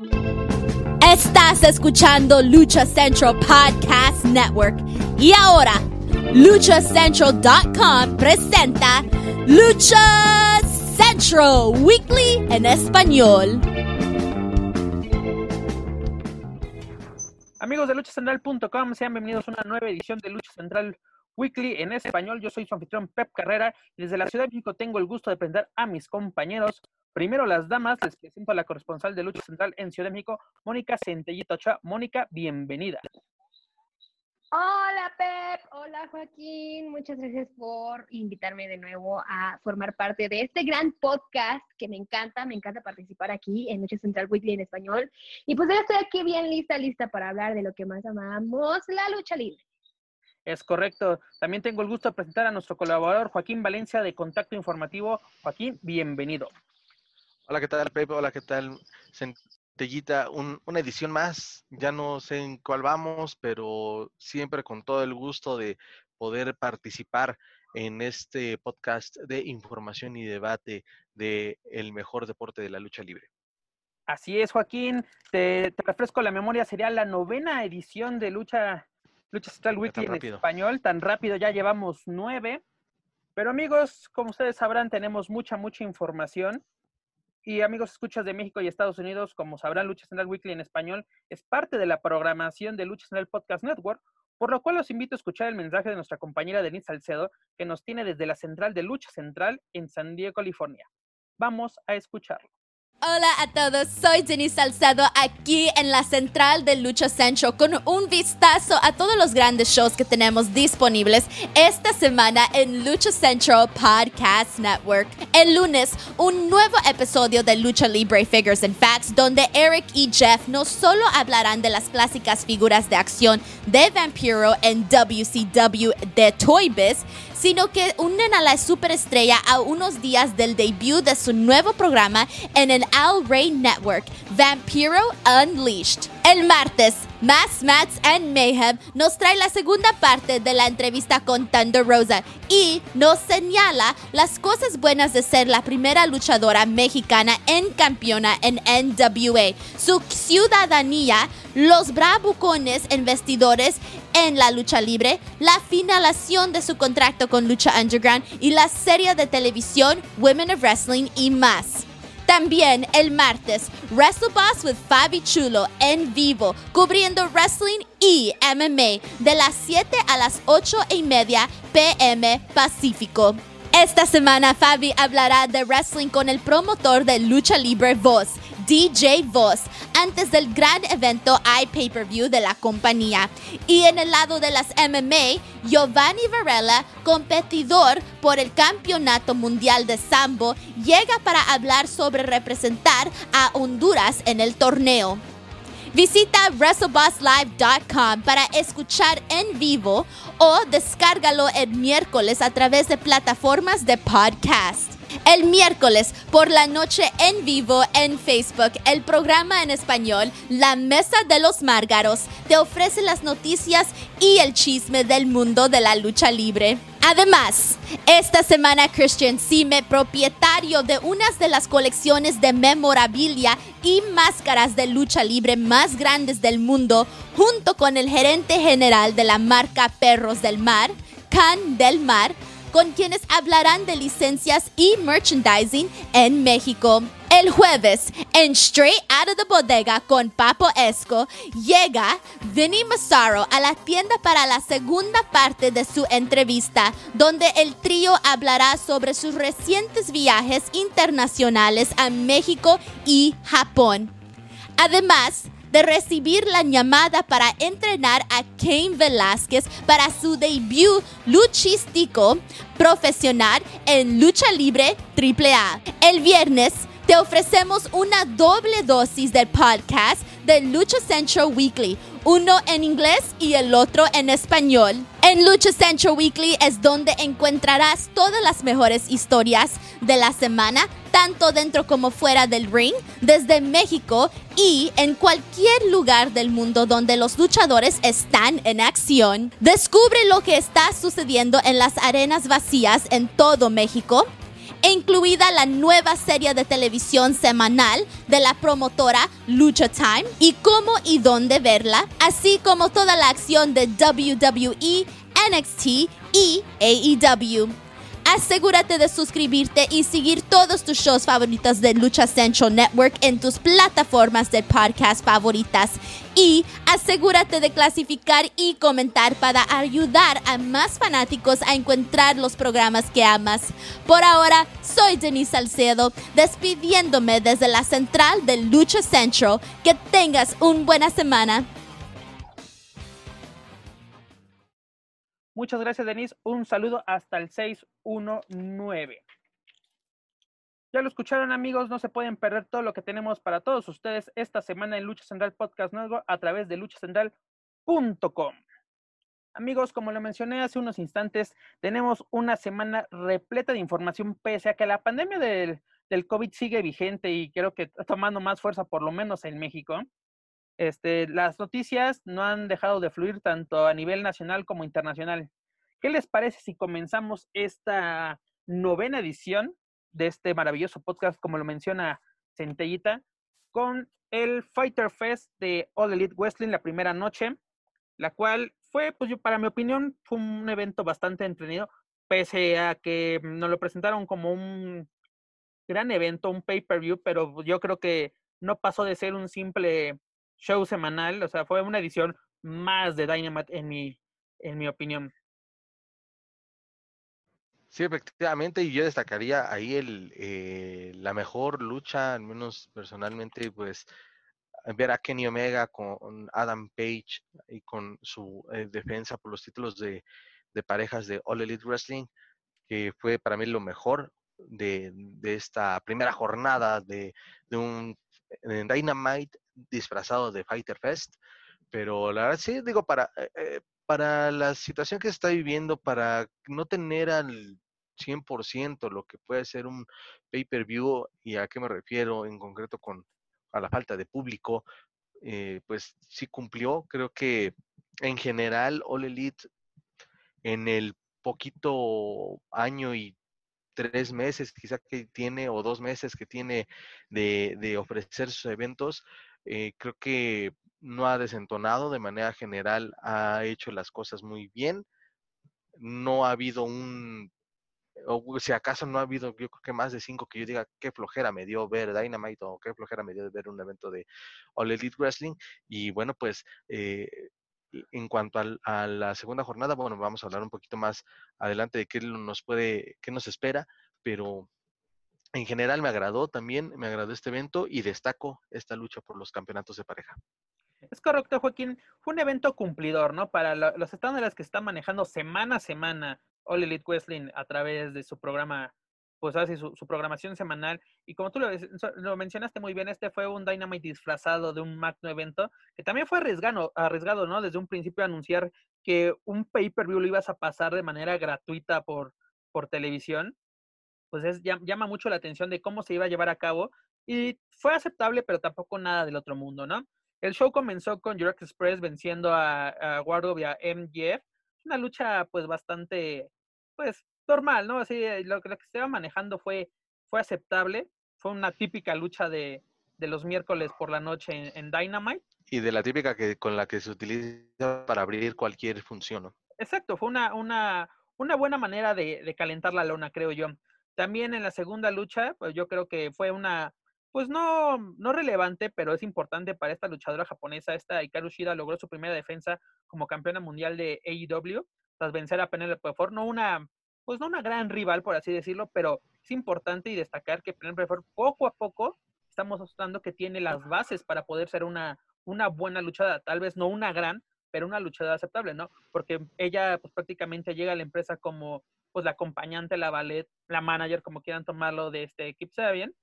Estás escuchando Lucha Central Podcast Network. Y ahora, luchacentral.com presenta Lucha Central Weekly en español. Amigos de luchacentral.com, sean bienvenidos a una nueva edición de Lucha Central Weekly en español. Yo soy su anfitrión Pep Carrera y desde la Ciudad de México tengo el gusto de presentar a mis compañeros. Primero las damas, les presento a la corresponsal de Lucha Central en Ciudad de México, Mónica Centellito Ochoa. Mónica, bienvenida. Hola Pep, hola Joaquín, muchas gracias por invitarme de nuevo a formar parte de este gran podcast que me encanta, me encanta participar aquí en Lucha Central Weekly en español. Y pues ya estoy aquí bien lista, lista para hablar de lo que más amamos, la lucha libre. Es correcto. También tengo el gusto de presentar a nuestro colaborador Joaquín Valencia de Contacto Informativo. Joaquín, bienvenido. Hola, ¿qué tal, Pepe? Hola, ¿qué tal, Centellita? una edición más. Ya no sé en cuál vamos, pero siempre con todo el gusto de poder participar en este podcast de información y debate de el mejor deporte de la lucha libre. Así es, Joaquín. Te, refresco la memoria. Sería la novena edición de Lucha, Lucha Central Weekly en español. Tan rápido, ya llevamos nueve. Pero amigos, como ustedes sabrán, tenemos mucha, mucha información. Y amigos, escuchas de México y Estados Unidos, como sabrán, Lucha Central Weekly en español es parte de la programación de Lucha Central Podcast Network, por lo cual los invito a escuchar el mensaje de nuestra compañera Denise Salcedo, que nos tiene desde la central de Lucha Central en San Diego, California. Vamos a escucharlo. Hola a todos, soy Denise Salcedo aquí en la central de Lucha Central con un vistazo a todos los grandes shows que tenemos disponibles esta semana en Lucha Central Podcast Network. El lunes, un nuevo episodio de Lucha Libre Figures and Facts donde Eric y Jeff no solo hablarán de las clásicas figuras de acción de Vampiro en WCW de Toy Biz, sino que unen a la superestrella a unos días del debut de su nuevo programa en el Al Ray Network, Vampiro Unleashed. El martes, Mass Mats and Mayhem nos trae la segunda parte de la entrevista con Thunder Rosa y nos señala las cosas buenas de ser la primera luchadora mexicana en campeona en NWA, su ciudadanía, los bravucones en vestidores en la lucha libre, la finalización de su contrato con Lucha Underground y la serie de televisión Women of Wrestling y más. También el martes, Wrestle Boss with Fabi Chulo en vivo, cubriendo wrestling y MMA de las 7 a las 8 y media pm Pacífico. Esta semana Fabi hablará de wrestling con el promotor de Lucha Libre Voz, DJ Voz, antes del gran evento iPay-Per-View de la compañía. Y en el lado de las MMA, Giovanni Varela, competidor por el Campeonato Mundial de Sambo, llega para hablar sobre representar a Honduras en el torneo. Visita WrestleBossLive.com para escuchar en vivo o descárgalo el miércoles a través de plataformas de podcast. El miércoles por la noche en vivo en Facebook, el programa en español La Mesa de los Márgaros te ofrece las noticias y el chisme del mundo de la lucha libre. Además, esta semana Christian Sime, propietario de unas de las colecciones de memorabilia y máscaras de lucha libre más grandes del mundo, junto con el gerente general de la marca Perros del Mar, Can del Mar, con quienes hablarán de licencias y merchandising en México. El jueves, en Straight Out of the Bodega con Papo Esco, llega Vinny Massaro a la tienda para la segunda parte de su entrevista, donde el trío hablará sobre sus recientes viajes internacionales a México y Japón. Además, de recibir la llamada para entrenar a Kane Velázquez para su debut luchístico profesional en lucha libre AAA. El viernes te ofrecemos una doble dosis del podcast de Lucha Central Weekly, uno en inglés y el otro en español. En Lucha Central Weekly es donde encontrarás todas las mejores historias de la semana, tanto dentro como fuera del ring, desde México y en cualquier lugar del mundo donde los luchadores están en acción. Descubre lo que está sucediendo en las arenas vacías en todo México incluida la nueva serie de televisión semanal de la promotora Lucha Time y cómo y dónde verla, así como toda la acción de WWE, NXT y AEW. Asegúrate de suscribirte y seguir todos tus shows favoritos de Lucha Central Network en tus plataformas de podcast favoritas. Y asegúrate de clasificar y comentar para ayudar a más fanáticos a encontrar los programas que amas. Por ahora, soy Denise Salcedo, despidiéndome desde la central de Lucha Central. Que tengas una buena semana. Muchas gracias, Denise. Un saludo hasta el 619. Ya lo escucharon, amigos. No se pueden perder todo lo que tenemos para todos ustedes esta semana en Lucha Central Podcast Nuevo a través de luchacentral.com. Amigos, como lo mencioné hace unos instantes, tenemos una semana repleta de información, pese a que la pandemia del, del COVID sigue vigente y creo que tomando más fuerza, por lo menos en México. Este, las noticias no han dejado de fluir tanto a nivel nacional como internacional. ¿Qué les parece si comenzamos esta novena edición de este maravilloso podcast, como lo menciona Centellita, con el Fighter Fest de All Elite Wrestling la primera noche, la cual fue, pues yo, para mi opinión, fue un evento bastante entretenido, pese a que nos lo presentaron como un gran evento, un pay-per-view, pero yo creo que no pasó de ser un simple show semanal, o sea, fue una edición más de Dynamite en mi, en mi opinión. Sí, efectivamente, y yo destacaría ahí el, eh, la mejor lucha, al menos personalmente, pues ver a Kenny Omega con Adam Page y con su eh, defensa por los títulos de, de, parejas de All Elite Wrestling, que fue para mí lo mejor de, de esta primera jornada de, de un Dynamite disfrazado de Fighter Fest, pero la verdad sí, digo, para, eh, eh, para la situación que se está viviendo, para no tener al 100% lo que puede ser un pay-per-view, y a qué me refiero en concreto con a la falta de público, eh, pues sí cumplió. Creo que en general All Elite en el poquito año y tres meses quizá que tiene o dos meses que tiene de, de ofrecer sus eventos, eh, creo que no ha desentonado de manera general, ha hecho las cosas muy bien. No ha habido un, o si acaso no ha habido, yo creo que más de cinco que yo diga qué flojera me dio ver Dynamite o qué flojera me dio ver un evento de All Elite Wrestling. Y bueno, pues eh, en cuanto a la segunda jornada, bueno, vamos a hablar un poquito más adelante de qué nos puede, qué nos espera, pero en general me agradó también, me agradó este evento y destaco esta lucha por los campeonatos de pareja. Es correcto, Joaquín. Fue un evento cumplidor, ¿no? Para los estándares que están manejando semana a semana All Elite Wrestling a través de su programa, pues así, su, programación semanal. Y como tú lo, lo, mencionaste muy bien, este fue un Dynamite disfrazado de un magno evento, que también fue arriesgado, arriesgado, ¿no? Desde un principio anunciar que un pay-per-view lo ibas a pasar de manera gratuita por, por televisión pues es, llama mucho la atención de cómo se iba a llevar a cabo y fue aceptable, pero tampoco nada del otro mundo, ¿no? El show comenzó con Jurassic Express venciendo a, a y a MJF, una lucha pues bastante, pues normal, ¿no? Así, eh, lo, lo que estaba manejando fue, fue aceptable, fue una típica lucha de, de los miércoles por la noche en, Dynamite. Y de la típica que con la que se utiliza para abrir cualquier función, ¿no? Exacto, fue una, una, una buena manera de, de calentar la lona, creo yo. También en la segunda lucha, pues yo creo que fue una, pues no, no relevante, pero es importante para esta luchadora japonesa. Esta Hikaru Shida logró su primera defensa como campeona mundial de AEW tras vencer a Penelope Ford. No una, pues no una gran rival, por así decirlo, pero es importante y destacar que Penelope Ford poco a poco estamos mostrando que tiene las bases para poder ser una, una buena luchadora. Tal vez no una gran, pero una luchadora aceptable, ¿no? Porque ella pues prácticamente llega a la empresa como pues la acompañante, la ballet, la manager, como quieran tomarlo, de este equipo bien,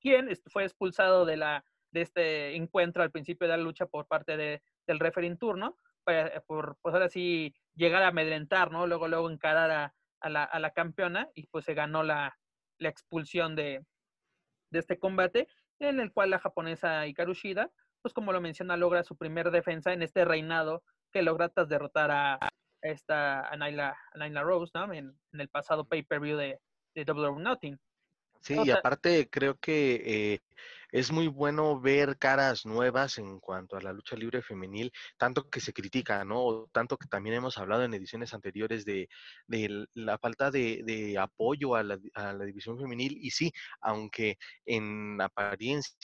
quien fue expulsado de, la, de este encuentro al principio de la lucha por parte de, del referee turno, para, por, pues ahora sí, llegar a amedrentar, ¿no? Luego, luego encarar a, a, la, a la campeona y pues se ganó la, la expulsión de, de este combate, en el cual la japonesa Hikaru Shida, pues como lo menciona, logra su primer defensa en este reinado que logra tras derrotar a, esta Anaila, Rose, ¿no? En, el pasado pay-per-view de, de Double or Nothing. Sí, y aparte creo que eh, es muy bueno ver caras nuevas en cuanto a la lucha libre femenil, tanto que se critica, ¿no? Tanto que también hemos hablado en ediciones anteriores de, la falta de, apoyo a la, a la división femenil. Y sí, aunque en apariencia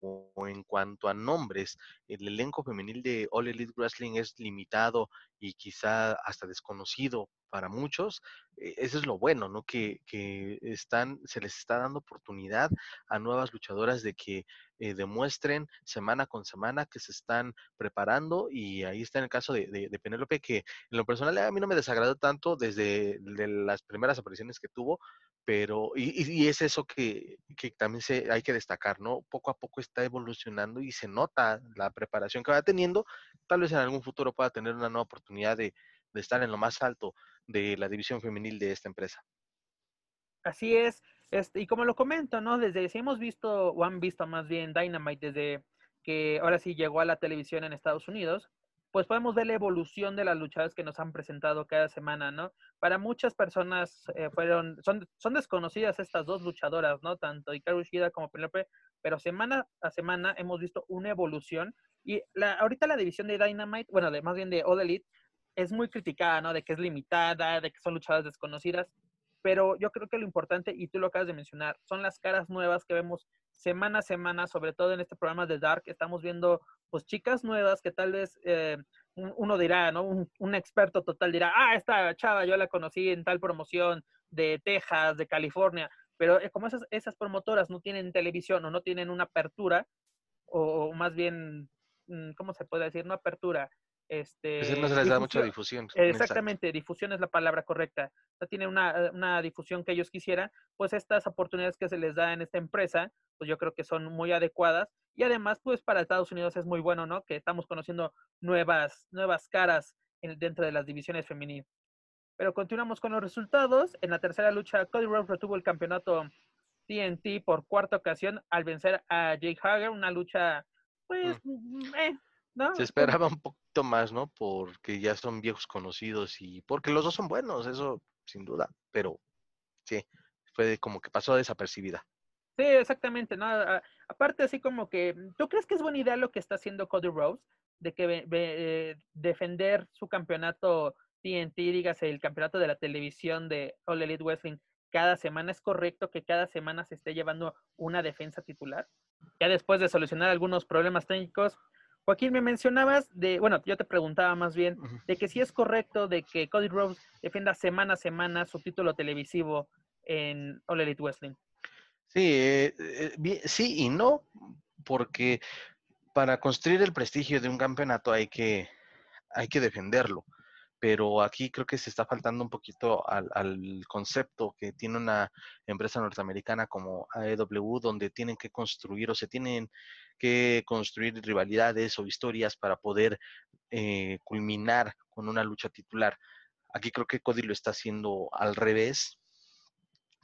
o en cuanto a nombres, el elenco femenil de All Elite Wrestling es limitado y quizá hasta desconocido para muchos, eh, eso es lo bueno, ¿no? Que, que, están, se les está dando oportunidad a nuevas luchadoras de que eh, demuestren semana con semana que se están preparando y ahí está en el caso de, de, Penélope que en lo personal a mí no me desagradó tanto desde las primeras apariciones que tuvo, pero y, y es eso que, que, también se, hay que destacar, ¿no? Poco a poco está evolucionando y se nota la preparación que va teniendo, tal vez en algún futuro pueda tener una nueva oportunidad de, de estar en lo más alto de la división femenil de esta empresa. Así es, este, y como lo comento, ¿no? Desde si hemos visto, o han visto más bien Dynamite desde que ahora sí llegó a la televisión en Estados Unidos, pues podemos ver la evolución de las luchadas que nos han presentado cada semana, ¿no? Para muchas personas eh, fueron, son, son desconocidas estas dos luchadoras, ¿no? Tanto Hikaru Shida como Penelope, pero semana a semana hemos visto una evolución y la, ahorita la división de Dynamite, bueno, de, más bien de All Elite, es muy criticada, ¿no? De que es limitada, de que son luchadoras desconocidas, pero yo creo que lo importante, y tú lo acabas de mencionar, son las caras nuevas que vemos semana a semana, sobre todo en este programa de Dark, estamos viendo pues chicas nuevas que tal vez eh, uno dirá, ¿no? Un, experto total dirá, ah, esta chava yo la conocí en tal promoción de Texas, de California, pero eh, como esas, esas promotoras no tienen televisión o no tienen una apertura, o más bien, mm, ¿cómo se puede decir? No apertura, este, no se les da mucha difusión. Exactamente, difusión es la palabra correcta. No tiene una, una, difusión que ellos quisieran, pues estas oportunidades que se les da en esta empresa, pues yo creo que son muy adecuadas. Y además, pues para Estados Unidos es muy bueno, ¿no? Que estamos conociendo nuevas, nuevas caras dentro de las divisiones femeninas. Pero continuamos con los resultados. En la tercera lucha, Cody Rhodes retuvo el campeonato TNT por cuarta ocasión al vencer a Jake Hager, una lucha, pues, mm. Mm, se esperaba un poquito más, ¿no? Porque ya son viejos conocidos y porque los dos son buenos, eso sin duda, pero sí, fue como que pasó desapercibida. Sí, exactamente, ¿no? Aparte, así como que, ¿tú crees que es buena idea lo que está haciendo Cody Rose? De que eh, defender su campeonato TNT, dígase, el campeonato de la televisión de All Elite Wrestling cada semana, ¿es correcto que cada semana se esté llevando una defensa titular? Ya después de solucionar algunos problemas técnicos, Joaquín, me mencionabas de, bueno, yo te preguntaba más bien, de que si es correcto de que Cody Rhodes defienda semana a semana su título televisivo en All Elite Wrestling. Sí, eh, eh, sí y no, porque para construir el prestigio de un campeonato hay que, hay que defenderlo. Pero aquí creo que se está faltando un poquito al, al concepto que tiene una empresa norteamericana como AEW, donde tienen que construir o se tienen que construir rivalidades o historias para poder eh, culminar con una lucha titular. Aquí creo que Cody lo está haciendo al revés,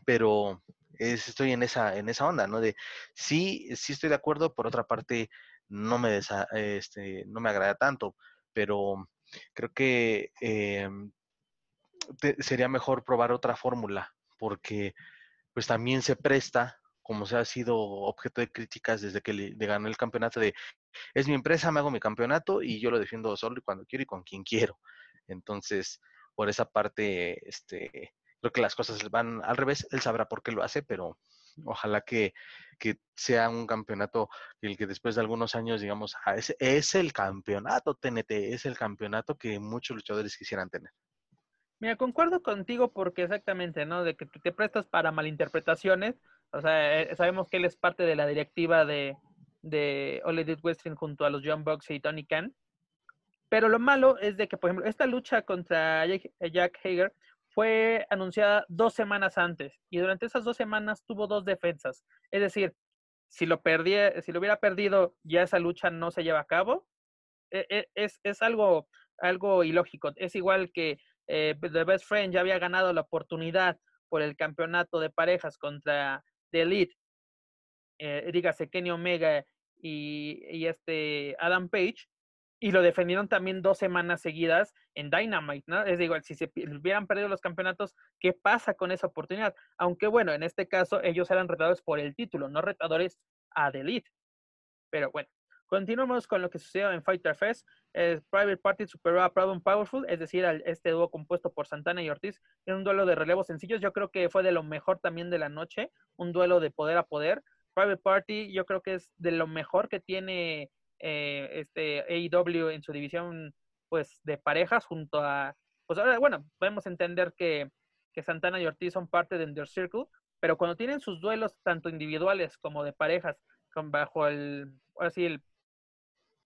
pero estoy en esa, en esa onda, ¿no? De sí, sí estoy de acuerdo, por otra parte, no me, este, no me agrada tanto, pero creo que em, sería mejor probar otra fórmula, porque pues también se presta como se ha sido objeto de críticas desde que le, ganó el campeonato de es mi empresa, me hago mi campeonato y yo lo defiendo solo y cuando quiero y con quien quiero. Entonces, por esa parte, este, creo que las cosas van al revés. Él sabrá por qué lo hace, pero ojalá que, que sea un campeonato el que después de algunos años, digamos, ah, es, es el campeonato TNT, es el campeonato que muchos luchadores quisieran tener. Mira, concuerdo contigo porque exactamente, ¿no? De que te prestas para malinterpretaciones o sea, eh, sabemos que él es parte de la directiva de, de All Elite Wrestling junto a los John Bucks y Tony Khan. Pero lo malo es de que, por ejemplo, esta lucha contra Jack Hager fue anunciada dos semanas antes y durante esas dos semanas tuvo dos defensas. Es decir, si lo, perdía, si lo hubiera perdido, ya esa lucha no se lleva a cabo. E, e, es, es algo, algo ilógico. Es igual que eh, The Best Friend ya había ganado la oportunidad por el campeonato de parejas contra de Elite, eh, dígase Kenny Omega y, este Adam Page, y lo defendieron también dos semanas seguidas en Dynamite, ¿no? Es digo, si se hubieran perdido los campeonatos, ¿qué pasa con esa oportunidad? Aunque bueno, en este caso ellos eran retadores por el título, no retadores a The Elite. Pero bueno, continuamos con lo que sucedió en Fighter Fest. Private Party superó a Proud Powerful, es decir, este dúo compuesto por Santana y Ortiz, en un duelo de relevos sencillos. Yo creo que fue de lo mejor también de la noche, un duelo de poder a poder. Private Party, yo creo que es de lo mejor que tiene eh, este AEW en su división pues de parejas junto a pues ahora bueno podemos entender que, que Santana y Ortiz son parte de Under Circle pero cuando tienen sus duelos tanto individuales como de parejas con bajo el así el,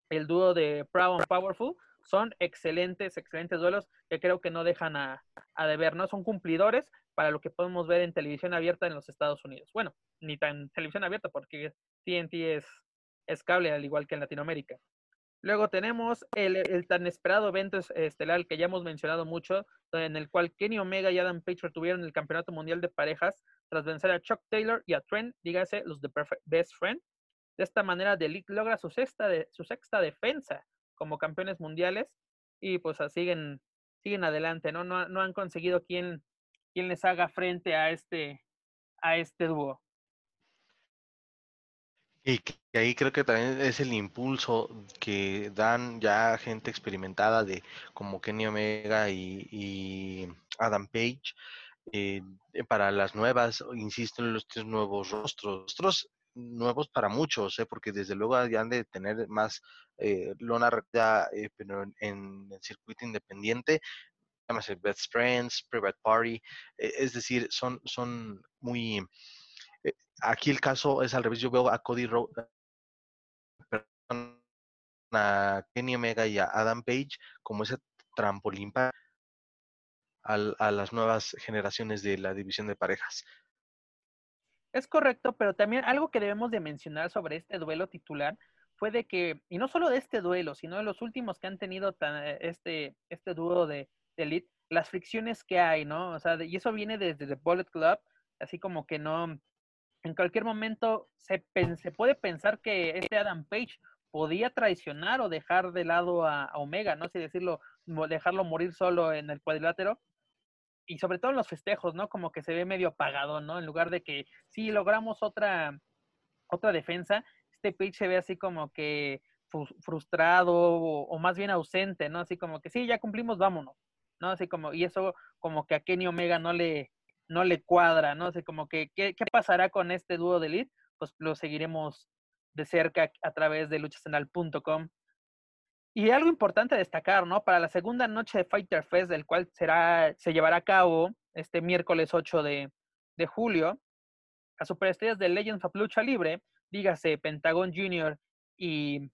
el dúo de Proud and Powerful son excelentes excelentes duelos que creo que no dejan a, a deber no son cumplidores para lo que podemos ver en televisión abierta en los Estados Unidos bueno ni tan televisión abierta porque TNT es cable, al igual que en Latinoamérica. Luego tenemos el, tan esperado evento estelar que ya hemos mencionado mucho, en el cual Kenny Omega y Adam Page tuvieron el Campeonato Mundial de Parejas tras vencer a Chuck Taylor y a Trent, dígase, los de Best Friend. De esta manera, The Elite logra su sexta, de, su sexta defensa como campeones mundiales y pues siguen, siguen adelante, ¿no? No, no han conseguido quien, les haga frente a este, a este dúo. Y ahí creo que también es el impulso que dan ya gente experimentada de como Kenny Omega y, Adam Page eh, para las nuevas, insisto en los tres nuevos rostros nuevos para muchos, ¿eh? porque desde luego ya han de tener más eh, lona recta, eh, pero en, el circuito independiente, llámase Best Friends, Private Party, e, es decir, son, son muy aquí el caso es al revés. Yo veo a Cody Rhodes, a Kenny Omega y a Adam Page como ese trampolín para a, las nuevas generaciones de la división de parejas. Es correcto, pero también algo que debemos de mencionar sobre este duelo titular fue de que, y no solo de este duelo, sino de los últimos que han tenido este, este dúo de, de Elite, las fricciones que hay, ¿no? O sea, y eso viene desde The Bullet Club, así como que no, en cualquier momento se, se puede pensar que este Adam Page podía traicionar o dejar de lado a, Omega, no sé decirlo, dejarlo morir solo en el cuadrilátero. Y sobre todo en los festejos, ¿no? Como que se ve medio apagado, ¿no? En lugar de que sí logramos otra, otra defensa, este Page se ve así como que frustrado o, o, más bien ausente, ¿no? Así como que sí, ya cumplimos, vámonos, ¿no? Así como, y eso como que a Kenny Omega no le, no le cuadra, ¿no? sé, como que, ¿qué, pasará con este dúo de Elite? Pues lo seguiremos de cerca a través de luchacenal.com. Y algo importante destacar, ¿no? Para la segunda noche de Fighter Fest, del cual será, se llevará a cabo este miércoles 8 de, julio, a superestrellas de Legends of Lucha Libre, dígase Pentagon Jr. y,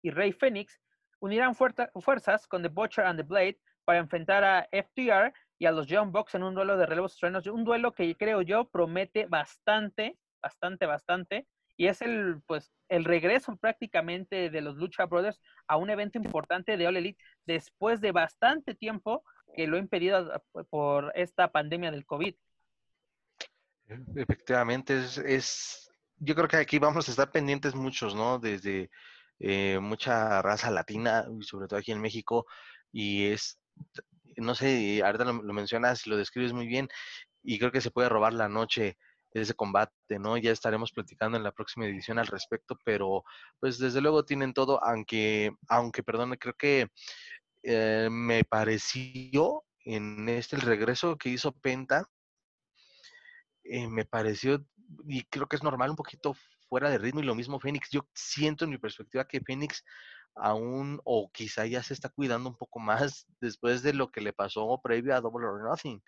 y Rey Phoenix, unirán fuerzas con The Butcher and the Blade para enfrentar a FTR y a los Young Bucks en un duelo de relevos estrenos. Un duelo que creo yo promete bastante, bastante, bastante. Y es el, pues, el regreso prácticamente de los Lucha Brothers a un evento importante de All Elite después de bastante tiempo que lo ha impedido por esta pandemia del COVID. Efectivamente, es, yo creo que aquí vamos a estar pendientes muchos, ¿no? Desde eh, mucha raza latina, sobre todo aquí en México, y es no sé, ahorita lo, mencionas y lo describes muy bien y creo que se puede robar la noche ese combate, ¿no? Ya estaremos platicando en la próxima edición al respecto, pero pues desde luego tienen todo, aunque, aunque, perdón, creo que eh, me pareció en este el regreso que hizo Penta, eh, me pareció, y creo que es normal, un poquito fuera de ritmo y lo mismo Fénix. Yo siento en mi perspectiva que Fénix aún o quizá ya se está cuidando un poco más después de lo que le pasó previo a Double or Nothing.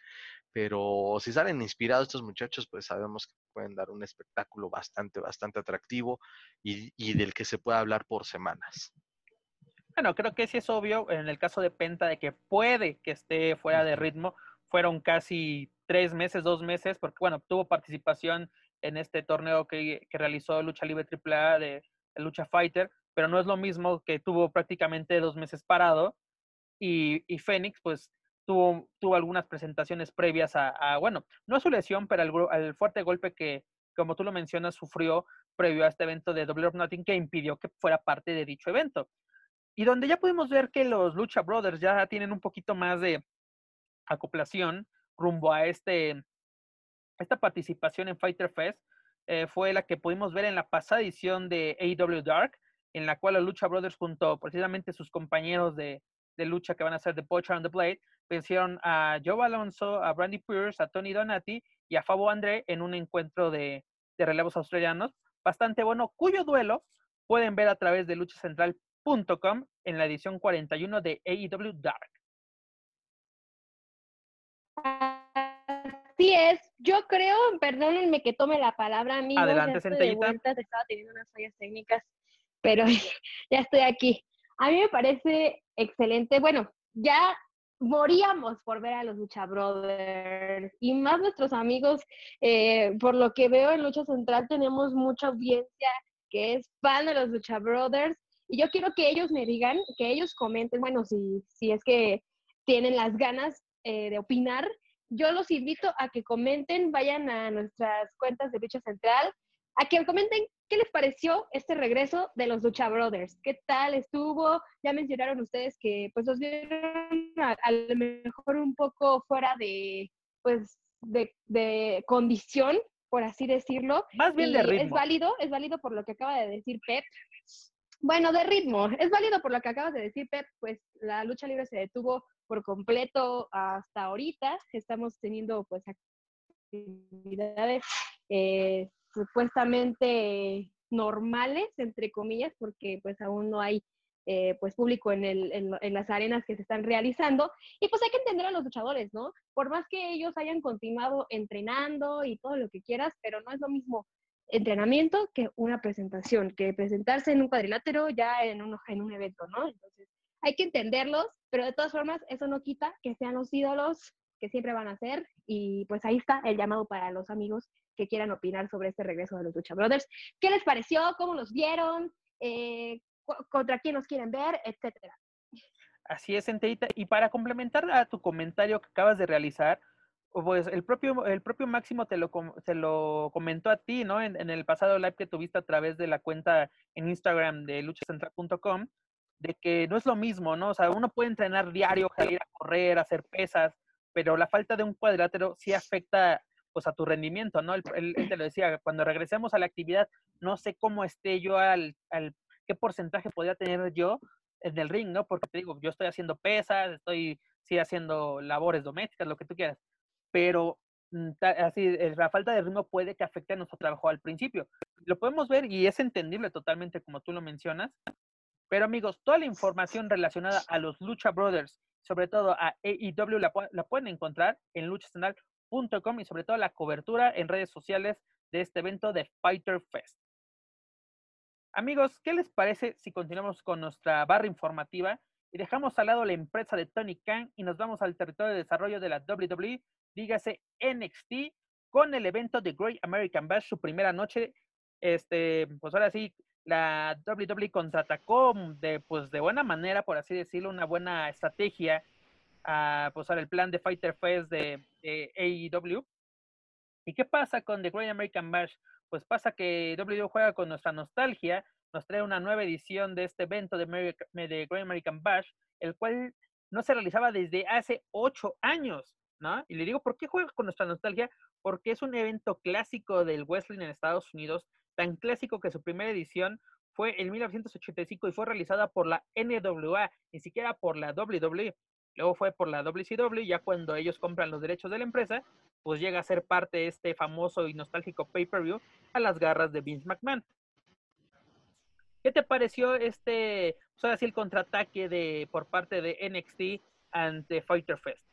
Pero si salen inspirados estos muchachos, pues sabemos que pueden dar un espectáculo bastante, bastante atractivo y, y del que se puede hablar por semanas. Bueno, creo que sí es obvio en el caso de Penta de que puede que esté fuera de ritmo. Fueron casi tres meses, dos meses, porque bueno, tuvo participación en este torneo que, que realizó Lucha Libre AAA de, de Lucha Fighter, pero no es lo mismo que tuvo prácticamente dos meses parado y, y Fénix pues tuvo, tuvo algunas presentaciones previas a, bueno, no a su lesión, pero al, fuerte golpe que, como tú lo mencionas, sufrió previo a este evento de Double or Nothing que impidió que fuera parte de dicho evento. y donde ya pudimos ver que los Lucha Brothers ya tienen un poquito más de acoplación rumbo a este, esta participación en Fighter Fest, eh, fue la que pudimos ver en la pasada edición de AEW Dark, en la cual los Lucha Brothers junto precisamente sus compañeros de, de lucha que van a ser The Butcher and the Blade, vencieron a Joe Alonso, a Brandy Pierce, a Tony Donati y a Fabo André en un encuentro de, de relevos australianos bastante bueno, cuyo duelo pueden ver a través de luchacentral.com en la edición 41 de AEW Dark. Así es, yo creo, perdónenme que tome la palabra, amigos. Adelante, Centellita. Estaba teniendo unas fallas técnicas, pero ya estoy aquí. A mí me parece excelente. Bueno, ya moríamos por ver a los Lucha Brothers y más nuestros amigos, eh, por lo que veo en Lucha Central tenemos mucha audiencia que es fan de los Lucha Brothers y yo quiero que ellos me digan, que ellos comenten, bueno, si, si es que tienen las ganas eh, de opinar, yo los invito a que comenten, vayan a nuestras cuentas de Lucha Central, a que comenten qué les pareció este regreso de los Lucha Brothers. ¿Qué tal estuvo? Ya mencionaron ustedes que pues los vieron a, lo mejor un poco fuera de, pues, de, condición, por así decirlo. Más bien de ritmo. Es válido, es válido por lo que acaba de decir Pep. Bueno, de ritmo. Es válido por lo que acabas de decir, Pep, pues la lucha libre se detuvo por completo hasta ahorita. Estamos teniendo pues actividades eh, supuestamente normales, entre comillas, porque pues aún no hay eh, pues público en, el, en, las arenas que se están realizando. Y pues hay que entender a los luchadores, ¿no? Por más que ellos hayan continuado entrenando y todo lo que quieras, pero no es lo mismo entrenamiento que una presentación, que presentarse en un cuadrilátero ya en un, en un evento, ¿no? Entonces hay que entenderlos, pero de todas formas eso no quita que sean los ídolos que siempre van a ser y pues ahí está el llamado para los amigos que quieran opinar sobre este regreso de los Lucha Brothers. ¿Qué les pareció? ¿Cómo los vieron? Eh, ¿Contra quién los quieren ver? Etcétera. Así es, Enteita. Y para complementar a tu comentario que acabas de realizar, pues el propio, el propio Máximo te lo, te lo comentó a ti, ¿no? En, el pasado live que tuviste a través de la cuenta en Instagram de luchacentral.com, de que no es lo mismo, ¿no? O sea, uno puede entrenar diario, salir a correr, hacer pesas, pero la falta de un cuadrilátero sí afecta pues a tu rendimiento, ¿no? Él, te lo decía, cuando regresemos a la actividad, no sé cómo esté yo al, qué porcentaje podría tener yo en el ring, ¿no? Porque te digo, yo estoy haciendo pesas, estoy, sí, haciendo labores domésticas, lo que tú quieras, pero mm, así, la falta de ritmo puede que afecte a nuestro trabajo al principio. Lo podemos ver y es entendible totalmente como tú lo mencionas, pero amigos, toda la información relacionada a los Lucha Brothers, sobre todo a AEW, la, la pueden encontrar en luchacenal y sobre todo la cobertura en redes sociales de este evento de Fighter Fest. Amigos, ¿qué les parece si continuamos con nuestra barra informativa y dejamos al lado la empresa de Tony Khan y nos vamos al territorio de desarrollo de la WWE, dígase NXT, con el evento de Great American Bash, su primera noche. Este, pues ahora sí, la WWE contraatacó de, pues de buena manera, por así decirlo, una buena estrategia a pues, el plan de Fighter Fest de, AEW. ¿Y qué pasa con The Great American Bash? Pues pasa que WWE juega con nuestra nostalgia, nos trae una nueva edición de este evento de, de Great American Bash, el cual no se realizaba desde hace ocho años, ¿no? Y le digo, ¿por qué juega con nuestra nostalgia? Porque es un evento clásico del wrestling en Estados Unidos, tan clásico que su primera edición fue en 1985 y fue realizada por la NWA, ni siquiera por la WWE. Luego fue por la WCW, ya cuando ellos compran los derechos de la empresa, pues llega a ser parte de este famoso y nostálgico pay-per-view a las garras de Vince McMahon. ¿Qué te pareció este, pues ahora sí, el contraataque de, por parte de NXT ante Fighter Fest?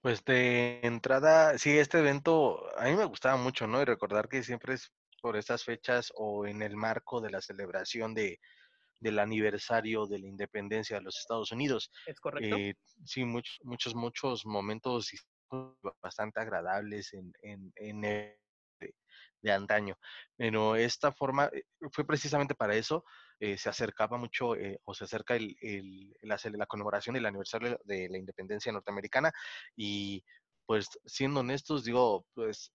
Pues de entrada, sí, este evento a mí me gustaba mucho, ¿no? Y recordar que siempre es por estas fechas o en el marco de la celebración de, del aniversario de la independencia de los Estados Unidos. Es correcto. Eh, sí, muchos, muchos, muchos momentos bastante agradables en, en, en de, antaño. Pero esta forma eh, fue precisamente para eso. Eh, se acercaba mucho o se acerca el, el, la, la conmemoración del aniversario de la independencia norteamericana y pues siendo honestos, digo, pues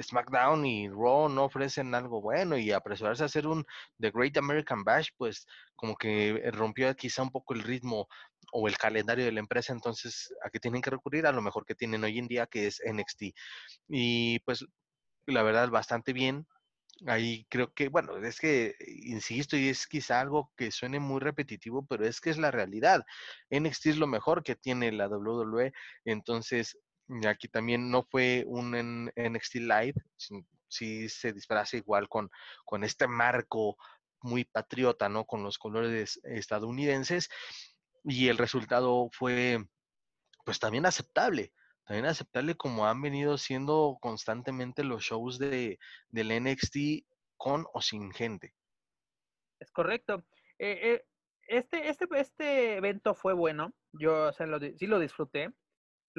SmackDown y Raw no ofrecen algo bueno y apresurarse a hacer un The Great American Bash, pues como que rompió quizá un poco el ritmo o el calendario de la empresa, entonces a qué tienen que recurrir a lo mejor que tienen hoy en día, que es NXT. Y pues la verdad bastante bien. Ahí creo que, bueno, es que, insisto, y es quizá algo que suene muy repetitivo, pero es que es la realidad. NXT es lo mejor que tiene la WWE, entonces Aquí también no fue un NXT Live, sí, se disfraza igual con, con este marco muy patriota, ¿no? Con los colores estadounidenses. Y el resultado fue, pues también aceptable también aceptable como han venido siendo constantemente los shows de, del NXT con o sin gente. Es correcto. Eh, eh, este, este, este evento fue bueno. Yo sí lo disfruté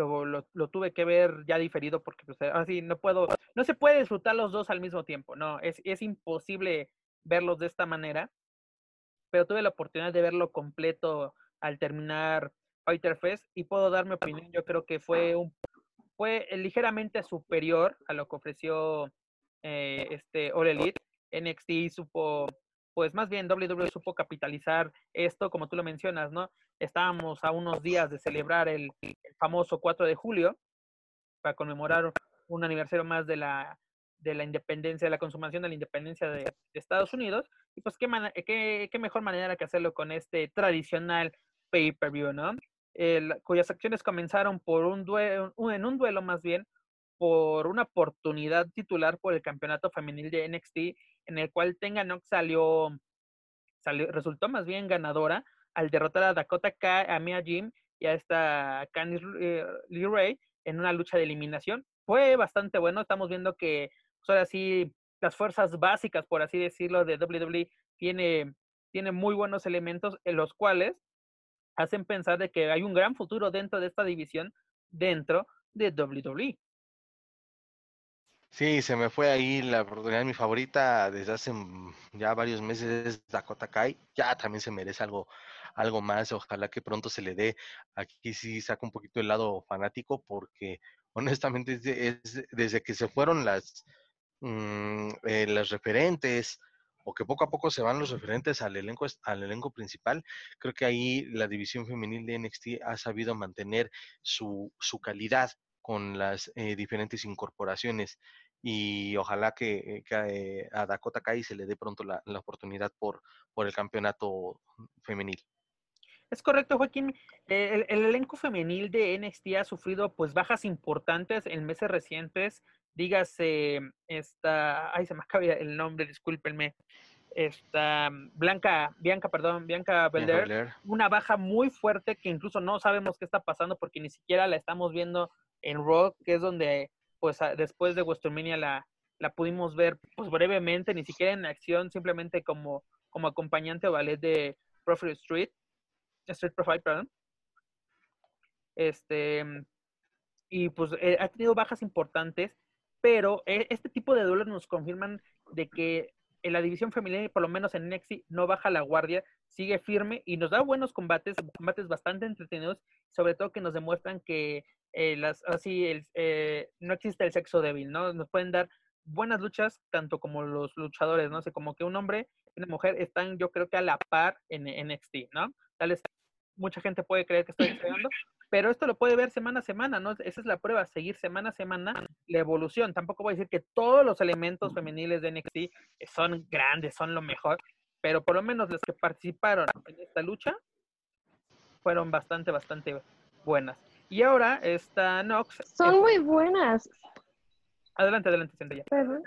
lo, tuve que ver ya diferido porque pues, así no puedo, no se puede disfrutar los dos al mismo tiempo, no, es, es imposible verlos de esta manera, pero tuve la oportunidad de verlo completo al terminar Fighter Fest y puedo dar mi opinión, yo creo que fue un fue ligeramente superior a lo que ofreció eh, este All Elite. NXT supo pues más bien WWE supo capitalizar esto, como tú lo mencionas, ¿no? Estábamos a unos días de celebrar el, famoso 4 de julio para conmemorar un aniversario más de la, de la independencia, de la consumación de la independencia de, Estados Unidos. Y pues qué, qué, qué, mejor manera que hacerlo con este tradicional pay-per-view, ¿no? cuyas acciones comenzaron por un duelo, en un duelo más bien, por una oportunidad titular por el campeonato femenil de NXT, en el cual Tenga Nox salió, salió, resultó más bien ganadora al derrotar a Dakota Kai, a Mia Jim y a esta Candice eh, Lee Ray en una lucha de eliminación. Fue bastante bueno, estamos viendo que pues, ahora sí las fuerzas básicas, por así decirlo, de WWE tiene, tiene muy buenos elementos en los cuales hacen pensar de que hay un gran futuro dentro de esta división dentro de WWE. Sí, se me fue ahí la oportunidad, mi favorita desde hace ya varios meses es Dakota Kai. Ya también se merece algo, algo más. Ojalá que pronto se le dé. Aquí sí saca un poquito el lado fanático porque honestamente es, desde que se fueron las, mm, eh, las referentes o que poco a poco se van los referentes al elenco, al elenco principal, creo que ahí la división femenil de NXT ha sabido mantener su, su calidad con las eh, diferentes incorporaciones y ojalá que, eh, a Dakota Kai se le dé pronto la, oportunidad por, por el campeonato femenil. Es correcto, Joaquín. El, elenco femenil de NXT ha sufrido pues bajas importantes en meses recientes. Dígase esta, ay se me acaba el nombre, discúlpenme. Esta Blanca, Bianca, perdón, Bianca Belair, una baja muy fuerte que incluso no sabemos qué está pasando porque ni siquiera la estamos viendo en Raw, que es donde pues después de WrestleMania la, la pudimos ver pues brevemente, ni siquiera en acción, simplemente como, como acompañante o ballet de Profile Street, Street Profile, perdón. Este, y pues eh, ha tenido bajas importantes, pero eh, este tipo de duelos nos confirman de que en la división femenina, por lo menos en Nexi, no baja la guardia, sigue firme y nos da buenos combates, combates bastante entretenidos, sobre todo que nos demuestran que eh, las, así el, eh, no existe el sexo débil, ¿no? Nos pueden dar buenas luchas, tanto como los luchadores, ¿no? sé, como que un hombre y una mujer están, yo creo que a la par en, NXT, ¿no? Tal vez mucha gente puede creer que estoy exagerando, pero esto lo puede ver semana a semana, ¿no? Esa es la prueba, seguir semana a semana la evolución. Tampoco voy a decir que todos los elementos femeniles de NXT son grandes, son lo mejor, pero por lo menos los que participaron en esta lucha fueron bastante, bastante buenas. Y ahora está Nox. Son muy buenas. Adelante, adelante, ya. Perdón.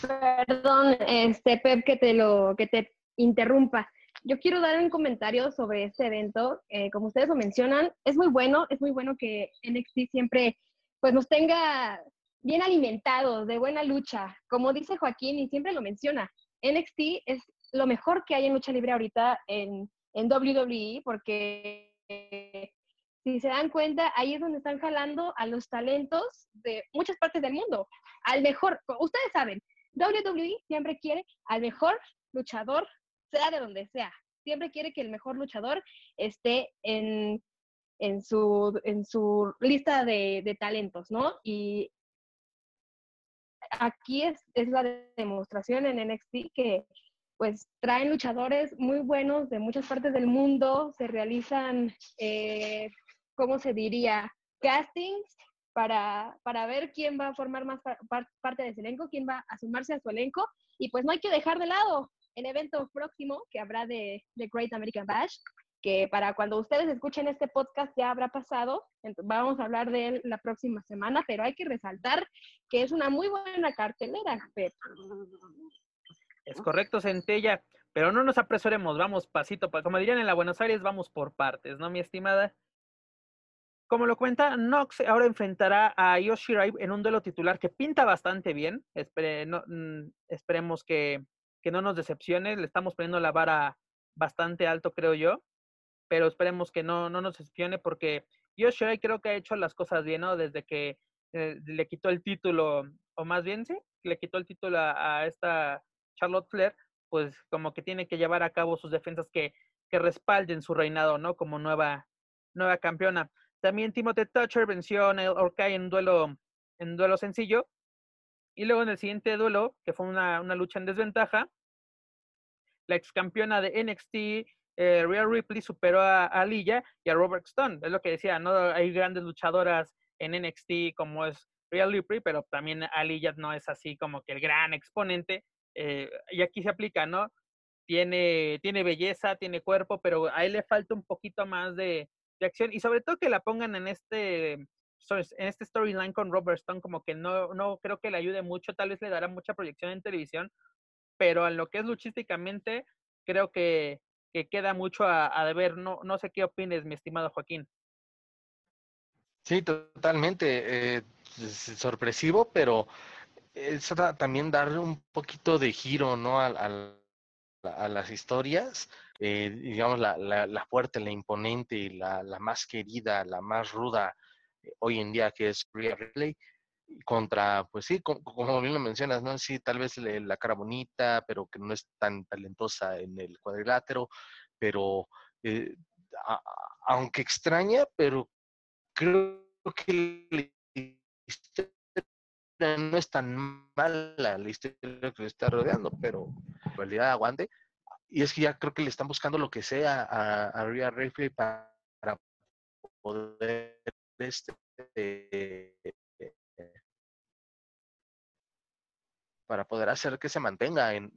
Perdón, este Pep, que te lo, que te interrumpa. Yo quiero dar un comentario sobre este evento. Eh, como ustedes lo mencionan, es muy bueno, es muy bueno que NXT siempre pues nos tenga bien alimentados, de buena lucha. Como dice Joaquín y siempre lo menciona, NXT es lo mejor que hay en lucha libre ahorita en, en WWE porque si se dan cuenta, ahí es donde están jalando a los talentos de muchas partes del mundo. Al mejor, ustedes saben, WWE siempre quiere al mejor luchador, sea de donde sea. Siempre quiere que el mejor luchador esté en, en, su, en su lista de, de talentos, ¿no? Y aquí es, es la demostración en NXT que pues traen luchadores muy buenos de muchas partes del mundo, se realizan, eh, ¿cómo se diría? Castings para, para ver quién va a formar más parte de ese elenco, quién va a sumarse a su elenco. Y pues no hay que dejar de lado el evento próximo que habrá de, Great American Bash, que para cuando ustedes escuchen este podcast ya habrá pasado. vamos a hablar de él la próxima semana, pero hay que resaltar que es una muy buena cartelera. Es correcto, Centella, pero no nos apresuremos, vamos pasito, como dirían en la Buenos Aires, vamos por partes, ¿no, mi estimada? Como lo cuenta, Nox ahora enfrentará a Yoshirai en un duelo titular que pinta bastante bien. Mm, esperemos que, no nos decepcione. Le estamos poniendo la vara bastante alto, creo yo. Pero esperemos que no, no nos decepcione porque Yoshirai creo que ha hecho las cosas bien, ¿no? Desde que eh, le quitó el título, o más bien, sí, le quitó el título a, esta Charlotte Flair, pues como que tiene que llevar a cabo sus defensas que, que respalden su reinado, ¿no? Como nueva, nueva campeona. También Timothy Thatcher venció a Orkai en duelo, en duelo sencillo. Y luego en el siguiente duelo, que fue una, lucha en desventaja, la ex campeona de NXT, eh, Rhea Ripley, superó a, a Lilla y a Robert Stone. Es lo que decía, ¿no? Hay grandes luchadoras en NXT como es Rhea Ripley, pero también Aliyah no es así como que el gran exponente. Eh, y aquí se aplica, ¿no? Tiene, tiene belleza, tiene cuerpo, pero a él le falta un poquito más de, de acción y sobre todo que la pongan en este en este storyline con Robert Stone como que no, no creo que le ayude mucho, tal vez le dará mucha proyección en televisión, pero en lo que es luchísticamente creo que, que queda mucho a, a, deber. No, no sé qué opines, mi estimado Joaquín. Sí, totalmente. Eh, sorpresivo, pero es también darle un poquito de giro, ¿no? A, a las historias eh, digamos, la, la, fuerte, la imponente, la, la más querida, la más ruda eh, hoy en día, que es Rhea Ripley, contra, pues sí, como, bien lo mencionas, ¿no? Sí, tal vez la cara bonita, pero que no es tan talentosa en el cuadrilátero, pero eh, aunque extraña, pero creo que no es tan mala la historia que está rodeando, pero en realidad aguante y es que ya creo que le están buscando lo que sea a, a Rhea Ripley para, poder este, para poder hacer que se mantenga en,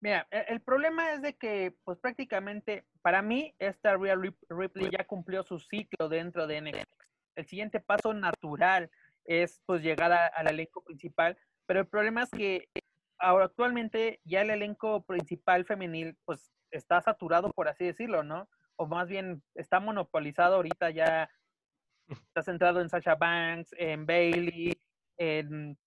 Mira, e, el problema es de que, pues prácticamente, para mí, esta Rhea Ripley ya cumplió su ciclo dentro de NXT. El siguiente paso natural es, pues, llegar al elenco principal, pero el problema es que ahora actualmente ya el elenco principal femenil pues está saturado, por así decirlo, ¿no? O más bien está monopolizado ahorita ya, está centrado en Sasha Banks, en Bailey, en,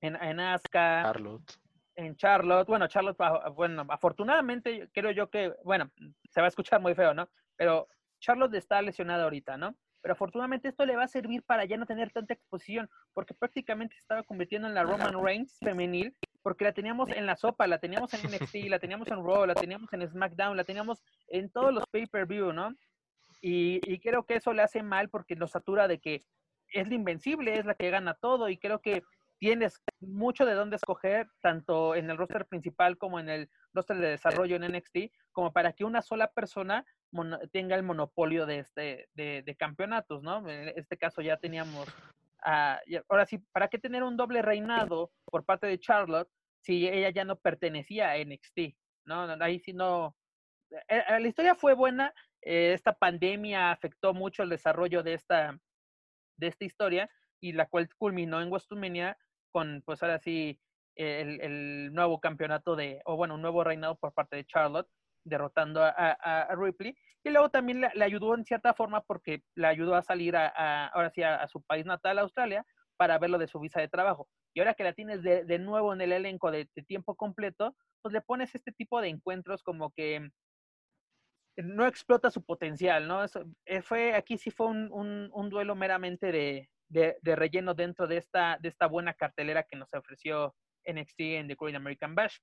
en, Asuka. Charlotte. En Charlotte. Bueno, Charlotte, bueno, afortunadamente creo yo que, bueno, se va a escuchar muy feo, ¿no? Pero Charlotte está lesionada ahorita, ¿no? Pero afortunadamente esto le va a servir para ya no tener tanta exposición, porque prácticamente se estaba convirtiendo en la Roman Reigns femenil porque la teníamos en la sopa, la teníamos en NXT, la teníamos en Raw, la teníamos en SmackDown, la teníamos en todos los pay-per-view, ¿no? Y, creo que eso le hace mal porque nos satura de que es la invencible, es la que gana todo y creo que tienes mucho de dónde escoger, tanto en el roster principal como en el roster de desarrollo en NXT, como para que una sola persona tenga el monopolio de, este, de, de campeonatos, ¿no? En este caso ya teníamos ahora sí, ¿para qué tener un doble reinado por parte de Charlotte si ella ya no pertenecía a NXT? ¿no? Ahí sí no. Eh, eh, la historia fue buena. Eh, esta pandemia afectó mucho el desarrollo de esta, de esta historia y la cual culminó en WrestleMania con, pues ahora sí, el, el, nuevo campeonato de, o bueno, un nuevo reinado por parte de Charlotte, derrotando a, Ripley. Y luego también le, ayudó en cierta forma porque le ayudó a salir a, ahora sí a, su país natal, Australia, para verlo de su visa de trabajo. Y ahora que la tienes de, de nuevo en el elenco de, tiempo completo, pues le pones este tipo de encuentros como que no explota su potencial, ¿no? Eso, eh, fue, aquí sí fue un, un, un duelo meramente de, de, relleno dentro de esta, de esta buena cartelera que nos ofreció NXT en The Great American Bash.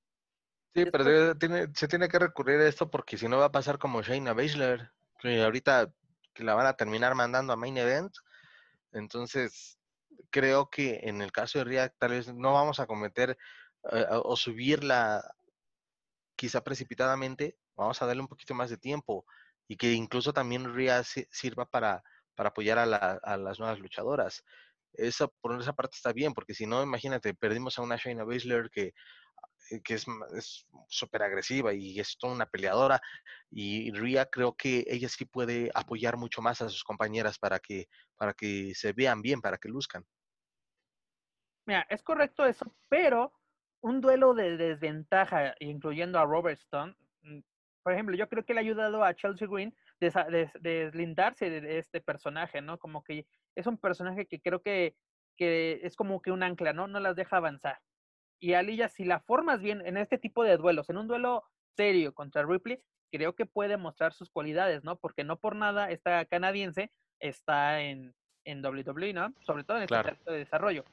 Sí, pero tiene, se tiene que recurrir a esto porque si no va a pasar como Shayna Baszler, que ahorita que la van a terminar mandando a Main Event. Entonces, creo que en el caso de Ria tal vez no vamos a cometer eh, o subirla quizá precipitadamente, vamos a darle un poquito más de tiempo y que incluso también Ria sirva para, para apoyar a, a las nuevas luchadoras. Eso por esa parte está bien, porque si no, imagínate, perdimos a una Shayna Baszler que que es súper agresiva y es toda una peleadora. Y Ria creo que ella sí puede apoyar mucho más a sus compañeras para que, para que se vean bien, para que luzcan. Mira, es correcto eso, pero un duelo de desventaja, incluyendo a Robert Stone, mm, por ejemplo, yo creo que le ha ayudado a Chelsea Green de deslindarse de, este personaje, ¿no? Como que es un personaje que creo que, que es como que un ancla, ¿no? No las deja avanzar. Y Aliyah, si la formas bien en este tipo de duelos, en un duelo serio contra Ripley, creo que puede mostrar sus cualidades, ¿no? Porque no por nada esta canadiense está en, en WWE, ¿no? Sobre todo en este claro. de desarrollo.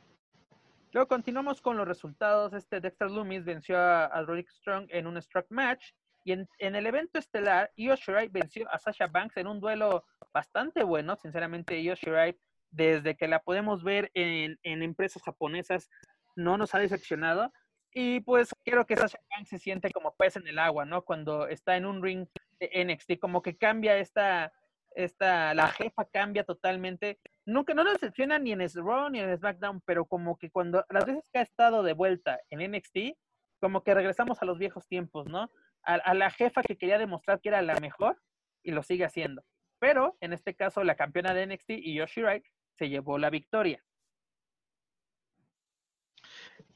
Luego continuamos con los resultados. Este Dexter Loomis venció a, a Roderick Strong en un struck match. Y en, en, el evento estelar, Io Shirai venció a Sasha Banks en un duelo bastante bueno. Sinceramente, Io Shirai, desde que la podemos ver en, en empresas japonesas, no nos ha decepcionado. Y pues quiero que Sasha Banks se siente como pez en el agua, ¿no? Cuando está en un ring de NXT, como que cambia esta, esta, la jefa cambia totalmente. Nunca, no nos decepciona ni en Raw ni en SmackDown, pero como que cuando, las veces que ha estado de vuelta en NXT, como que regresamos a los viejos tiempos, ¿no? A, la jefa que quería demostrar que era la mejor y lo sigue haciendo. Pero en este caso, la campeona de NXT y Yoshi Wright se llevó la victoria.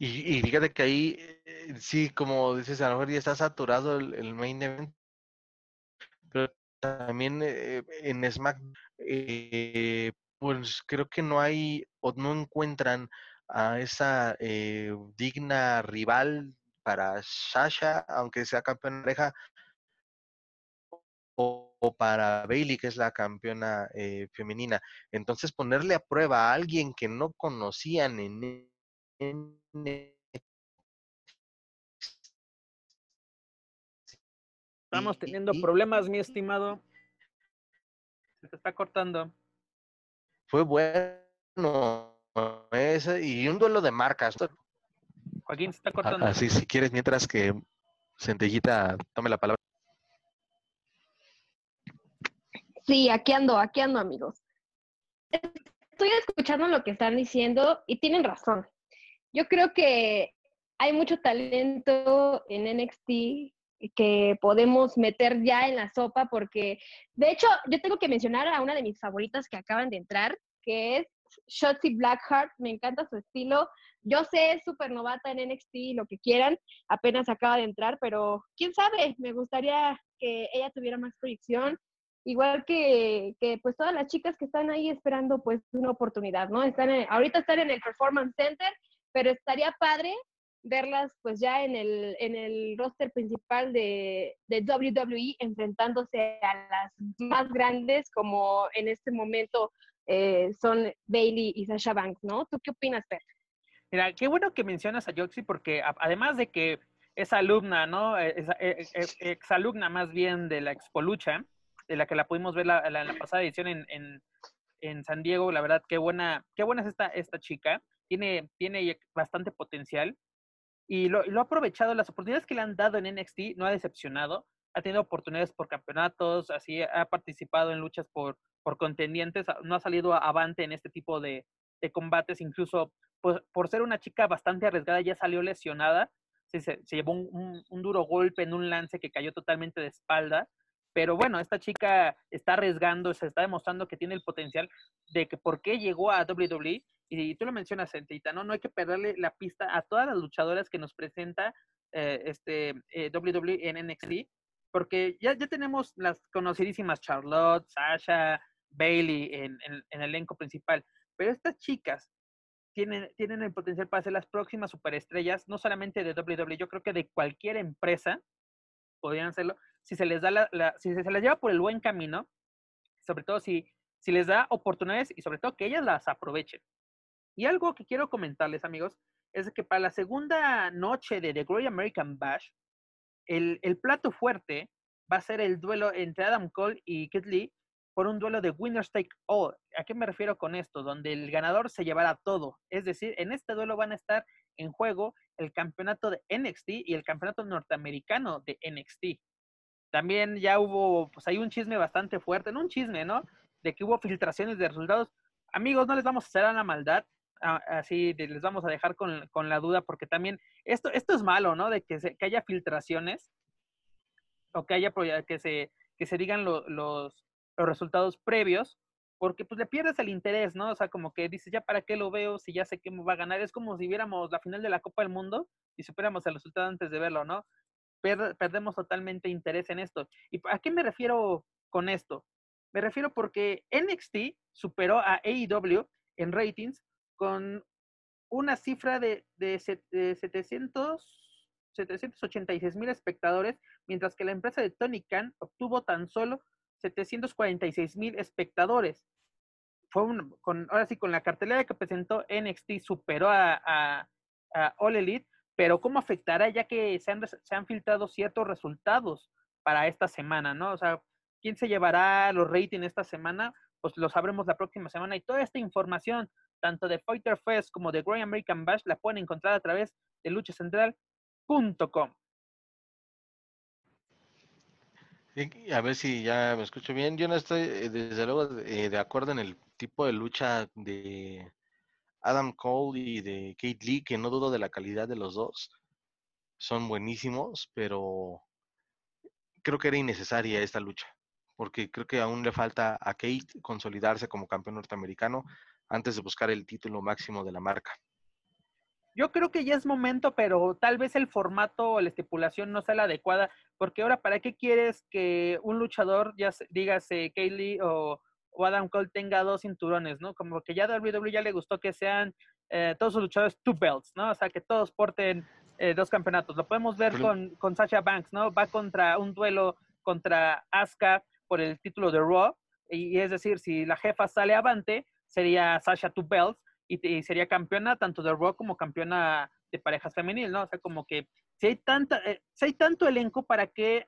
Y, fíjate que ahí, eh, sí, como dices, a lo mejor ya está saturado el, main event, pero también eh, en Smack, eh, pues creo que no hay o no encuentran a esa digna rival para Sasha, aunque sea campeona pareja, o, o, para Bailey, que es la campeona femenina. Entonces, ponerle a prueba a alguien que no conocían en Estamos teniendo problemas, mi estimado. Se te está cortando. Fue bueno. Ese, y un duelo de marcas. Joaquín se está cortando. Así, si quieres, mientras que Centellita tome la palabra. Sí, aquí ando, aquí ando, amigos. Estoy escuchando lo que están diciendo y tienen razón yo creo que hay mucho talento en NXT que podemos meter ya en la sopa porque, de hecho, yo tengo que mencionar a una de mis favoritas que acaban de entrar, que es Shotzi Blackheart. Me encanta su estilo. Yo sé, es súper novata en NXT, lo que quieran, apenas acaba de entrar, pero quién sabe, me gustaría que ella tuviera más proyección. Igual que, que pues todas las chicas que están ahí esperando pues una oportunidad, ¿no? Están ahorita están en el Performance Center pero estaría padre verlas pues ya en el, en el roster principal de, de, WWE enfrentándose a las más grandes como en este momento eh, son Bailey y Sasha Banks, ¿no? ¿Tú qué opinas, Pep? Mira, qué bueno que mencionas a Joxy porque además de que es alumna, ¿no? Eh, es, eh, exalumna más bien de la Expolucha, de la que la pudimos ver la, la, la pasada edición en, en, en, San Diego, la verdad, qué buena, qué buena es esta, esta chica tiene, tiene bastante potencial y lo, ha aprovechado. Las oportunidades que le han dado en NXT no ha decepcionado. Ha tenido oportunidades por campeonatos, así ha participado en luchas por, por contendientes, no ha salido avante en este tipo de, de combates, incluso pues, por ser una chica bastante arriesgada, ya salió lesionada, se, se, llevó un, un, duro golpe en un lance que cayó totalmente de espalda, pero bueno, esta chica está arriesgando, se está demostrando que tiene el potencial de que por qué llegó a WWE y tú lo mencionas, Centita, ¿no? No hay que perderle la pista a todas las luchadoras que nos presenta eh, este eh, WWE en NXT, porque ya, ya tenemos las conocidísimas Charlotte, Sasha, Bailey en, el elenco principal, pero estas chicas tienen, tienen el potencial para ser las próximas superestrellas, no solamente de WWE, yo creo que de cualquier empresa podrían hacerlo, si se les da la, si se les lleva por el buen camino, sobre todo si, si les da oportunidades y sobre todo que ellas las aprovechen. Y algo que quiero comentarles, amigos, es que para la segunda noche de The Great American Bash, el, plato fuerte va a ser el duelo entre Adam Cole y Kid Lee por un duelo de Winners Take All. ¿A qué me refiero con esto? Donde el ganador se llevará todo. Es decir, en este duelo van a estar en juego el campeonato de NXT y el campeonato norteamericano de NXT. También ya hubo, pues hay un chisme bastante fuerte, no un chisme, ¿no? De que hubo filtraciones de resultados. Amigos, no les vamos a hacer a la maldad, así les vamos a dejar con, la duda, porque también esto, esto es malo, ¿no? De que, que haya filtraciones o que haya que se, que se digan los, los resultados previos, porque pues le pierdes el interés, ¿no? O sea, como que dices, ya para qué lo veo si ya sé que va a ganar. Es como si viéramos la final de la Copa del Mundo y supiéramos el resultado antes de verlo, ¿no? perdemos totalmente interés en esto. ¿Y a qué me refiero con esto? Me refiero porque NXT superó a AEW en ratings con una cifra de, de, 700, 786 mil espectadores, mientras que la empresa de Tony Khan obtuvo tan solo 746 mil espectadores. Fue un, con, ahora sí, con la cartelera que presentó NXT superó a, a All Elite, pero ¿cómo afectará ya que se han, se han filtrado ciertos resultados para esta semana, ¿no? O sea, ¿quién se llevará los ratings esta semana? Pues lo sabremos la próxima semana y toda esta información, tanto de Fighter Fest como de Great American Bash, la pueden encontrar a través de luchacentral.com. A ver si ya me escucho bien. Yo no estoy, eh, desde luego, eh, de acuerdo en el tipo de lucha de, Adam Cole y de Kate Lee, que no dudo de la calidad de los dos. Son buenísimos, pero creo que era innecesaria esta lucha, porque creo que aún le falta a Kate consolidarse como campeón norteamericano antes de buscar el título máximo de la marca. Yo creo que ya es momento, pero tal vez el formato o la estipulación no sea la adecuada, porque ahora, ¿para qué quieres que un luchador, ya digas Kaylee o o Adam Cole tenga dos cinturones, ¿no? Como que ya a WWE ya le gustó que sean eh, todos sus luchadores two belts, ¿no? O sea, que todos porten eh, dos campeonatos. Lo podemos ver con, con Sasha Banks, ¿no? Va contra un duelo contra Asuka por el título de Raw. Y, es decir, si la jefa sale avante, sería Sasha two y, sería campeona tanto de Raw como campeona de parejas femenil, ¿no? O sea, como que si hay, tanta, eh, si hay tanto elenco para que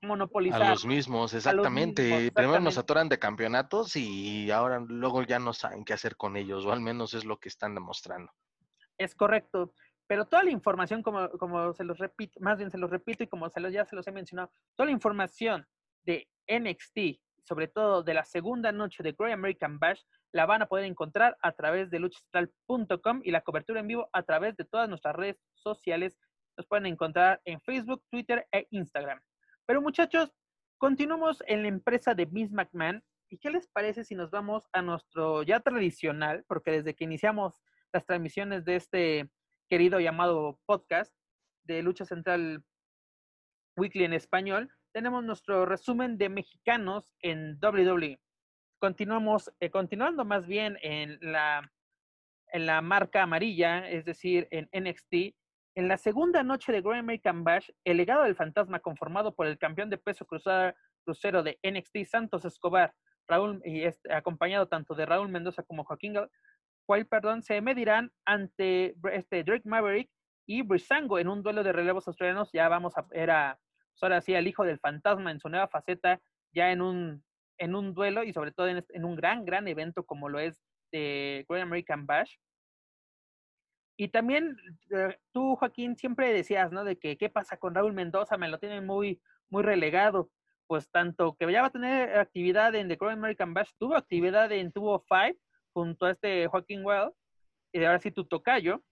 monopolizar. A los mismos, exactamente. Primero nos atoran de campeonatos y ahora luego ya no saben qué hacer con ellos, o al menos es lo que están demostrando. Es correcto. Pero toda la información, como, como se los repito, más bien se los repito y como se los, ya se los he mencionado, toda la información de NXT, sobre todo de la segunda noche de Great American Bash, la van a poder encontrar a través de luchastral.com y la cobertura en vivo a través de todas nuestras redes sociales. Nos pueden encontrar en Facebook, Twitter e Instagram. Pero muchachos, continuamos en la empresa de Miss McMahon. ¿Y qué les parece si nos vamos a nuestro ya tradicional, porque desde que iniciamos las transmisiones de este querido llamado podcast de Lucha Central Weekly en español, tenemos nuestro resumen de mexicanos en WWE. Continuamos, eh, continuando más bien en la, en la marca amarilla, es decir, en NXT, en la segunda noche de Great American Bash, el legado del fantasma conformado por el campeón de peso crucero de NXT Santos Escobar, Raúl, y este, acompañado tanto de Raúl Mendoza como Joaquín Wild, perdón, se medirán ante este Drake Maverick y Brisango en un duelo de relevos australianos. Ya vamos a ver a, pues ahora sí, al hijo del fantasma en su nueva faceta, ya en un, en un duelo y sobre todo en, en un gran, gran evento como lo es de Great American Bash. Y también eh, tú, Joaquín, siempre decías, ¿no? De que qué pasa con Raúl Mendoza, me lo tienen muy, muy relegado. Pues tanto que ya va a tener actividad en The Great American Bash, tuvo actividad en Tuvo Five junto a este Joaquín Well, y ahora sí tu tocayo,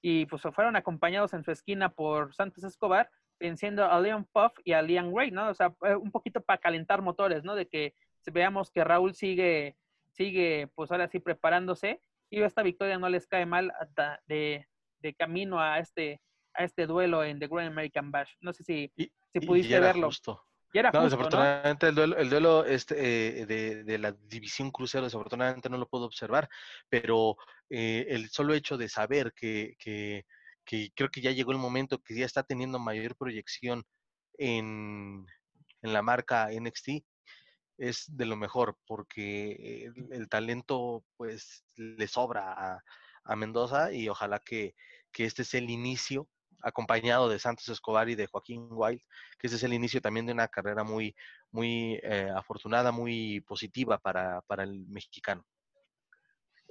y pues fueron acompañados en su esquina por Santos Escobar, venciendo a Leon Puff y a Liam Ray, ¿no? O sea, eh, un poquito para calentar motores, ¿no? De que veamos que Raúl sigue, sigue, pues ahora sí preparándose y esta victoria no les cae mal de, de camino a este, a este duelo en The Great American Bash. No sé si, si pudiste verlo. Justo. no, desafortunadamente el duelo, el duelo este, eh, de, de, la división crucero, desafortunadamente no lo puedo observar, pero eh, el solo hecho de saber que, que, que, creo que ya llegó el momento que ya está teniendo mayor proyección en, en la marca NXT, es de lo mejor, porque el, talento pues le sobra a, Mendoza y ojalá que, este es el inicio acompañado de Santos Escobar y de Joaquín Wild, que ese es el inicio también de una carrera muy, muy eh, afortunada, muy positiva para, para el mexicano.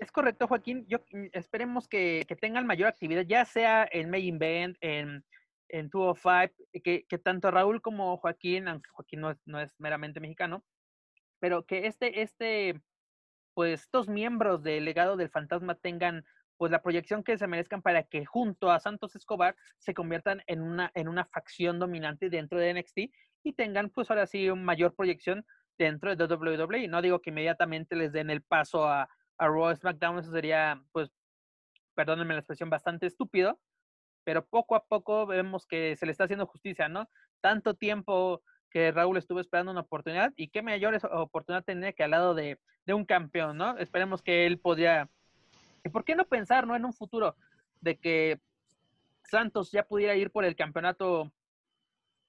Es correcto, Joaquín. Yo mm, esperemos que, que, tengan mayor actividad, ya sea en Main Event, en, en 205, que, que tanto Raúl como Joaquín, aunque Joaquín no es, no es meramente mexicano, pero que este, este, pues estos miembros del legado del fantasma tengan pues la proyección que se merezcan para que junto a Santos Escobar se conviertan en una, en una facción dominante dentro de NXT y tengan pues ahora sí mayor proyección dentro de WWE. No digo que inmediatamente les den el paso a, a Raw SmackDown, eso sería pues, perdónenme la expresión, bastante estúpido, pero poco a poco vemos que se le está haciendo justicia, ¿no? Tanto tiempo que Raúl estuvo esperando una oportunidad y qué mayor oportunidad tener que al lado de, de un campeón, ¿no? Esperemos que él podría ¿Y por qué no pensar, no, en un futuro de que Santos ya pudiera ir por el campeonato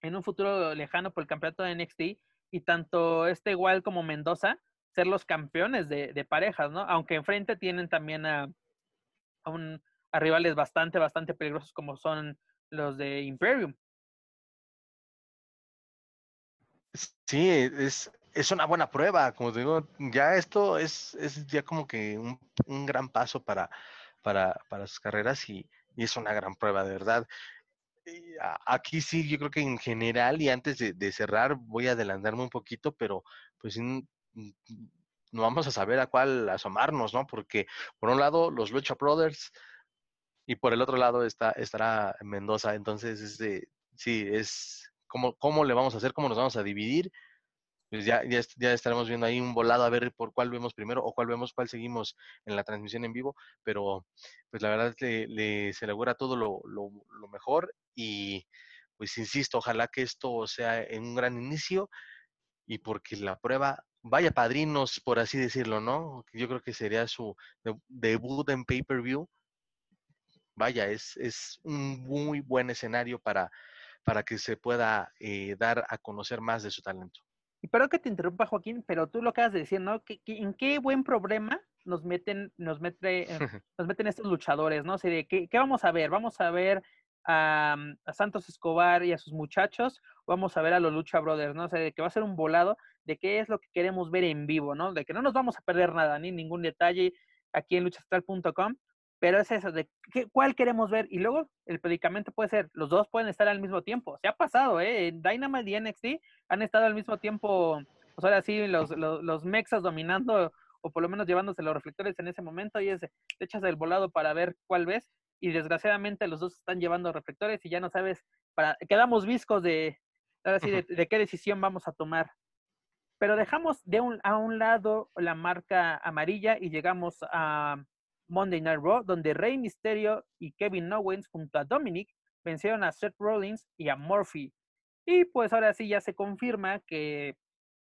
en un futuro lejano por el campeonato de NXT y tanto este igual como Mendoza ser los campeones de, parejas, ¿no? Aunque enfrente tienen también a, un, a rivales bastante, bastante peligrosos como son los de Imperium. Sí, es, es una buena prueba, como digo, ya esto es, es ya como que un, un gran paso para, para, para sus carreras y, y, es una gran prueba, de verdad. Aquí sí, yo creo que en general, y antes de, de cerrar, voy a adelantarme un poquito, pero pues no vamos a saber a cuál asomarnos, ¿no? Porque por un lado, los Lucha Brothers, y por el otro lado está, estará Mendoza. Entonces, este, sí, es cómo, cómo le vamos a hacer, cómo nos vamos a dividir pues ya, ya, estaremos viendo ahí un volado a ver por cuál vemos primero o cuál vemos, cuál seguimos en la transmisión en vivo, pero pues la verdad le, le se logra todo lo, lo, mejor y pues insisto, ojalá que esto sea un gran inicio y porque la prueba vaya padrinos, por así decirlo, ¿no? Yo creo que sería su debut en pay-per-view. Vaya, es, es un muy buen escenario para, para que se pueda eh, dar a conocer más de su talento. Y perdón que te interrumpa, Joaquín, pero tú lo acabas de decir, ¿no? en qué buen problema nos meten, nos mete, eh, nos meten estos luchadores, ¿no? O ¿qué, ¿qué, vamos a ver? ¿Vamos a ver a, Santos Escobar y a sus muchachos? vamos a ver a los Lucha Brothers, ¿no? O sea, de que va a ser un volado de qué es lo que queremos ver en vivo, ¿no? De que no nos vamos a perder nada, ni ningún detalle aquí en luchastral.com, pero es eso, de qué, cuál queremos ver. Y luego el predicamento puede ser, los dos pueden estar al mismo tiempo. Se ha pasado, ¿eh? En Dynamite y NXT han estado al mismo tiempo, pues ahora sí, los, los, los mexas dominando o por lo menos llevándose los reflectores en ese momento y es, te echas el volado para ver cuál ves y desgraciadamente los dos están llevando reflectores y ya no sabes, para quedamos viscos de, ahora sí, de, de qué decisión vamos a tomar. Pero dejamos de un, a un lado la marca amarilla y llegamos a Monday Night Raw, donde Rey Mysterio y Kevin Owens junto a Dominic vencieron a Seth Rollins y a Murphy. Y pues ahora sí ya se confirma que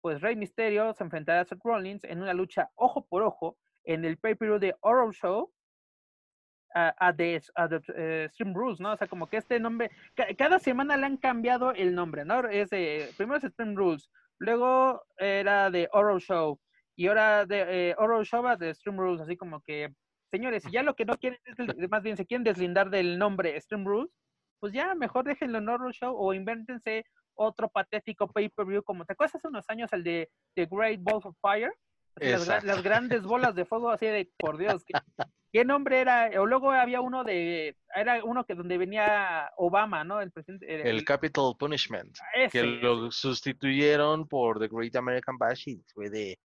pues Rey Mysterio se enfrentará a Seth Rollins en una lucha ojo por ojo en el pay-per-view de Oral Show a, The, eh, Stream Rules, ¿no? O sea, como que este nombre, cada semana le han cambiado el nombre, ¿no? Es de, primero es Stream Rules, luego era de Oral Show, y ahora de eh, Oral Show a The Stream Rules, así como que señores, si ya lo que no quieren es, más bien se quieren deslindar del nombre Stream Rules, pues ya mejor déjenlo en Horror Show o invéntense otro patético pay-per-view como te acuerdas hace unos años el de The Great Balls of Fire las, grandes bolas de fuego así de por Dios ¿qué, nombre era o luego había uno de era uno que donde venía Obama no el presidente el, Capital Punishment que lo sustituyeron por The Great American Bash y fue de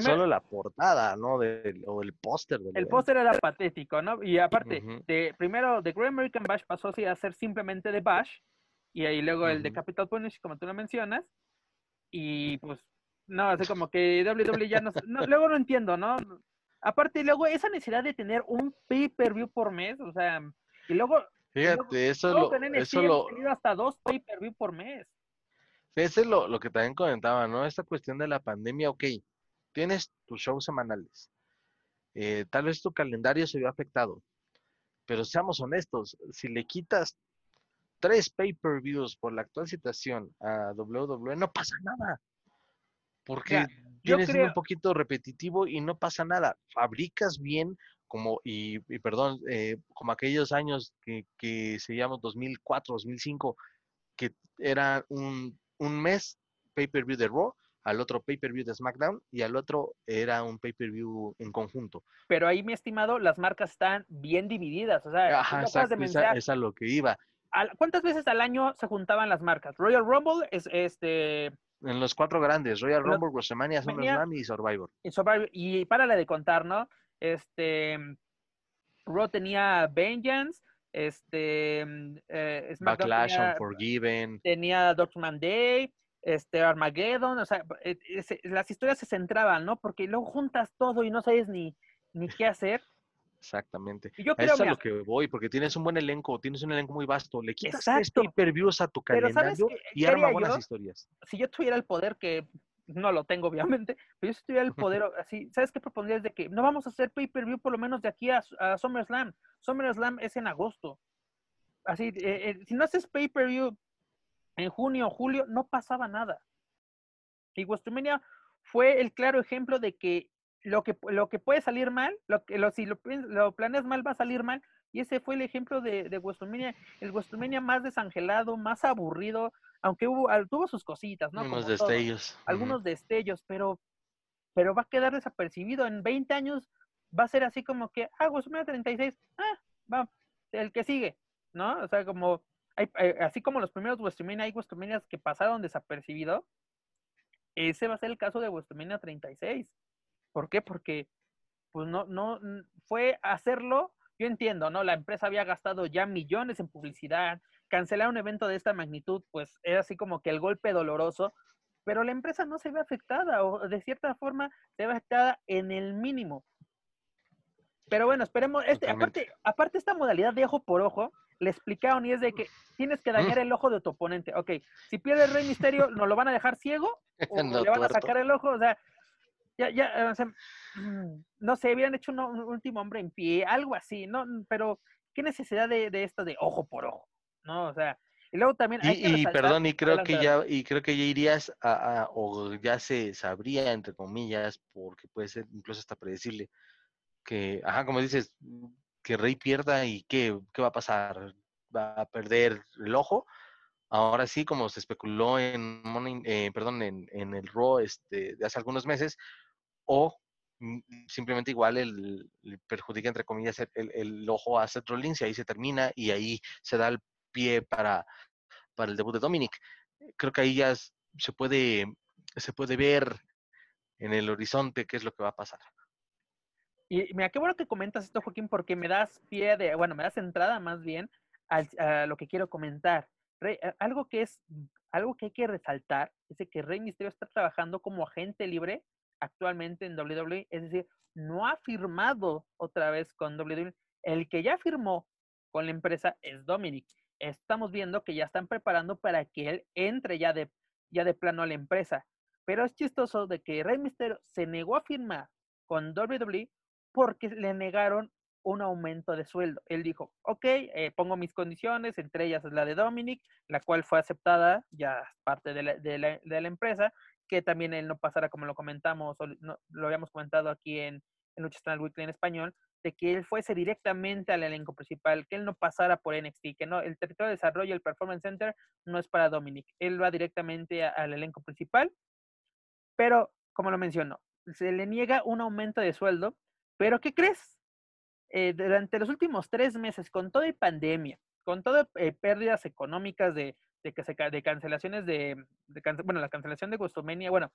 solo la portada, ¿no? o el póster. El póster era patético, ¿no? Y aparte, de, primero, The Great American Bash pasó así a ser simplemente The Bash, y ahí luego el de Capital Punish, como tú lo mencionas, y pues, no, así como que WWE ya no, luego no entiendo, ¿no? Aparte, luego esa necesidad de tener un pay-per-view por mes, o sea, y luego... Fíjate, eso lo... Eso lo... tenido hasta dos pay-per-view por mes. Ese es lo, lo que también comentaba, ¿no? Esta cuestión de la pandemia, ok, tienes tus shows semanales. Eh, tal vez tu calendario se vio afectado, pero seamos honestos, si le quitas tres pay-per-views por la actual situación a WWE, no pasa nada. Porque viene siendo un poquito repetitivo y no pasa nada. Fabricas bien como, y, perdón, eh, como aquellos años que, que seguíamos 2004, 2005, que era un, un mes pay-per-view de Raw, al otro pay-per-view de SmackDown y al otro era un pay-per-view en conjunto. Pero ahí, mi estimado, las marcas están bien divididas. O sea, Ajá, exacto, es a lo que iba. ¿Cuántas veces al año se juntaban las marcas? Royal Rumble es este. En los cuatro grandes, Royal Rumble, WrestleMania, SummerSlam y Survivor. Y Survivor. Y párale de contar, ¿no? Este. Raw tenía Vengeance, este. Mm, eh, Backlash, tenía, Unforgiven. Tenía Doctor Day, este, Armageddon, o sea, eh, las historias se centraban, ¿no? Porque luego juntas todo y no sabes ni, ni qué hacer. Exactamente. Y yo creo, Eso es a lo que voy, porque tienes un buen elenco, tienes un elenco muy vasto, le quitas Exacto. pay-per-views a tu calendario y arma buenas historias. Si yo tuviera el poder, que no lo tengo obviamente, pero yo si tuviera el poder, así, ¿sabes qué propondrías? De que no vamos a hacer pay-per-view por lo menos de aquí a, a SummerSlam. SummerSlam es en agosto. Así, eh, eh, si no haces pay-per-view en junio o julio, no pasaba nada. Y WrestleMania fue el claro ejemplo de que lo que, lo que puede salir mal, lo que, lo, si lo, planeas mal va a salir mal. Y ese fue el ejemplo de, de WrestleMania, el WrestleMania más desangelado, más aburrido, aunque hubo, tuvo sus cositas, ¿no? Algunos destellos. algunos destellos, pero, pero va a quedar desapercibido. En 20 años va a ser así como que, ah, WrestleMania 36, ah, va, el que sigue, ¿no? O sea, como, hay, eh, así como los primeros WrestleMania, hay WrestleMania que pasaron desapercibido. Ese va a ser el caso de WrestleMania 36. ¿Por qué? Porque pues no, no, fue hacerlo, yo entiendo, ¿no? La empresa había gastado ya millones en publicidad, cancelar un evento de esta magnitud, pues era así como que el golpe doloroso, pero la empresa no se ve afectada, o de cierta forma se ve afectada en el mínimo. Pero bueno, esperemos, este, aparte, aparte esta modalidad de ojo por ojo, le explicaron y es de que tienes que dañar el ojo de tu oponente. Ok, si pierde el Rey Misterio, ¿no lo van a dejar ciego? ¿O le van a sacar el ojo? O sea, ya, ya, o sea, mm, no sé, hubieran hecho un, último hombre en pie, algo así, ¿no? Pero, ¿qué necesidad de, esto de ojo por ojo? ¿No? O sea, y luego también y, perdón, y creo que ya, y creo que ya irías a, o ya se sabría, entre comillas, porque puede ser incluso hasta predecible, que, ajá, como dices, que Rey pierda y qué, qué va a pasar, va a perder el ojo, Ahora sí, como se especuló en, eh, perdón, en, en, el Raw este, de hace algunos meses, o mm, simplemente igual el, perjudica, entre comillas, el, el, ojo a Seth Rollins y ahí se termina y ahí se da el pie para, para el debut de Dominic. Creo que ahí ya se puede, se puede ver en el horizonte qué es lo que va a pasar. Y mira, qué bueno que comentas esto, Joaquín, porque me das pie de, bueno, me das entrada más bien a lo que quiero comentar. algo que es, algo que hay que resaltar es que Rey Misterio está trabajando como agente libre actualmente en WWE, es decir, no ha firmado otra vez con WWE. El que ya firmó con la empresa es Dominic. Estamos viendo que ya están preparando para que él entre ya de, ya de plano a la empresa. Pero es chistoso de que Rey Misterio se negó a firmar con WWE porque le negaron un aumento de sueldo. Él dijo, ok, eh, pongo mis condiciones, entre ellas la de Dominic, la cual fue aceptada ya parte de la, de la empresa, que también él no pasara, como lo comentamos, o lo habíamos comentado aquí en, en Lucha Weekly en español, de que él fuese directamente al elenco principal, que él no pasara por NXT, que no, el territorio de desarrollo, el Performance Center, no es para Dominic. Él va directamente al elenco principal, pero, como lo mencionó, se le niega un aumento de sueldo, pero ¿qué crees? Eh, durante los últimos tres meses, con toda pandemia, con todas eh, pérdidas económicas de, que se, de cancelaciones de, bueno, la cancelación de Gustomenia, bueno,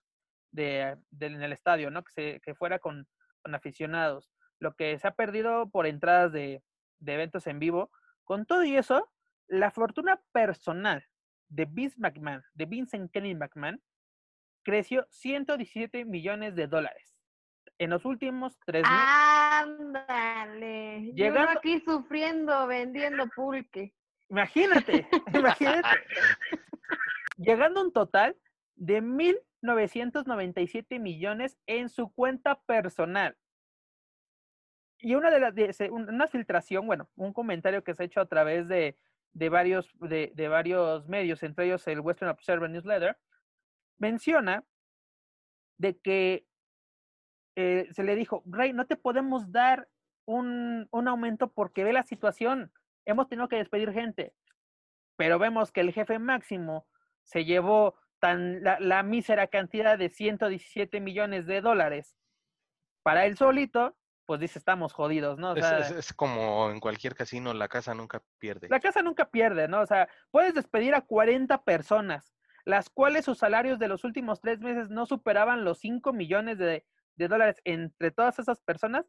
de, en el estadio, ¿no? Que, se, que fuera con, con, aficionados, lo que se ha perdido por entradas de, de eventos en vivo, con todo y eso, la fortuna personal de Vince McMahon, de Vincent Kenny McMahon, creció 117 millones de dólares en los últimos tres meses. Ándale. Yo aquí sufriendo, vendiendo pulque. Imagínate, imagínate. Llegando a un total de 1.997 millones en su cuenta personal. Y una de las, una filtración, bueno, un comentario que se ha hecho a través de, de varios, de, de, varios medios, entre ellos el Western Observer Newsletter, menciona de que eh, se le dijo, Rey, no te podemos dar un, un aumento porque ve la situación. Hemos tenido que despedir gente, pero vemos que el jefe máximo se llevó tan la, mísera cantidad de 117 millones de dólares para él solito, pues dice, estamos jodidos, ¿no? es, como en cualquier casino, la casa nunca pierde. La casa nunca pierde, ¿no? O sea, puedes despedir a 40 personas, las cuales sus salarios de los últimos tres meses no superaban los 5 millones de, de dólares entre todas esas personas.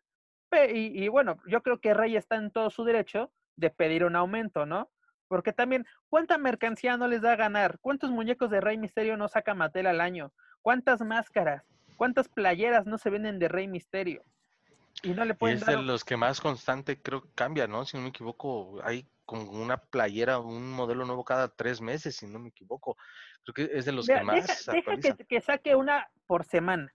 Y, y, bueno, yo creo que Rey está en todo su derecho de pedir un aumento, ¿no? Porque también, ¿cuánta mercancía no les da a ganar? ¿Cuántos muñecos de Rey Misterio no saca Mattel al año? ¿Cuántas máscaras? ¿Cuántas playeras no se venden de Rey Misterio? Y no le pueden es de los que más constante creo que cambia, ¿no? Si no me equivoco, hay como una playera, un modelo nuevo cada tres meses, si no me equivoco. Creo que es de los que más. Deja, que, que, saque una por semana.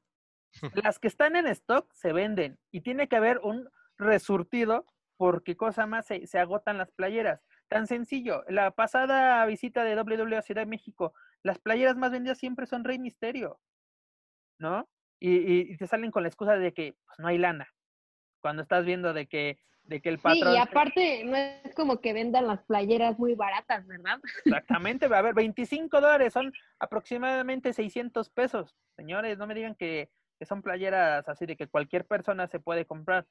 Las que están en stock se venden y tiene que haber un resurtido porque cosa más se, se agotan las playeras. Tan sencillo, la pasada visita de WWE a Ciudad de México, las playeras más vendidas siempre son Rey Misterio, ¿no? Y, y, te salen con la excusa de que pues, no hay lana. Cuando estás viendo de que, de que el patrón... Sí, y aparte no es como que vendan las playeras muy baratas, ¿verdad? Exactamente, va a haber 25 dólares, son aproximadamente 600 pesos. Señores, no me digan que, que son playeras así de que cualquier persona se puede comprar.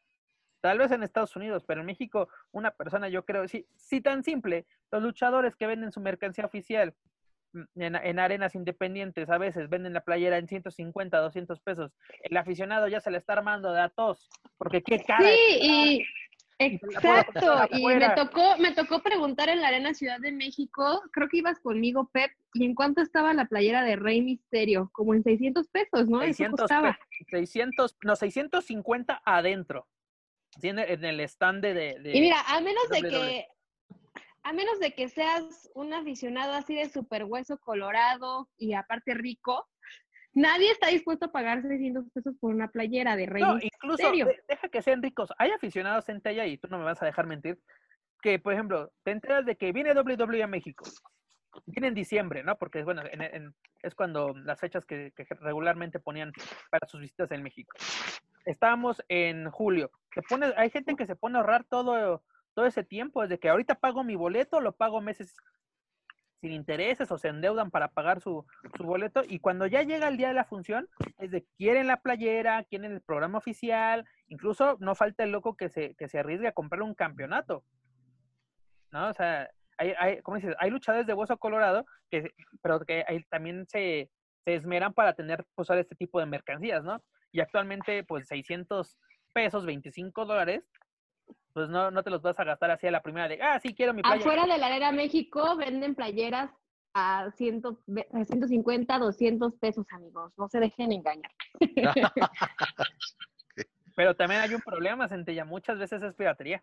Tal vez en Estados Unidos, pero en México una persona, yo creo, sí, sí tan simple, los luchadores que venden su mercancía oficial mm, en, arenas independientes a veces venden la playera en 150, 200 pesos. El aficionado ya se le está armando de porque qué cara. Sí, y exacto. Y me tocó, me tocó preguntar en la Arena Ciudad de México, creo que ibas conmigo, Pep, y en cuánto estaba la playera de Rey Misterio, como en 600 pesos, ¿no? 600, 600, no, 650 adentro en el stand de, Y mira, a menos de que a menos de que seas un aficionado así de super hueso colorado y aparte rico, nadie está dispuesto a pagar 600 pesos por una playera de Rey no, incluso deja que sean ricos. Hay aficionados en Tella y tú no me vas a dejar mentir que, por ejemplo, te enteras de que viene WWE a México. Viene en diciembre, ¿no? Porque, bueno, es cuando las fechas que, que regularmente ponían para sus visitas en México estábamos en julio. Se pone, hay gente que se pone a ahorrar todo, todo ese tiempo, desde que ahorita pago mi boleto, lo pago meses sin intereses o se endeudan para pagar su, su boleto y cuando ya llega el día de la función, es de quieren la playera, quieren el programa oficial, incluso no falta el loco que se, que se arriesgue a comprar un campeonato. ¿No? O sea, hay, hay, ¿cómo dices? Hay luchadores de hueso colorado, que, pero que también se, se esmeran para tener, usar este tipo de mercancías, ¿no? y actualmente pues 600 pesos, 25 dólares, pues no, no te los vas a gastar así a la primera de, ah, sí, quiero mi playera. Afuera de la arena México venden playeras a 100, 150, 200 pesos, amigos. No se dejen engañar. Pero también hay un problema, Centella. Muchas veces es piratería.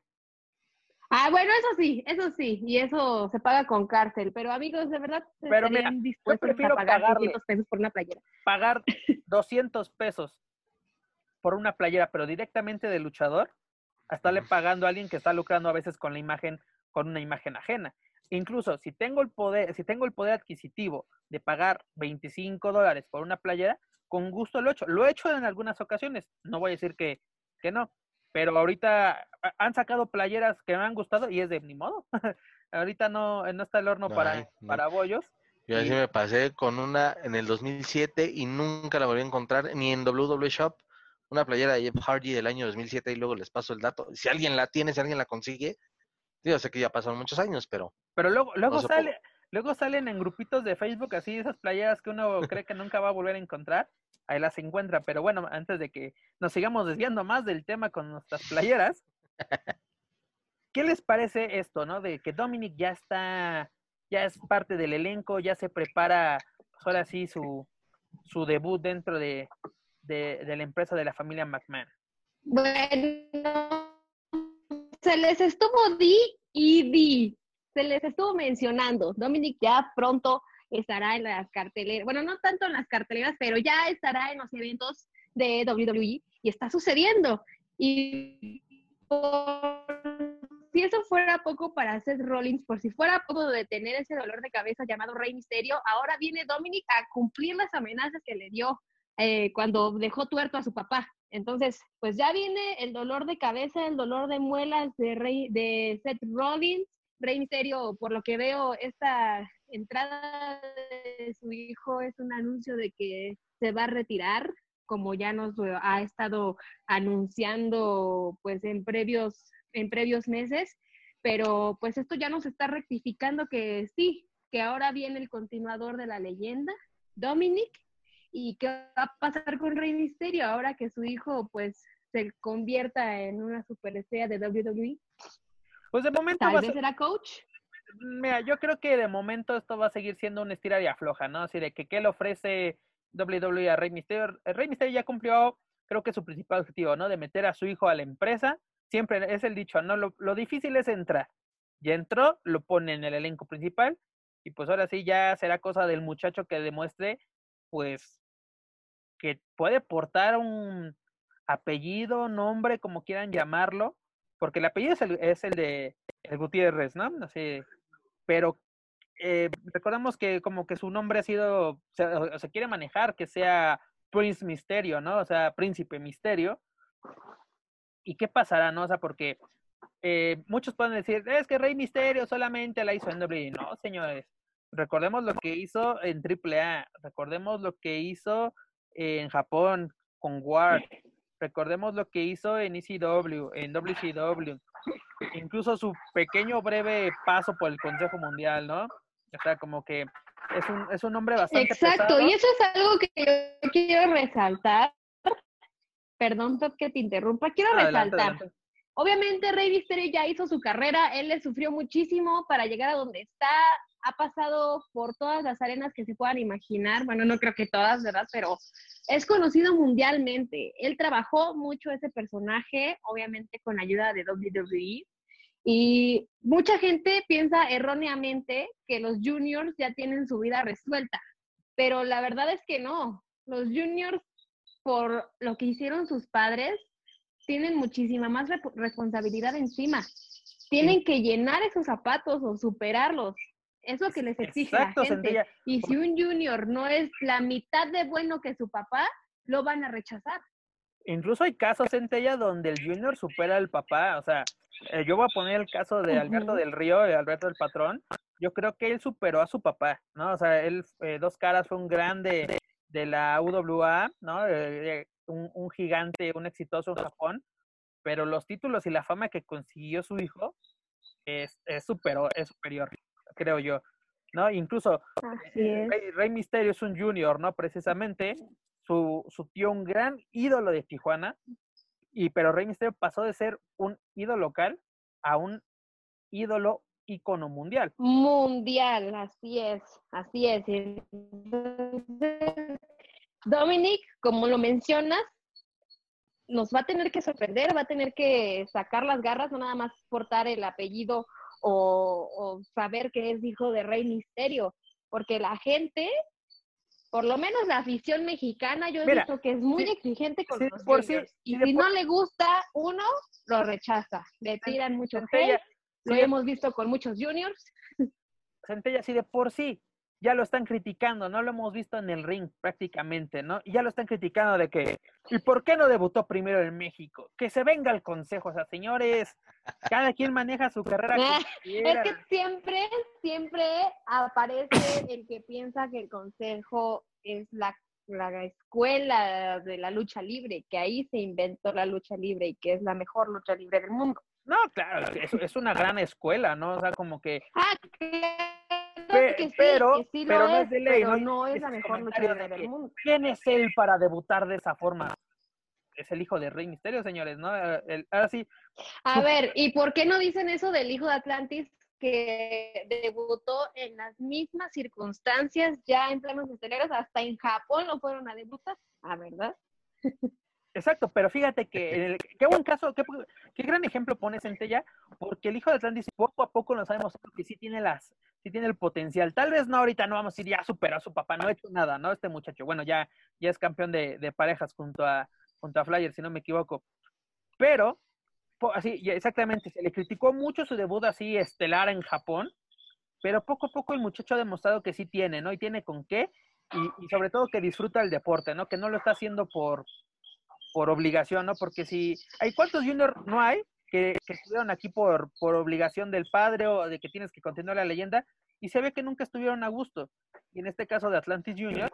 Ah, bueno, eso sí, eso sí. Y eso se paga con cárcel. Pero, amigos, de verdad, pero mira, yo prefiero a pagar 200 pesos por una playera. Pagar 200 pesos por una playera, pero directamente de luchador, a estarle pagando a alguien que está lucrando a veces con la imagen, con una imagen ajena. Incluso si tengo el poder, si tengo el poder adquisitivo de pagar 25 dólares por una playera, con gusto lo he hecho. Lo he hecho en algunas ocasiones, no voy a decir que, que no, pero ahorita han sacado playeras que me han gustado y es de ni modo. ahorita no, no está el horno para, para bollos. Yo así me pasé con una en el 2007 y nunca la volví a encontrar ni en WWE Shop una playera de Jeff Hardy del año 2007 y luego les paso el dato. Si alguien la tiene, si alguien la consigue, yo sé que ya pasaron muchos años, pero... Pero luego, luego, sale, luego salen en grupitos de Facebook así esas playeras que uno cree que nunca va a volver a encontrar, ahí las encuentra. Pero bueno, antes de que nos sigamos desviando más del tema con nuestras playeras, ¿qué les parece esto, no? De que Dominic ya está, ya es parte del elenco, ya se prepara, pues ahora sí, su, su debut dentro de, de, la empresa de la familia McMahon? Bueno, se les estuvo di y di, se les estuvo mencionando. Dominic ya pronto estará en las carteleras, bueno, no tanto en las carteleras, pero ya estará en los eventos de WWE y está sucediendo. Y si eso fuera poco para Seth Rollins, por si fuera poco de tener ese dolor de cabeza llamado Rey Misterio, ahora viene Dominic a cumplir las amenazas que le dio eh, cuando dejó tuerto a su papá. Entonces, pues ya viene el dolor de cabeza, el dolor de muelas de, Rey, de Seth Rollins. Rey Misterio, por lo que veo, esta entrada de su hijo es un anuncio de que se va a retirar, como ya nos ha estado anunciando pues en previos, en previos meses, pero pues esto ya nos está rectificando que sí, que ahora viene el continuador de la leyenda, Dominic, y qué va a pasar con Rey Misterio ahora que su hijo pues se convierta en una superestrella de WWE. Pues de momento tal vez será coach. Mira, yo creo que de momento esto va a seguir siendo una estira y afloja, ¿no? Así de que qué le ofrece WWE a Rey Misterio. El Rey Misterio ya cumplió, creo que su principal objetivo, ¿no? De meter a su hijo a la empresa. Siempre es el dicho, ¿no? Lo, lo difícil es entrar. Ya entró, lo pone en el elenco principal y pues ahora sí ya será cosa del muchacho que demuestre, pues, que puede portar un apellido, nombre, como quieran llamarlo, porque el apellido es el, de el Gutiérrez, ¿no? Así, pero eh, recordamos que como que su nombre ha sido, se quiere manejar que sea Prince Misterio, ¿no? O sea, Príncipe Misterio. ¿Y qué pasará, no? O sea, porque eh, muchos pueden decir, es que Rey Misterio solamente la hizo en WWE. No, señores. Recordemos lo que hizo en AAA. Recordemos lo que hizo en Japón con Ward. Recordemos lo que hizo en ECW, en WCW. Incluso su pequeño breve paso por el Consejo Mundial, ¿no? O sea, como que es un, es un hombre bastante Exacto, y eso es algo que yo quiero resaltar. Perdón, que te interrumpa. Quiero resaltar. Obviamente Rey Mysterio ya hizo su carrera, él le sufrió muchísimo para llegar a donde está, ha pasado por todas las arenas que se puedan imaginar, bueno, no creo que todas, ¿verdad? Pero es conocido mundialmente. Él trabajó mucho ese personaje, obviamente con ayuda de WWE, y mucha gente piensa erróneamente que los juniors ya tienen su vida resuelta, pero la verdad es que no. Los juniors, por lo que hicieron sus padres, tienen muchísima más responsabilidad encima. Tienen que llenar esos zapatos o superarlos. Es lo que les exige la gente. Y si un junior no es la mitad de bueno que su papá, lo van a rechazar. Incluso hay casos, Centella, donde el junior supera al papá. O sea, eh, yo voy a poner el caso de Alberto del Río, de Alberto del Patrón. Yo creo que él superó a su papá, ¿no? O sea, él, eh, Dos Caras fue un grande de la UWA, ¿no? un, gigante, un exitoso en Japón, pero los títulos y la fama que consiguió su hijo es, es, es superior, creo yo. ¿no? Incluso eh, Rey, Misterio es un junior, ¿no? Precisamente, su, su tío, un gran ídolo de Tijuana, y pero Rey Misterio pasó de ser un ídolo local a un ídolo ícono mundial. Mundial, así es, así es. Dominic, como lo mencionas, nos va a tener que sorprender, va a tener que sacar las garras, no nada más portar el apellido o, saber que es hijo de Rey Misterio, porque la gente, por lo menos la afición mexicana, yo he visto que es muy exigente con los por y si no le gusta uno, lo rechaza, le tiran mucho hate, lo hemos visto con muchos juniors. Centella, sí de por sí ya lo están criticando, no lo hemos visto en el ring prácticamente, ¿no? Y ya lo están criticando de que, ¿y por qué no debutó primero en México? Que se venga el consejo, o sea, señores, cada quien maneja su carrera. es que siempre, siempre aparece el que piensa que el consejo es la, la escuela de la lucha libre, que ahí se inventó la lucha libre y que es la mejor lucha libre del mundo. No, claro, es, es una gran escuela, ¿no? O sea, como que... Ah, pero, pero no es de ley, ¿no? es la mejor luchadora del mundo. ¿Quién es él para debutar de esa forma? Es el hijo de Rey Misterio, señores, ¿no? El, ahora sí. A ver, ¿y por qué no dicen eso del hijo de Atlantis que debutó en las mismas circunstancias ya en planos estelares? Hasta en Japón lo fueron a debutar, ¿a verdad? Exacto, pero fíjate que qué buen caso, qué, gran ejemplo pones Centella, porque el hijo de Atlantis poco a poco nos sabemos que sí tiene las, sí tiene el potencial. Tal vez no ahorita no vamos a ir ya superó a su papá, no ha hecho nada, ¿no? Este muchacho, bueno, ya, ya es campeón de, de parejas junto a, junto a Flyer, si no me equivoco. Pero, así, exactamente, se le criticó mucho su debut así estelar en Japón, pero poco a poco el muchacho ha demostrado que sí tiene, ¿no? Y tiene con qué. y, sobre todo que disfruta el deporte, ¿no? Que no lo está haciendo por, por obligación, ¿no? Porque si hay cuántos juniors no hay que, que estuvieron aquí por, por obligación del padre o de que tienes que continuar la leyenda y se ve que nunca estuvieron a gusto. Y en este caso de Atlantis Junior,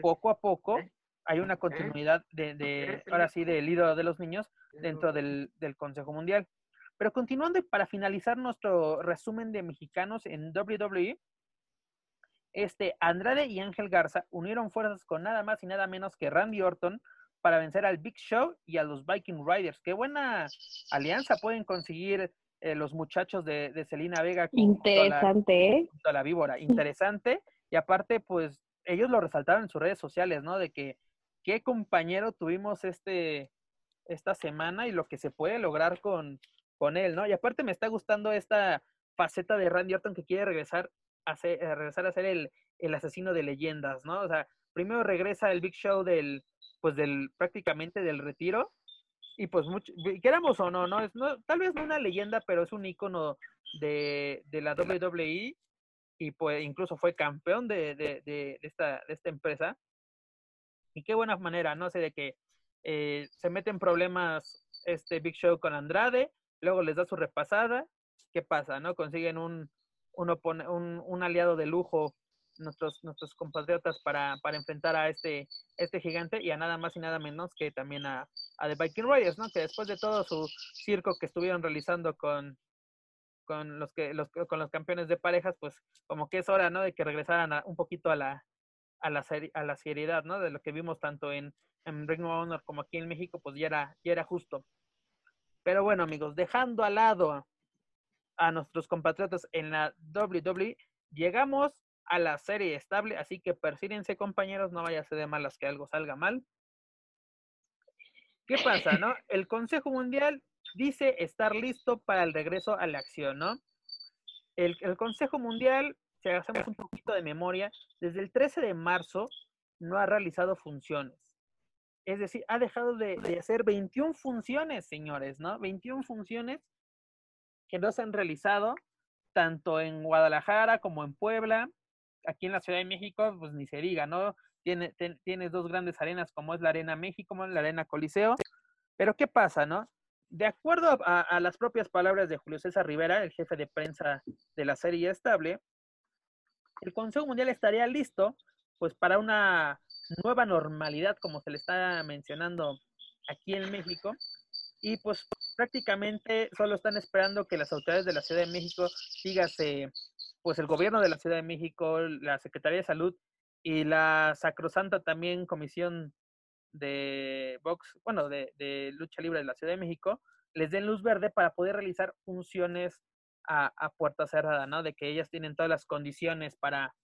poco a poco hay una continuidad de, de ahora sí, del ídolo de los niños dentro del, del Consejo Mundial. Pero continuando para finalizar nuestro resumen de mexicanos en WWE, este Andrade y Ángel Garza unieron fuerzas con nada más y nada menos que Randy Orton para vencer al Big Show y a los Viking Riders. Qué buena alianza pueden conseguir eh, los muchachos de, de Selena Vega. Interesante, ¿eh? la, la víbora. Interesante. Y aparte, pues, ellos lo resaltaron en sus redes sociales, ¿no? De que qué compañero tuvimos este esta semana y lo que se puede lograr con, con él, ¿no? Y aparte me está gustando esta faceta de Randy Orton que quiere regresar a ser, regresar a ser el, el asesino de leyendas, ¿no? O sea, primero regresa el Big Show del, pues del, prácticamente del retiro, y pues mucho, queramos o no, no es no, tal vez no una leyenda, pero es un icono de, de la WWE y pues incluso fue campeón de, de, de, esta, de esta empresa. Y qué buena manera, no sé, de que eh, se mete en problemas este Big Show con Andrade, luego les da su repasada, ¿qué pasa? ¿No? Consiguen un, un, un aliado de lujo nuestros, nuestros compatriotas para, para enfrentar a este, este gigante y a nada más y nada menos que también a, a The Viking Riders, ¿no? Que después de todo su circo que estuvieron realizando con, con los que los, con los campeones de parejas, pues como que es hora, ¿no? De que regresaran un poquito a la a la a la seriedad, ¿no? De lo que vimos tanto en, en Ring of Honor como aquí en México, pues ya era ya era justo. Pero bueno, amigos, dejando al lado a nuestros compatriotas en la WWE, llegamos a la serie estable, así que persírense compañeros, no vaya a ser de malas que algo salga mal. ¿Qué pasa, no? El Consejo Mundial dice estar listo para el regreso a la acción, ¿no? El, Consejo Mundial, si hacemos un poquito de memoria, desde el 13 de marzo no ha realizado funciones. Es decir, ha dejado de, de hacer 21 funciones, señores, ¿no? 21 funciones que no se han realizado tanto en Guadalajara como en Puebla, aquí en la Ciudad de México, pues ni se diga, ¿no? Tiene, tienes dos grandes arenas como es la Arena México, la Arena Coliseo. Pero ¿qué pasa, no? De acuerdo a, las propias palabras de Julio César Rivera, el jefe de prensa de la serie estable, el Consejo Mundial estaría listo pues para una nueva normalidad, como se le está mencionando aquí en México, y pues prácticamente solo están esperando que las autoridades de la Ciudad de México, dígase pues el gobierno de la Ciudad de México, la Secretaría de Salud y la sacrosanta también Comisión de Box, bueno, de, Lucha Libre de la Ciudad de México, les den luz verde para poder realizar funciones a, puerta cerrada, ¿no? De que ellas tienen todas las condiciones para,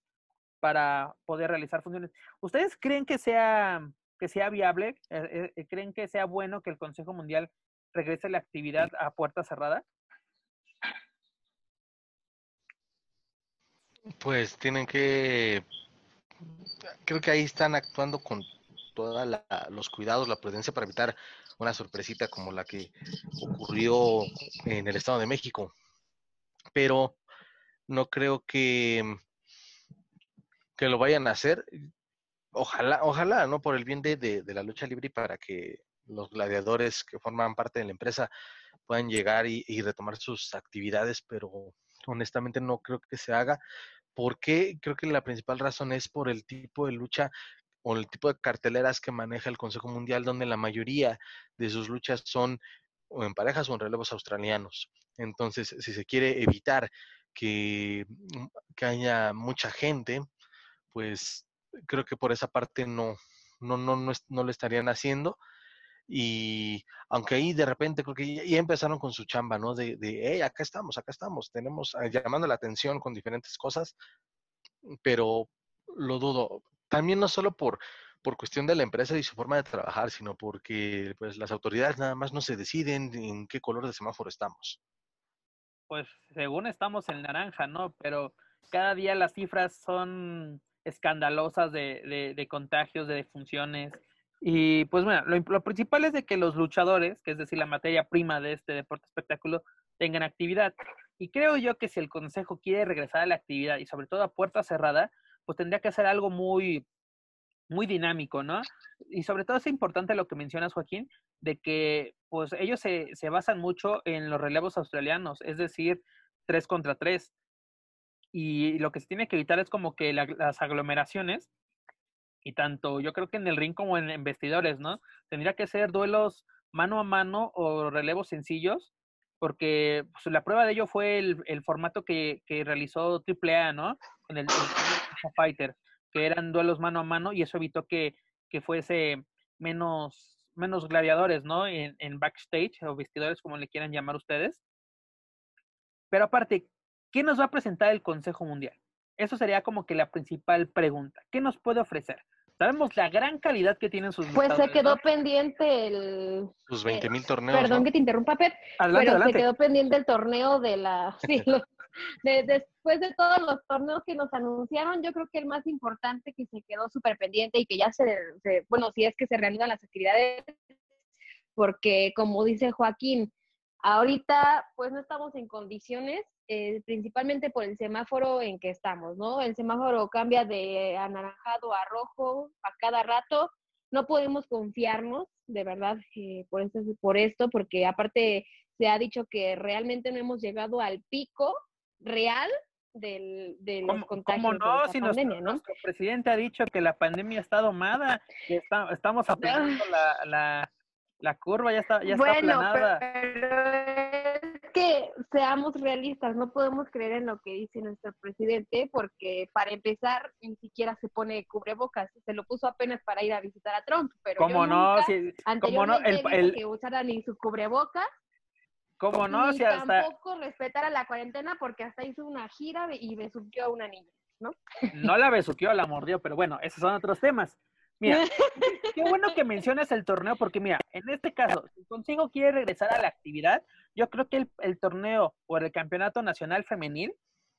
para poder realizar funciones. ¿Ustedes creen que sea, que sea viable? Eh, eh, ¿Creen que sea bueno que el Consejo Mundial regrese la actividad a puerta cerrada? Pues tienen que, creo que ahí están actuando con todos los cuidados, la prudencia para evitar una sorpresita como la que ocurrió en el Estado de México. Pero no creo que, que lo vayan a hacer. Ojalá, ojalá, ¿no? Por el bien de, de, la lucha libre y para que los gladiadores que forman parte de la empresa puedan llegar y, y retomar sus actividades, pero honestamente no creo que se haga. porque Creo que la principal razón es por el tipo de lucha o el tipo de carteleras que maneja el Consejo Mundial, donde la mayoría de sus luchas son o en parejas o en relevos australianos. Entonces, si se quiere evitar que, mm, que haya mucha gente, pues creo que por esa parte no, no, no, no, no lo estarían haciendo. Y aunque ahí de repente creo que ya, empezaron con su chamba, ¿no? De, de, hey, acá estamos, acá estamos, tenemos ah, llamando la atención con diferentes cosas, pero lo dudo. También no solo por, por cuestión de la empresa y su forma de trabajar, sino porque pues las autoridades nada más no se deciden en qué color de semáforo estamos. Pues según estamos en naranja, ¿no? Pero cada día las cifras son escandalosas de, de, de contagios, de defunciones. Y pues bueno, lo, principal es de que los luchadores, que es decir, la materia prima de este deporte espectáculo, tengan actividad. Y creo yo que si el consejo quiere regresar a la actividad y sobre todo a puerta cerrada, pues tendría que hacer algo muy, muy dinámico, ¿no? Y sobre todo es importante lo que mencionas, Joaquín, de que pues ellos se, se basan mucho en los relevos australianos, es decir, tres contra tres. Y lo que se tiene que evitar es como que las aglomeraciones, y tanto yo creo que en el ring como en, vestidores, ¿no? Tendría que ser duelos mano a mano o relevos sencillos, porque pues, la prueba de ello fue el, el formato que, que, realizó AAA, ¿no? En el, el, Fighter, que eran duelos mano a mano y eso evitó que, que fuese menos, menos gladiadores, ¿no? En backstage o vestidores, como le quieran llamar ustedes. Pero aparte, ¿qué nos va a presentar el Consejo Mundial? Eso sería como que la principal pregunta. ¿Qué nos puede ofrecer? Sabemos la gran calidad que tienen sus Pues se quedó pendiente el... Sus 20 mil torneos. Perdón que te interrumpa, Pep, pero se quedó pendiente el torneo de la... Sí, de, después de todos los torneos que nos anunciaron, yo creo que el más importante que se quedó súper pendiente y que ya se, se, bueno, si es que se reanudan las actividades, porque como dice Joaquín, ahorita pues no estamos en condiciones eh, principalmente por el semáforo en que estamos, ¿no? El semáforo cambia de anaranjado a rojo a cada rato. No podemos confiarnos, de verdad, eh, por, esto, por esto, porque aparte se ha dicho que realmente no hemos llegado al pico real del, de los contagios ¿cómo no? si pandemia, nuestro, ¿no? nuestro, presidente ha dicho que la pandemia está domada, que está, estamos aplicando la, la, la, curva, ya está, ya bueno, está aplanada. Pero que seamos realistas, no podemos creer en lo que dice nuestro presidente porque para empezar ni siquiera se pone cubrebocas, se lo puso apenas para ir a visitar a Trump, pero ¿Cómo no? Si, ¿cómo no? El, el, que usara ni su cubrebocas. ¿Cómo no? Ni si hasta... tampoco respetara la cuarentena porque hasta hizo una gira y besuqueó a una niña, ¿no? No la besuqueó, la mordió, pero bueno, esos son otros temas. Mira, qué bueno que mencionas el torneo, porque mira, en este caso, si Consigo quiere regresar a la actividad, yo creo que el, el, torneo o el campeonato nacional femenil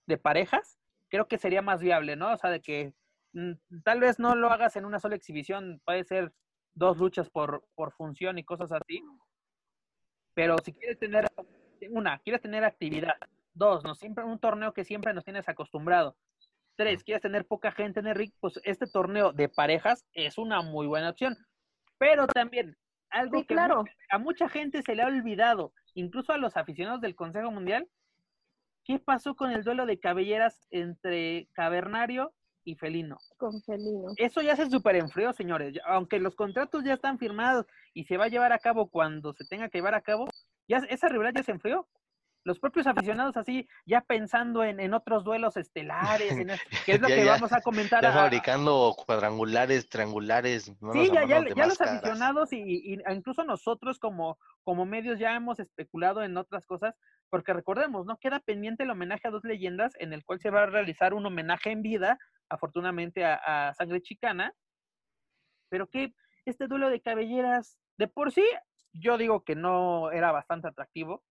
de parejas, creo que sería más viable, ¿no? O sea, de que mm, tal vez no lo hagas en una sola exhibición, puede ser dos luchas por, por función y cosas así. Pero si quieres tener, una, quieres tener actividad. Dos, no siempre un torneo que siempre nos tienes acostumbrado. Tres, quieres tener poca gente en el ring, pues este torneo de parejas es una muy buena opción. Pero también, algo sí, que claro. a mucha gente se le ha olvidado, incluso a los aficionados del Consejo Mundial, ¿qué pasó con el duelo de cabelleras entre Cavernario y Felino? Con Felino. Eso ya se super enfrió, señores. Aunque los contratos ya están firmados y se va a llevar a cabo cuando se tenga que llevar a cabo, ya esa rivalidad ya se enfrió los propios aficionados así, ya pensando en, en otros duelos estelares, en, que es lo ya, que ya, vamos a comentar. Ya a, fabricando cuadrangulares, triangulares. Sí, ya, ya, ya los aficionados y, y, incluso nosotros como, como medios ya hemos especulado en otras cosas, porque recordemos, ¿no? Queda pendiente el homenaje a dos leyendas en el cual se va a realizar un homenaje en vida, afortunadamente, a, a Sangre Chicana, pero que este duelo de cabelleras, de por sí, yo digo que no era bastante atractivo,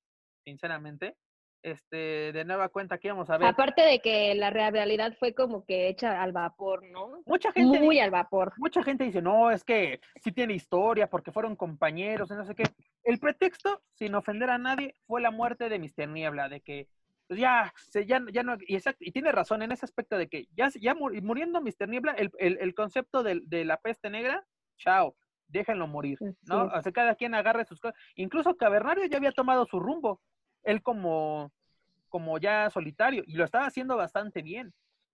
sinceramente. Este, de nueva cuenta que íbamos a ver. Aparte de que la realidad fue como que hecha al vapor, ¿no? Mucha gente Muy dice, al vapor. Mucha gente dice, no, es que sí tiene historia porque fueron compañeros y no sé qué. El pretexto, sin ofender a nadie, fue la muerte de Mr. Niebla, de que pues ya, se, ya, ya no, y, exacto, y tiene razón en ese aspecto de que ya, ya muriendo Mr. Niebla, el, el, el concepto de, de la peste negra, chao, déjenlo morir, ¿no? Sí. O sea, cada quien agarre sus cosas. Incluso Cavernario ya había tomado su rumbo él como, como ya solitario y lo estaba haciendo bastante bien.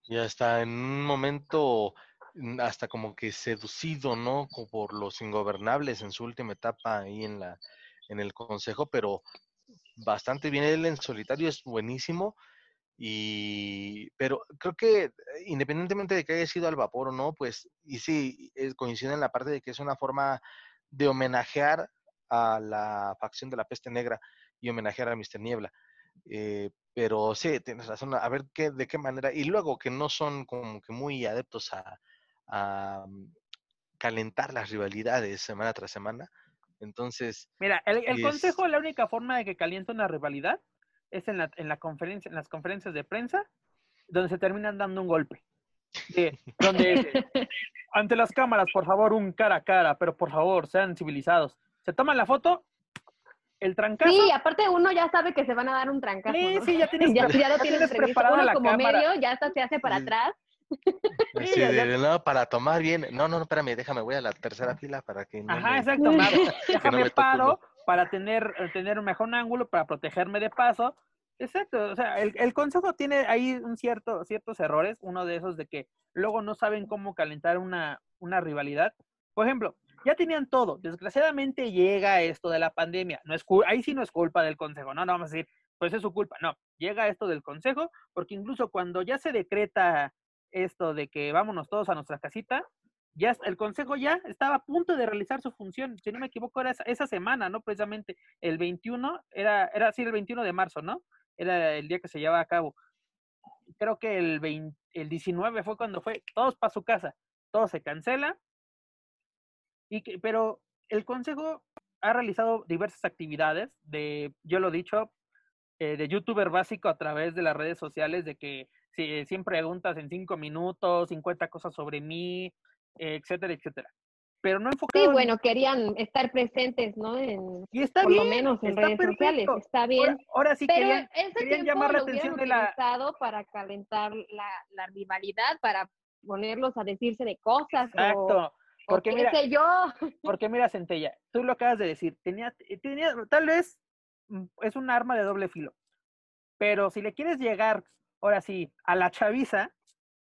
Ya está en un momento mm, hasta como que seducido, ¿no? Por los ingobernables en su última etapa ahí en la en el consejo, pero bastante bien él en solitario es buenísimo y pero creo que independientemente de que haya sido al vapor o no, pues y sí coincide en la parte de que es una forma de homenajear a la facción de la peste negra y homenajear a Mr. Niebla. Eh, pero sí, tienes razón, a ver qué, de qué manera, y luego que no son como que muy adeptos a, a calentar las rivalidades semana tras semana. Entonces. Mira, el, el es... consejo, la única forma de que caliente una rivalidad es en, la, en, la conferencia, en las conferencias de prensa, donde se terminan dando un golpe. De, donde ante las cámaras, por favor, un cara a cara, pero por favor, sean civilizados. Se toman la foto el trancazo. Sí, aparte uno ya sabe que se van a dar un trancazo. Sí, ¿no? sí, ya tienes, ya, ya lo ya tienes preparado uno la como cámara. medio ya hasta se hace para atrás Sí, no, para tomar bien. No, no, no, espérame, déjame, voy a la tercera fila para que no Ajá, exacto, déjame paro para tener, tener un mejor ángulo, para protegerme de paso. Exacto, o sea, el, el, consejo tiene ahí un cierto, ciertos errores, uno de esos de que luego no saben cómo calentar una, una rivalidad. Por ejemplo, ya tenían todo. Desgraciadamente llega esto de la pandemia. No es ahí sí no es culpa del consejo, no, no vamos a decir, pues es su culpa. No, llega esto del consejo, porque incluso cuando ya se decreta esto de que vámonos todos a nuestra casita, ya el consejo ya estaba a punto de realizar su función. Si no me equivoco, era esa, semana, ¿no? Precisamente el 21, era, era así el 21 de marzo, ¿no? Era el día que se llevaba a cabo. Creo que el, 20, el 19 fue cuando fue, todos para su casa, todo se cancela y que, pero el Consejo ha realizado diversas actividades de, yo lo he dicho, eh, de youtuber básico a través de las redes sociales, de que si, 100 preguntas en 5 minutos, 50 cosas sobre mí, etcétera, etcétera. Pero no enfocado. Sí, bueno, querían estar presentes, ¿no? En, y está por lo menos en redes sociales. Está bien. Ahora, sí pero querían, querían llamar la atención de la. para calentar la, la, rivalidad, para ponerlos a decirse de cosas. Exacto. Porque mira, yo? porque mira, Centella, tú lo acabas de decir, tenía, tenía, tal vez mm, es un arma de doble filo, pero si le quieres llegar, ahora sí, a la chaviza,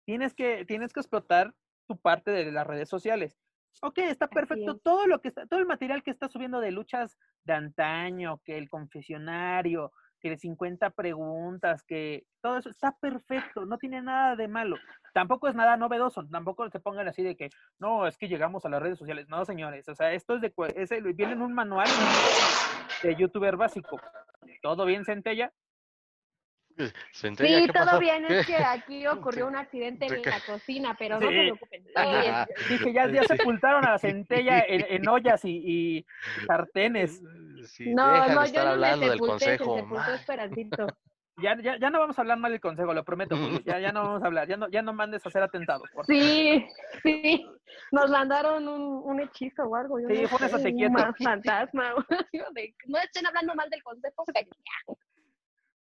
tienes que, tienes que explotar tu parte de las redes sociales. Ok, está perfecto. Todo lo que está, todo el material que está subiendo de luchas de antaño, que el confesionario, que de 50 preguntas, que todo eso está perfecto, no tiene nada de malo. Tampoco es nada novedoso, tampoco se pongan así de que, no, es que llegamos a las redes sociales. No, señores, o sea, esto es de, ese, viene en un manual de youtuber básico. ¿Todo bien, Centella? Sí, todo bien, es que aquí ocurrió un accidente en la cocina, pero no se preocupen. Dije, ya, ya sepultaron a la centella en, ollas y, sartenes. no, no, yo no me sepulté, se sepultó Esperancito. Ya, ya, ya no vamos a hablar mal del consejo, lo prometo, ya, ya no vamos a hablar, ya no, ya no mandes a hacer atentados. sí, sí, nos mandaron un, un hechizo o algo. sí, fue un fantasma. no estén hablando mal del consejo,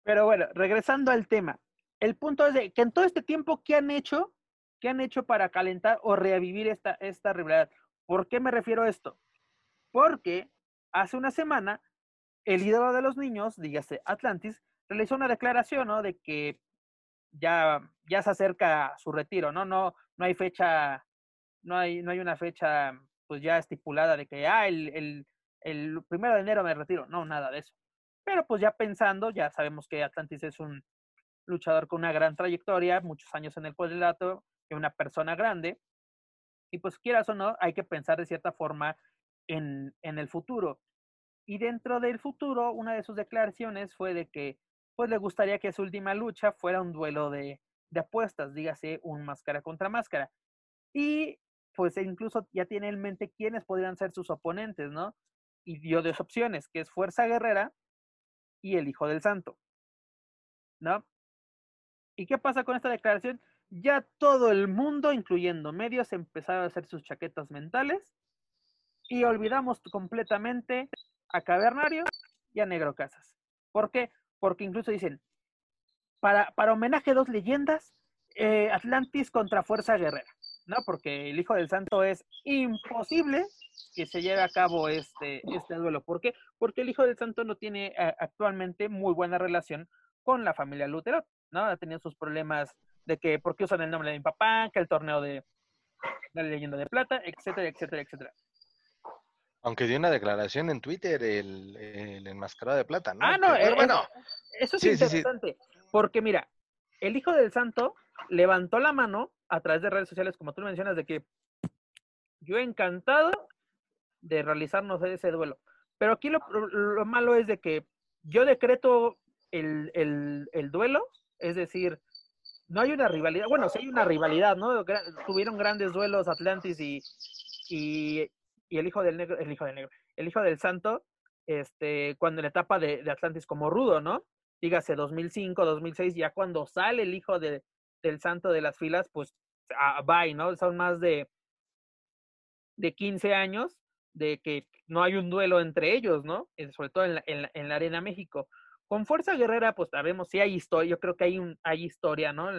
pero bueno, regresando al tema, el punto es de que en todo este tiempo, ¿qué han hecho? ¿Qué han hecho para calentar o revivir esta, esta rivalidad? ¿Por qué me refiero a esto? Porque hace una semana, el ídolo de los niños, dígase Atlantis, realizó una declaración, ¿no? De que ya, ya se acerca su retiro, ¿no? No, no hay fecha, no hay, no hay una fecha pues ya estipulada de que, ah, el, el, el primero de enero me retiro. No, nada de eso. Pero pues ya pensando, ya sabemos que Atlantis es un luchador con una gran trayectoria, muchos años en el cuadrilátero, y una persona grande. Y pues quieras o no, hay que pensar de cierta forma en, en el futuro. Y dentro del futuro, una de sus declaraciones fue de que pues le gustaría que su última lucha fuera un duelo de, de apuestas, dígase un máscara contra máscara. Y pues e incluso ya tiene en mente quiénes podrían ser sus oponentes, ¿no? Y dio dos opciones, que es Fuerza Guerrera y el Hijo del Santo. ¿No? ¿Y qué pasa con esta declaración? Ya todo el mundo, incluyendo medios, empezaron a hacer sus chaquetas mentales y olvidamos completamente a Cavernario y a Negro Casas. ¿Por qué? Porque incluso dicen, para, para homenaje a dos leyendas, eh, Atlantis contra Fuerza Guerrera, ¿no? Porque el Hijo del Santo es imposible que se lleve a cabo este, este duelo. ¿Por qué? Porque el hijo del santo no tiene eh, actualmente muy buena relación con la familia Lutero, ¿no? Ha tenido sus problemas de que, ¿por qué usan el nombre de mi papá? Que el torneo de la leyenda de plata, etcétera, etcétera, etcétera. Aunque dio una declaración en Twitter el, el enmascarado de plata, ¿no? Ah, no, eh, bueno. Eso es interesante, porque mira, el hijo del santo levantó la mano a través de redes sociales, como tú mencionas, de que yo encantado de realizarnos ese duelo. Pero aquí lo, malo es de que yo decreto el, duelo, es decir, no hay una rivalidad, bueno, sí hay una rivalidad, ¿no? Tuvieron grandes duelos Atlantis y, y, el hijo del negro, el hijo del negro, el hijo del santo, este, cuando en la etapa de, Atlantis como rudo, ¿no? Dígase 2005, 2006, ya cuando sale el hijo de, del santo de las filas, pues ah, bye, ¿no? Son más de, de 15 años de que no hay un duelo entre ellos, ¿no? Eh, sobre todo en la, en la, Arena México. Con Fuerza Guerrera, pues sabemos si hay historia, yo creo que hay, un, hay historia, ¿no?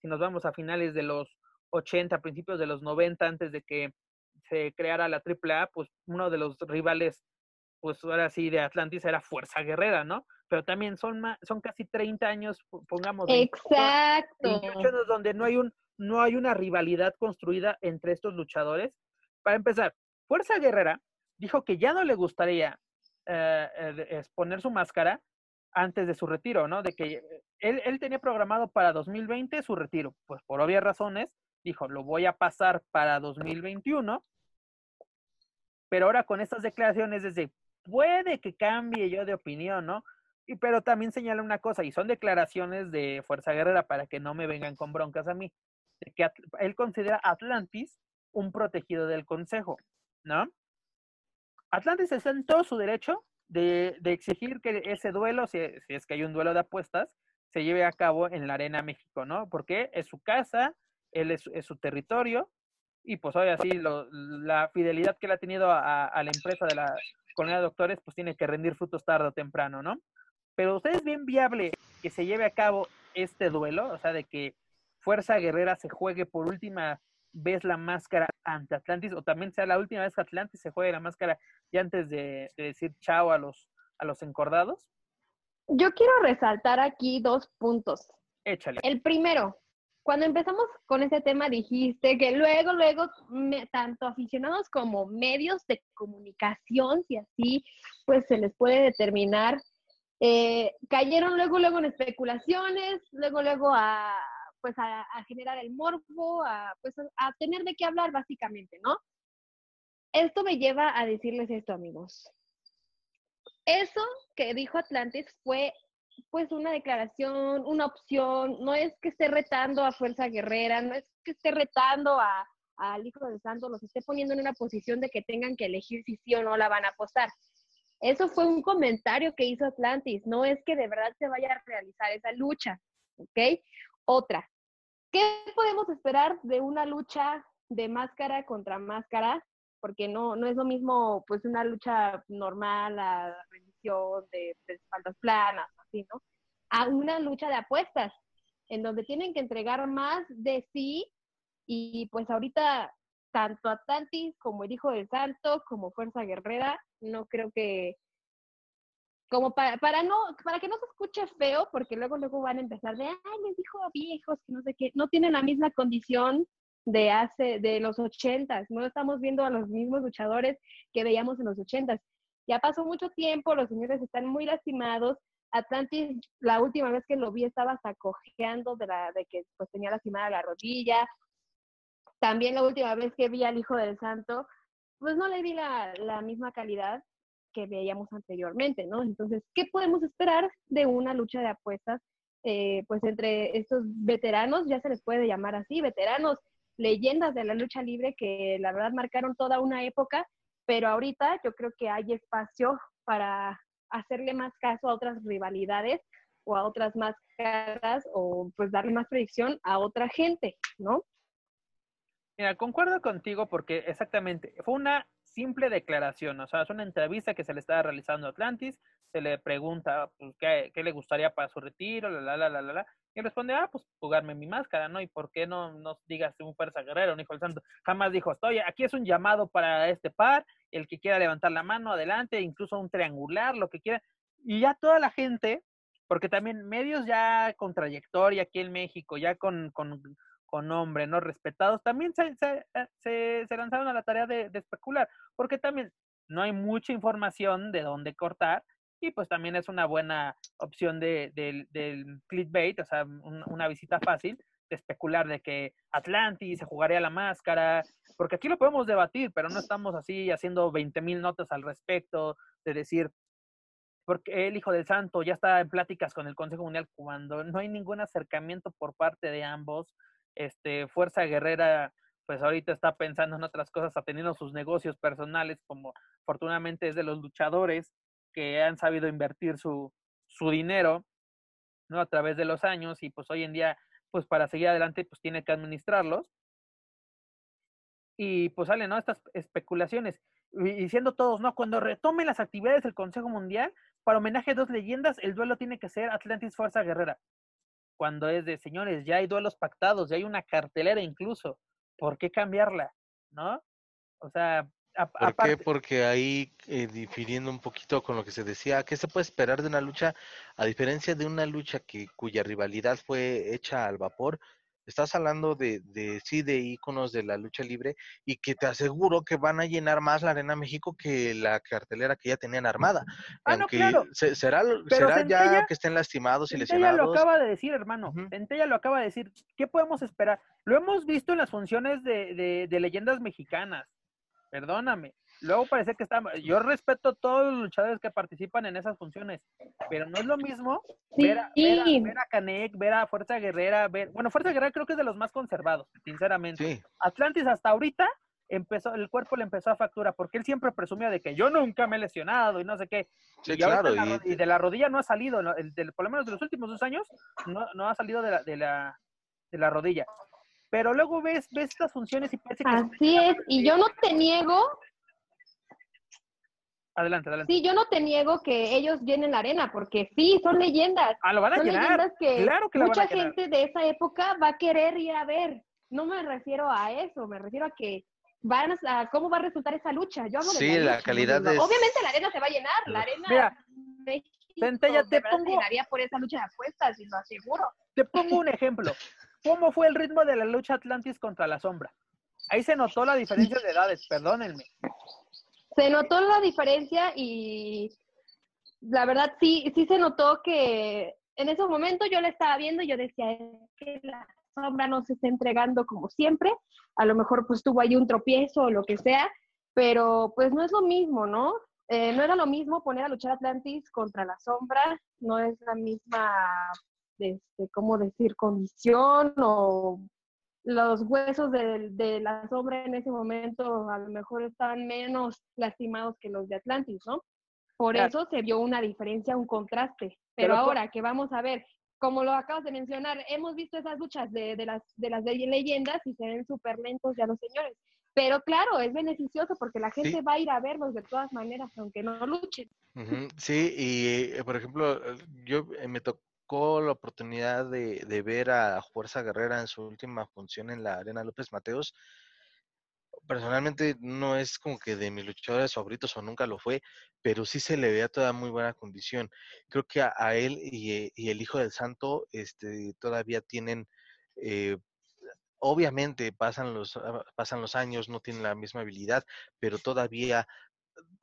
Si nos vamos a finales de los 80, principios de los 90, antes de que se creara la AAA, pues uno de los rivales, pues ahora sí, de Atlantis era Fuerza Guerrera, ¿no? Pero también son, son casi 30 años, pongamos. Exacto. años donde no hay, un, no hay una rivalidad construida entre estos luchadores. Para empezar, Fuerza Guerrera dijo que ya no le gustaría eh, eh, exponer su máscara antes de su retiro, ¿no? De que él, él tenía programado para 2020 su retiro, pues por obvias razones, dijo, lo voy a pasar para 2021, pero ahora con estas declaraciones desde, puede que cambie yo de opinión, ¿no? Y, pero también señala una cosa, y son declaraciones de Fuerza Guerrera para que no me vengan con broncas a mí, de que él considera Atlantis un protegido del Consejo, ¿no? Atlantis está en todo su derecho de, exigir que ese duelo, si, es que hay un duelo de apuestas, se lleve a cabo en la Arena México, ¿no? Porque es su casa, él es, su territorio, y pues hoy así la fidelidad que él ha tenido a, la empresa de la colonia de doctores, pues tiene que rendir frutos tarde o temprano, ¿no? Pero ¿usted es bien viable que se lleve a cabo este duelo? O sea, de que Fuerza Guerrera se juegue por última vez la máscara ante Atlantis, o también sea la última vez que Atlantis se juegue la máscara y antes de, decir chao a los, a los encordados? Yo quiero resaltar aquí dos puntos. Échale. El primero, cuando empezamos con ese tema dijiste que luego, luego, tanto aficionados como medios de comunicación, si así, pues se les puede determinar, eh, cayeron luego, luego en especulaciones, luego, luego a, pues a, generar el morbo, a, pues a tener de qué hablar básicamente, ¿no? Esto me lleva a decirles esto, amigos. Eso que dijo Atlantis fue pues una declaración, una opción, no es que esté retando a Fuerza Guerrera, no es que esté retando a, al Hijo del Santo, los esté poniendo en una posición de que tengan que elegir si sí o no la van a apostar. Eso fue un comentario que hizo Atlantis, no es que de verdad se vaya a realizar esa lucha, ¿ok? Otra, ¿qué podemos esperar de una lucha de máscara contra máscara? Porque no, no es lo mismo pues una lucha normal a rendición de, de espaldas planas, así, ¿no? A una lucha de apuestas, en donde tienen que entregar más de sí y pues ahorita tanto Atlantis como el Hijo del Santo como Fuerza Guerrera, no creo que como para, para no, para que no se escuche feo, porque luego luego van a empezar de, ay, les dijo viejos, que no sé qué, no tienen la misma condición de hace, de los ochentas, no estamos viendo a los mismos luchadores que veíamos en los ochentas. Ya pasó mucho tiempo, los señores están muy lastimados. Atlantis, la última vez que lo vi estaba hasta cojeando de, la, de que pues tenía lastimada la rodilla. También la última vez que vi al Hijo del Santo, pues no le vi la, misma calidad que veíamos anteriormente, ¿no? Entonces, ¿qué podemos esperar de una lucha de apuestas? Eh, pues entre estos veteranos, ya se les puede llamar así, veteranos, leyendas de la lucha libre que la verdad marcaron toda una época, pero ahorita yo creo que hay espacio para hacerle más caso a otras rivalidades o a otras máscaras o pues darle más predicción a otra gente, ¿no? Mira, concuerdo contigo porque exactamente, fue una simple declaración, o sea, es una entrevista que se le estaba realizando a Atlantis, se le pregunta pues, ¿qué, le gustaría para su retiro, la, la, la, la, la, la, y responde, ah, pues jugarme mi máscara, ¿no? ¿Y por qué no nos digas un fuerza guerrero, un hijo del santo? Jamás dijo, estoy, aquí es un llamado para este par, el que quiera levantar la mano, adelante, incluso un triangular, lo que quiera. Y ya toda la gente, porque también medios ya con trayectoria aquí en México, ya con, con con nombre, ¿no? Respetados, también se, se, eh, lanzaron a la tarea de, especular, porque también no hay mucha información de dónde cortar y pues también es una buena opción de, del clickbait, o sea, una visita fácil de especular de que Atlantis se jugaría la máscara, porque aquí lo podemos debatir, pero no estamos así haciendo 20 mil notas al respecto, de decir, porque el Hijo del Santo ya está en pláticas con el Consejo Mundial cuando no hay ningún acercamiento por parte de ambos, este, Fuerza Guerrera, pues ahorita está pensando en otras cosas, ha tenido sus negocios personales, como afortunadamente es de los luchadores que han sabido invertir su, su dinero, ¿no? A través de los años y pues hoy en día, pues para seguir adelante, pues tiene que administrarlos. Y pues salen, ¿no? Estas especulaciones. Diciendo todos, ¿no? Cuando retome las actividades del Consejo Mundial, para homenaje a dos leyendas, el duelo tiene que ser Atlantis Fuerza Guerrera. Cuando es de, señores, ya hay duelos pactados, ya hay una cartelera incluso, ¿por qué cambiarla? ¿No? O sea, ¿Por qué? Porque ahí, eh, difiriendo un poquito con lo que se decía, ¿qué se puede esperar de una lucha? A diferencia de una lucha que cuya rivalidad fue hecha al vapor, estás hablando de, de sí, de íconos de la lucha libre y que te aseguro que van a llenar más la Arena México que la cartelera que ya tenían armada. Ah, Aunque no, claro. será, será ya que estén lastimados y lesionados. lo acaba de decir, hermano. Uh lo acaba de decir. ¿Qué podemos esperar? Lo hemos visto en las funciones de, de, de leyendas mexicanas perdóname. Luego parece que está, yo respeto a todos los luchadores que participan en esas funciones, pero no es lo mismo ver, a, ver, Canek, ver a Fuerza Guerrera, ver, bueno, Fuerza Guerrera creo que es de los más conservados, sinceramente. Atlantis hasta ahorita empezó, el cuerpo le empezó a factura, porque él siempre presumía de que yo nunca me he lesionado y no sé qué. Sí, y claro. y... de la rodilla no ha salido, el, por lo menos de los últimos dos años, no, no ha salido de la, de la, de la rodilla. Pero luego ves, ves estas funciones y parece que... Así es, y yo no te niego... Adelante, adelante. Sí, yo no te niego que ellos llenen la arena, porque sí, son leyendas. Ah, lo van a son llenar. Leyendas que claro que mucha van a gente de esa época va a querer ir a ver. No me refiero a eso, me refiero a que van a cómo va a resultar esa lucha. Yo hablo sí, de la, calidad de... Obviamente la arena se va a llenar, la arena... Mira, Centella, te pongo... por esa lucha de apuestas, y lo aseguro. Te pongo un ejemplo. ¿Cómo fue el ritmo de la lucha Atlantis contra la sombra? Ahí se notó la diferencia de edades, perdónenme. Se notó la diferencia y la verdad sí, sí se notó que en esos momentos yo la estaba viendo y yo decía que la sombra no se está entregando como siempre. A lo mejor pues tuvo ahí un tropiezo o lo que sea, pero pues no es lo mismo, ¿no? Eh, no era lo mismo poner a luchar Atlantis contra la sombra, no es la misma este, ¿cómo decir?, condición o los huesos de, la sombra en ese momento a lo mejor estaban menos lastimados que los de Atlantis, ¿no? Por eso se vio una diferencia, un contraste. Pero, ahora que vamos a ver, como lo acabas de mencionar, hemos visto esas luchas de, las, de las leyendas y se ven súper lentos ya los señores. Pero claro, es beneficioso porque la gente va a ir a verlos de todas maneras, aunque no luchen. Sí, y eh, por ejemplo, yo eh, me tocó la oportunidad de, de, ver a Fuerza Guerrera en su última función en la Arena López Mateos. Personalmente no es como que de mis luchadores favoritos o nunca lo fue, pero sí se le veía toda muy buena condición. Creo que a, él y, y, el Hijo del Santo este, todavía tienen, eh, obviamente pasan los, ah, pasan los años, no tienen la misma habilidad, pero todavía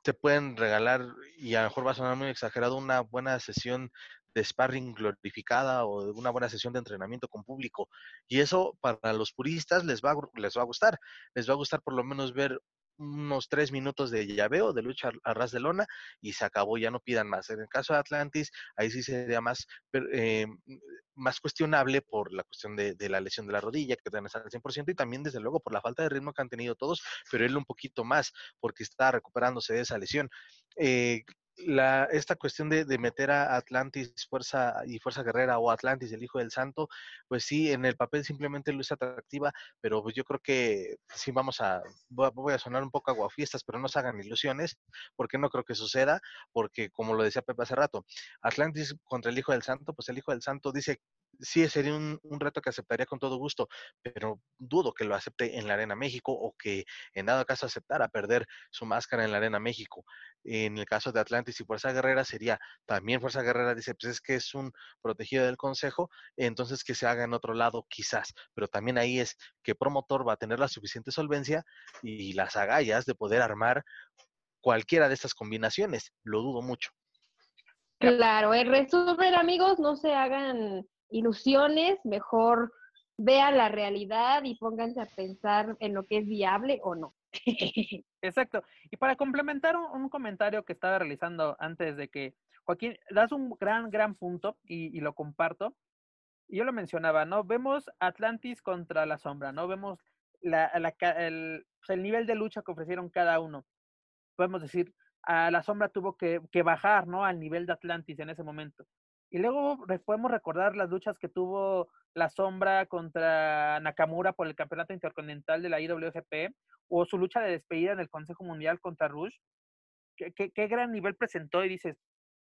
te pueden regalar, y a lo mejor va a sonar muy exagerado, una buena sesión de sparring glorificada o de una buena sesión de entrenamiento con público. Y eso para los puristas les va, les va a gustar. Les va a gustar por lo menos ver unos tres minutos de llaveo, de lucha a ras de lona, y se acabó, ya no pidan más. En el caso de Atlantis, ahí sí sería más, eh, más cuestionable por la cuestión de, la lesión de la rodilla, que están al 100%, y también, desde luego, por la falta de ritmo que han tenido todos, pero él un poquito más, porque está recuperándose de esa lesión. Eh, la, esta cuestión de, de, meter a Atlantis Fuerza y Fuerza Guerrera o Atlantis el Hijo del Santo, pues sí, en el papel simplemente es atractiva, pero pues yo creo que sí vamos a, voy a sonar un poco aguafiestas, pero no se hagan ilusiones, porque no creo que suceda, porque como lo decía Pepe hace rato, Atlantis contra el Hijo del Santo, pues el Hijo del Santo dice sí sería un, reto que aceptaría con todo gusto, pero dudo que lo acepte en la Arena México o que en dado caso aceptara perder su máscara en la Arena México. En el caso de Atlantis y Fuerza Guerrera sería también Fuerza Guerrera dice, pues es que es un protegido del Consejo, entonces que se haga en otro lado quizás, pero también ahí es que promotor va a tener la suficiente solvencia y las agallas de poder armar cualquiera de estas combinaciones, lo dudo mucho. Claro, en resumen amigos, no se hagan ilusiones, mejor vean la realidad y pónganse a pensar en lo que es viable o no. Exacto. Y para complementar un, comentario que estaba realizando antes de que, Joaquín, das un gran, gran punto y, lo comparto. Yo lo mencionaba, ¿no? Vemos Atlantis contra la sombra, ¿no? Vemos la, el, pues, el, nivel de lucha que ofrecieron cada uno. Podemos decir, a la sombra tuvo que bajar, ¿no? Al nivel de Atlantis en ese momento. Y luego podemos recordar las luchas que tuvo la sombra contra Nakamura por el campeonato intercontinental de la IWGP o su lucha de despedida en el Consejo Mundial contra Rush. ¿Qué, qué, gran nivel presentó? Y dices,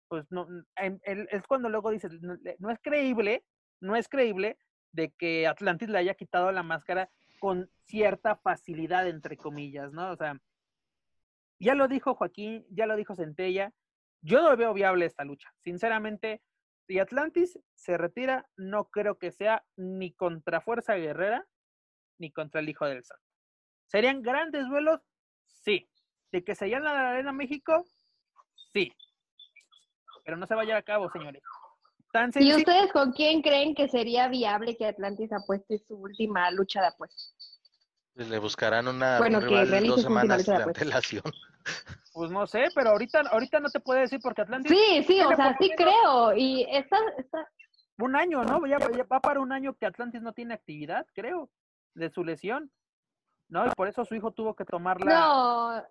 pues no, es cuando luego dices, no, es creíble no es creíble de que Atlantis le haya quitado la máscara con cierta facilidad, entre comillas, ¿no? O sea, ya lo dijo Joaquín, ya lo dijo Centella, yo no veo viable esta lucha. Sinceramente, si Atlantis se retira, no creo que sea ni contra Fuerza Guerrera ni contra el Hijo del Sol. ¿Serían grandes duelos? Sí. ¿De que se llama la Arena México? Sí. Pero no se va a llevar a cabo, señores. ¿Y ustedes con quién creen que sería viable que Atlantis apueste su última lucha de apuestas? Pues le buscarán una bueno, rival dos semanas de antelación. Pues no sé, pero ahorita, ahorita no te puede decir porque Atlantis. Sí, sí, o sea, sí creo. Y está, está... Un año, ¿no? Ya, ya, va para un año que Atlantis no tiene actividad, creo, de su lesión. ¿No? Y por eso su hijo tuvo que tomarla. No,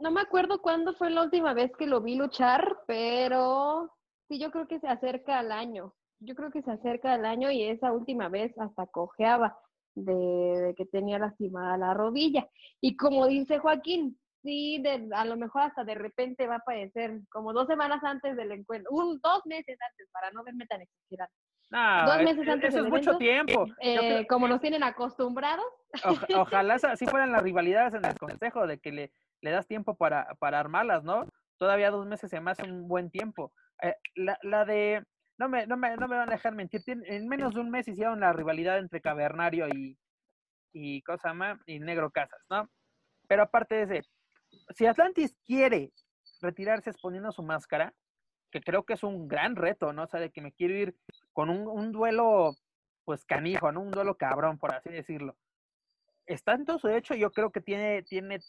no me acuerdo cuándo fue la última vez que lo vi luchar, pero sí, yo creo que se acerca al año. Yo creo que se acerca al año y esa última vez hasta cojeaba de, que tenía lastimada la rodilla. Y como dice Joaquín, sí, de, a lo mejor hasta de repente va a aparecer como dos semanas antes del encuentro, un, dos meses antes, para no verme tan exagerada. dos meses antes eso es mucho tiempo. Eh, como nos tienen acostumbrados. ojalá así fueran las rivalidades en el consejo, de que le le das tiempo para, para armarlas, ¿no? Todavía dos meses se me hace un buen tiempo. Eh, la, la, de, no me, no, me, no me van a dejar mentir, en menos de un mes hicieron la rivalidad entre Cavernario y, y cosa más, y Negro Casas, ¿no? Pero aparte de ese, si Atlantis quiere retirarse exponiendo su máscara, que creo que es un gran reto, ¿no? O sea, de que me quiero ir con un, un duelo, pues canijo, ¿no? Un duelo cabrón, por así decirlo. Está en todo su hecho, yo creo que tiene, tiene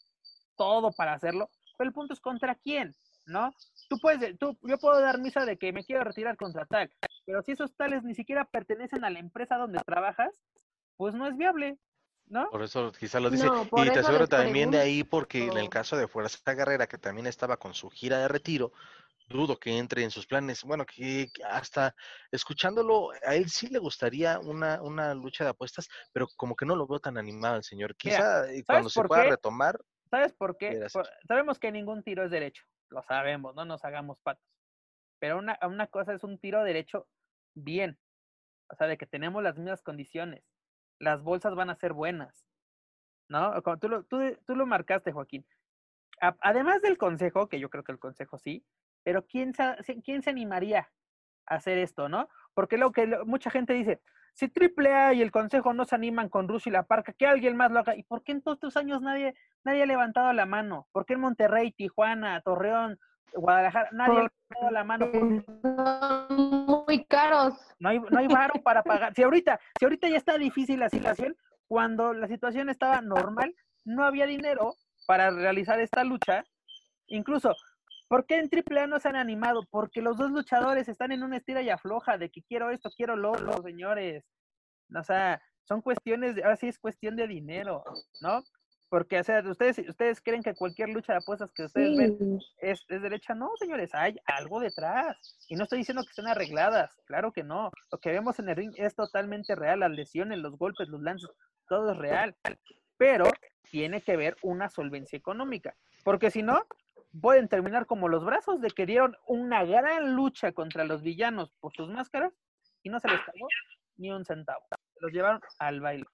todo para hacerlo, pero el punto es contra quién, ¿no? Tú puedes, tú, yo puedo dar misa de que me quiero retirar contra tal, pero si esos tales ni siquiera pertenecen a la empresa donde trabajas, pues no es viable, ¿no? Por eso quizá lo dice. y te aseguro también de ahí porque en el caso de Fuerza Guerrera, que también estaba con su gira de retiro, dudo que entre en sus planes. Bueno, que hasta escuchándolo, a él sí le gustaría una, una lucha de apuestas, pero como que no lo veo tan animado el señor. Quizá cuando se pueda retomar, ¿Sabes por qué? sabemos que ningún tiro es derecho, lo sabemos, no nos hagamos patos. Pero una, una cosa es un tiro derecho bien, o sea, de que tenemos las mismas condiciones, las bolsas van a ser buenas, ¿no? Como tú, lo, tú, tú lo marcaste, Joaquín. además del consejo, que yo creo que el consejo sí, pero ¿quién se, ¿quién se animaría a hacer esto, no? Porque lo que mucha gente dice, si AAA y el Consejo no se animan con Rusia y la Parca, que alguien más lo haga. ¿Y por qué en todos estos años nadie, nadie ha levantado la mano? ¿Por qué en Monterrey, Tijuana, Torreón, Guadalajara, nadie ha levantado la mano? Son muy caros. No hay, no hay varo para pagar. Si ahorita, si ahorita ya está difícil la situación, cuando la situación estaba normal, no había dinero para realizar esta lucha. Incluso ¿Por qué en AAA no se han animado? Porque los dos luchadores están en una estira y afloja de que quiero esto, quiero lo otro, señores. O sea, son cuestiones, de, ahora sí es cuestión de dinero, ¿no? Porque, o sea, ustedes, ustedes creen que cualquier lucha de apuestas que ustedes ven es, es, derecha. No, señores, hay algo detrás. Y no estoy diciendo que estén arregladas, claro que no. Lo que vemos en el ring es totalmente real, las lesiones, los golpes, los lances, todo es real. Pero tiene que ver una solvencia económica. Porque si no, pueden terminar como los brazos de que dieron una gran lucha contra los villanos por sus máscaras y no se les pagó ni un centavo. Los llevaron al baile.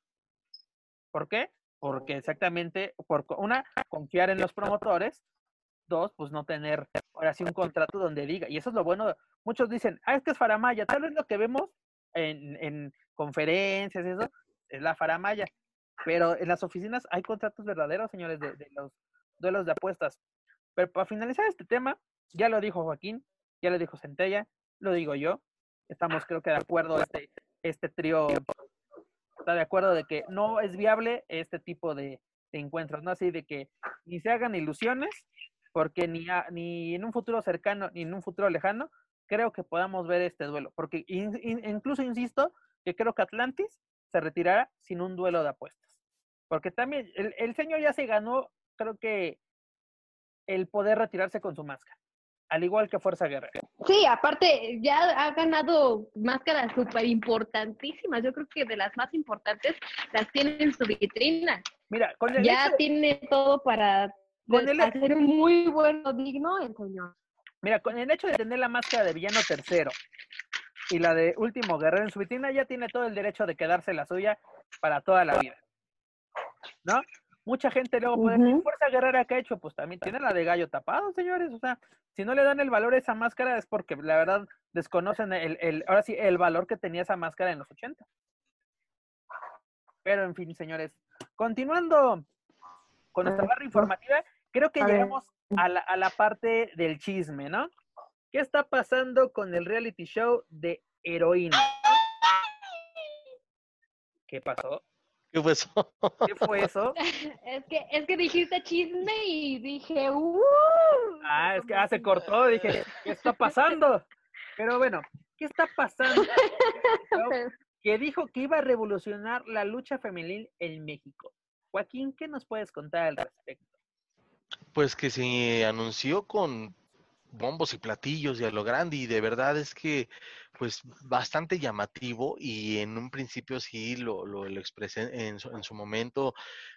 ¿Por qué? Porque exactamente, por una, confiar en los promotores, dos, pues no tener ahora sí un contrato donde diga, y eso es lo bueno, muchos dicen, ah, es que es faramaya, tal vez lo que vemos en, en conferencias eso, es la faramaya, pero en las oficinas hay contratos verdaderos, señores, de, de los duelos de apuestas. Pero para finalizar este tema, ya lo dijo Joaquín, ya lo dijo Centella, lo digo yo. Estamos creo que de acuerdo, este, este trío está de acuerdo de que no es viable este tipo de, encuentros, ¿no? Así de que ni se hagan ilusiones, porque ni, ni en un futuro cercano ni en un futuro lejano creo que podamos ver este duelo. Porque incluso insisto que creo que Atlantis se retirará sin un duelo de apuestas. Porque también el señor ya se ganó, creo que el poder retirarse con su máscara, al igual que Fuerza Guerrera. Sí, aparte ya ha ganado máscaras súper importantísimas, yo creo que de las más importantes las tiene en su vitrina. Mira, con el ya tiene todo para hacer un muy bueno digno el señor. Mira, con el hecho de tener la máscara de villano tercero y la de último guerrero en su vitrina, ya tiene todo el derecho de quedarse la suya para toda la vida. ¿No? Mucha gente luego puede decir, Fuerza Guerrera que ha hecho, pues también tiene la de gallo tapado, señores. O sea, si no le dan el valor a esa máscara es porque la verdad desconocen el, el, ahora sí, el valor que tenía esa máscara en los 80. Pero en fin, señores, continuando con nuestra barra informativa, creo que llegamos a la, a la parte del chisme, ¿no? ¿Qué está pasando con el reality show de heroína? ¿Qué pasó? ¿Qué fue eso? ¿Qué fue eso? es, que, es que dijiste chisme y dije, ¡uh! Ah, es que ah, se cortó, dije, ¿qué está pasando? Pero bueno, ¿qué está pasando? que dijo que iba a revolucionar la lucha femenil en México. Joaquín, ¿qué nos puedes contar al respecto? Pues que se anunció con bombos y platillos y a lo grande y de verdad es que pues bastante llamativo y en un principio sí lo, lo, expresé en su, en su, momento.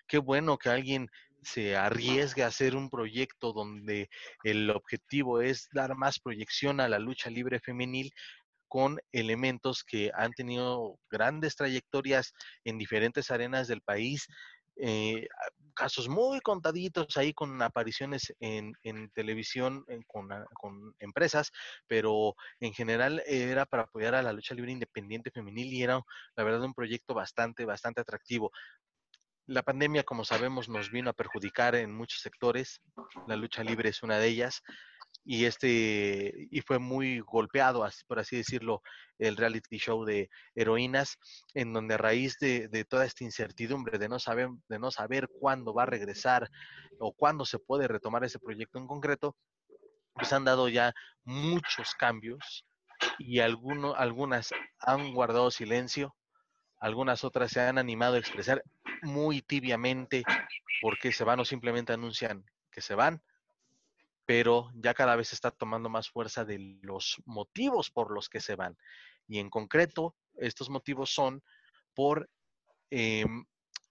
Qué bueno que alguien se arriesgue a hacer un proyecto donde el objetivo es dar más proyección a la lucha libre femenil con elementos que han tenido grandes trayectorias en diferentes arenas del país, eh, casos muy contaditos ahí con apariciones en, televisión con, con, empresas, pero en general era para apoyar a la lucha libre independiente femenil y era la verdad un proyecto bastante, bastante atractivo. La pandemia, como sabemos, nos vino a perjudicar en muchos sectores. La lucha libre es una de ellas y este y fue muy golpeado, por así decirlo, el reality show de heroínas, en donde a raíz de, toda esta incertidumbre de no saber de no saber cuándo va a regresar o cuándo se puede retomar ese proyecto en concreto, pues han dado ya muchos cambios y algunos algunas han guardado silencio, algunas otras se han animado a expresar muy tibiamente porque se van o simplemente anuncian que se van pero ya cada vez está tomando más fuerza de los motivos por los que se van. Y en concreto, estos motivos son por em,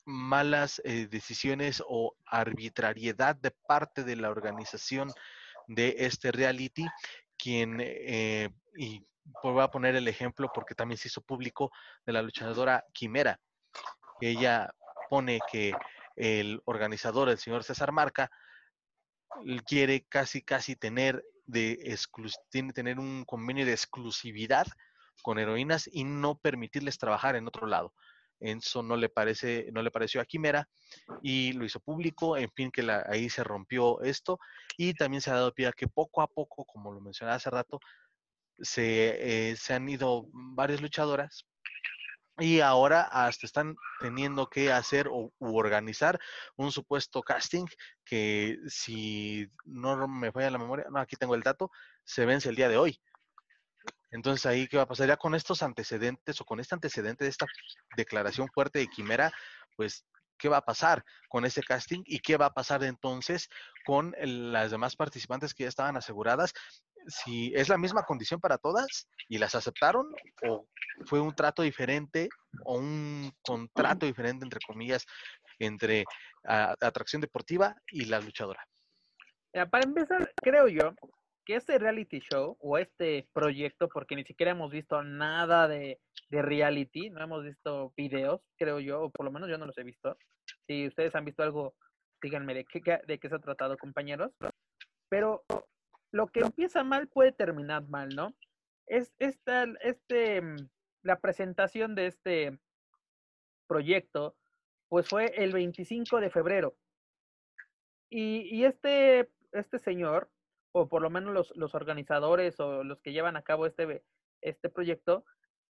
malas eh, decisiones o arbitrariedad de parte de la organización de este reality, quien, eh, y voy a poner el ejemplo porque también se hizo público de la luchadora Quimera. Ella pone que el organizador, el señor César Marca, quiere casi, casi tener, de tiene, tener un convenio de exclusividad con heroínas y no permitirles trabajar en otro lado. Eso no le parece, no le pareció a Quimera y lo hizo público, en fin, que ahí se rompió esto y también se ha dado pie a que poco a poco, como lo mencionaba hace rato, se, eh, se han ido varias luchadoras y ahora hasta están teniendo que hacer o organizar un supuesto casting que si no me falla la memoria, no, aquí tengo el dato, se vence el día de hoy. Entonces ahí, ¿qué va a pasar? Ya con estos antecedentes o con este antecedente de esta declaración fuerte de Quimera, pues, ¿qué va a pasar con ese casting? ¿Y qué va a pasar entonces con las demás participantes que ya estaban aseguradas? Si es la misma condición para todas y las aceptaron o fue un trato diferente o un contrato diferente, entre comillas, entre atracción deportiva y la luchadora. para empezar, creo yo que este reality show o este proyecto, porque ni siquiera hemos visto nada de, de reality, no hemos visto videos, creo yo, o por lo menos yo no los he visto. Si ustedes han visto algo, díganme de qué, de qué se ha tratado, compañeros. Pero lo que empieza mal puede terminar mal, ¿no? Es esta, este, mm, la presentación de este proyecto, pues fue el 25 de febrero. Y, y este, este señor, o por lo menos los, los, organizadores o los que llevan a cabo este, este proyecto,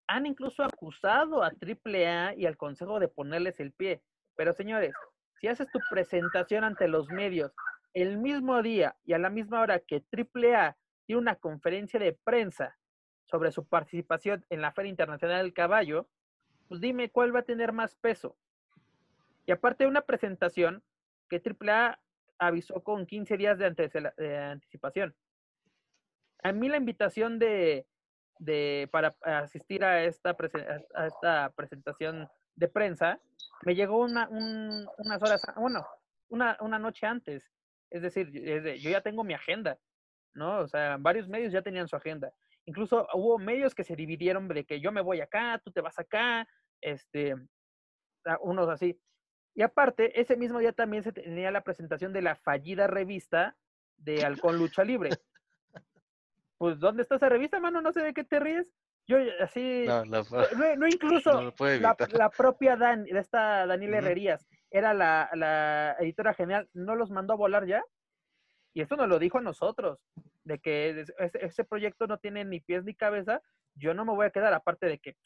han incluso acusado a AAA y al Consejo de ponerles el pie. Pero señores, si haces tu presentación ante los medios el mismo día y a la misma hora que AAA tiene una conferencia de prensa sobre su participación en la Feria Internacional del Caballo, pues dime cuál va a tener más peso. Y aparte de una presentación que AAA avisó con 15 días de, anticipación. A mí la invitación de, para asistir a esta, a esta presentación de prensa me llegó una, unas horas, bueno, una, una noche antes. Es decir, yo ya tengo mi agenda. ¿no? O sea, varios medios ya tenían su agenda. Incluso hubo medios que se dividieron de que yo me voy acá, tú te vas acá, este, unos así. Y aparte, ese mismo día también se tenía la presentación de la fallida revista de Halcón Lucha Libre. Pues, ¿dónde está esa revista, mano? No sé de qué te ríes. Yo así, no, no, incluso la, propia Dan, esta Daniela Herrerías, era la, la, editora general, no los mandó a volar ya. Y esto nos lo dijo a nosotros, de que ese, proyecto no tiene ni pies ni cabeza, yo no me voy a quedar, aparte de que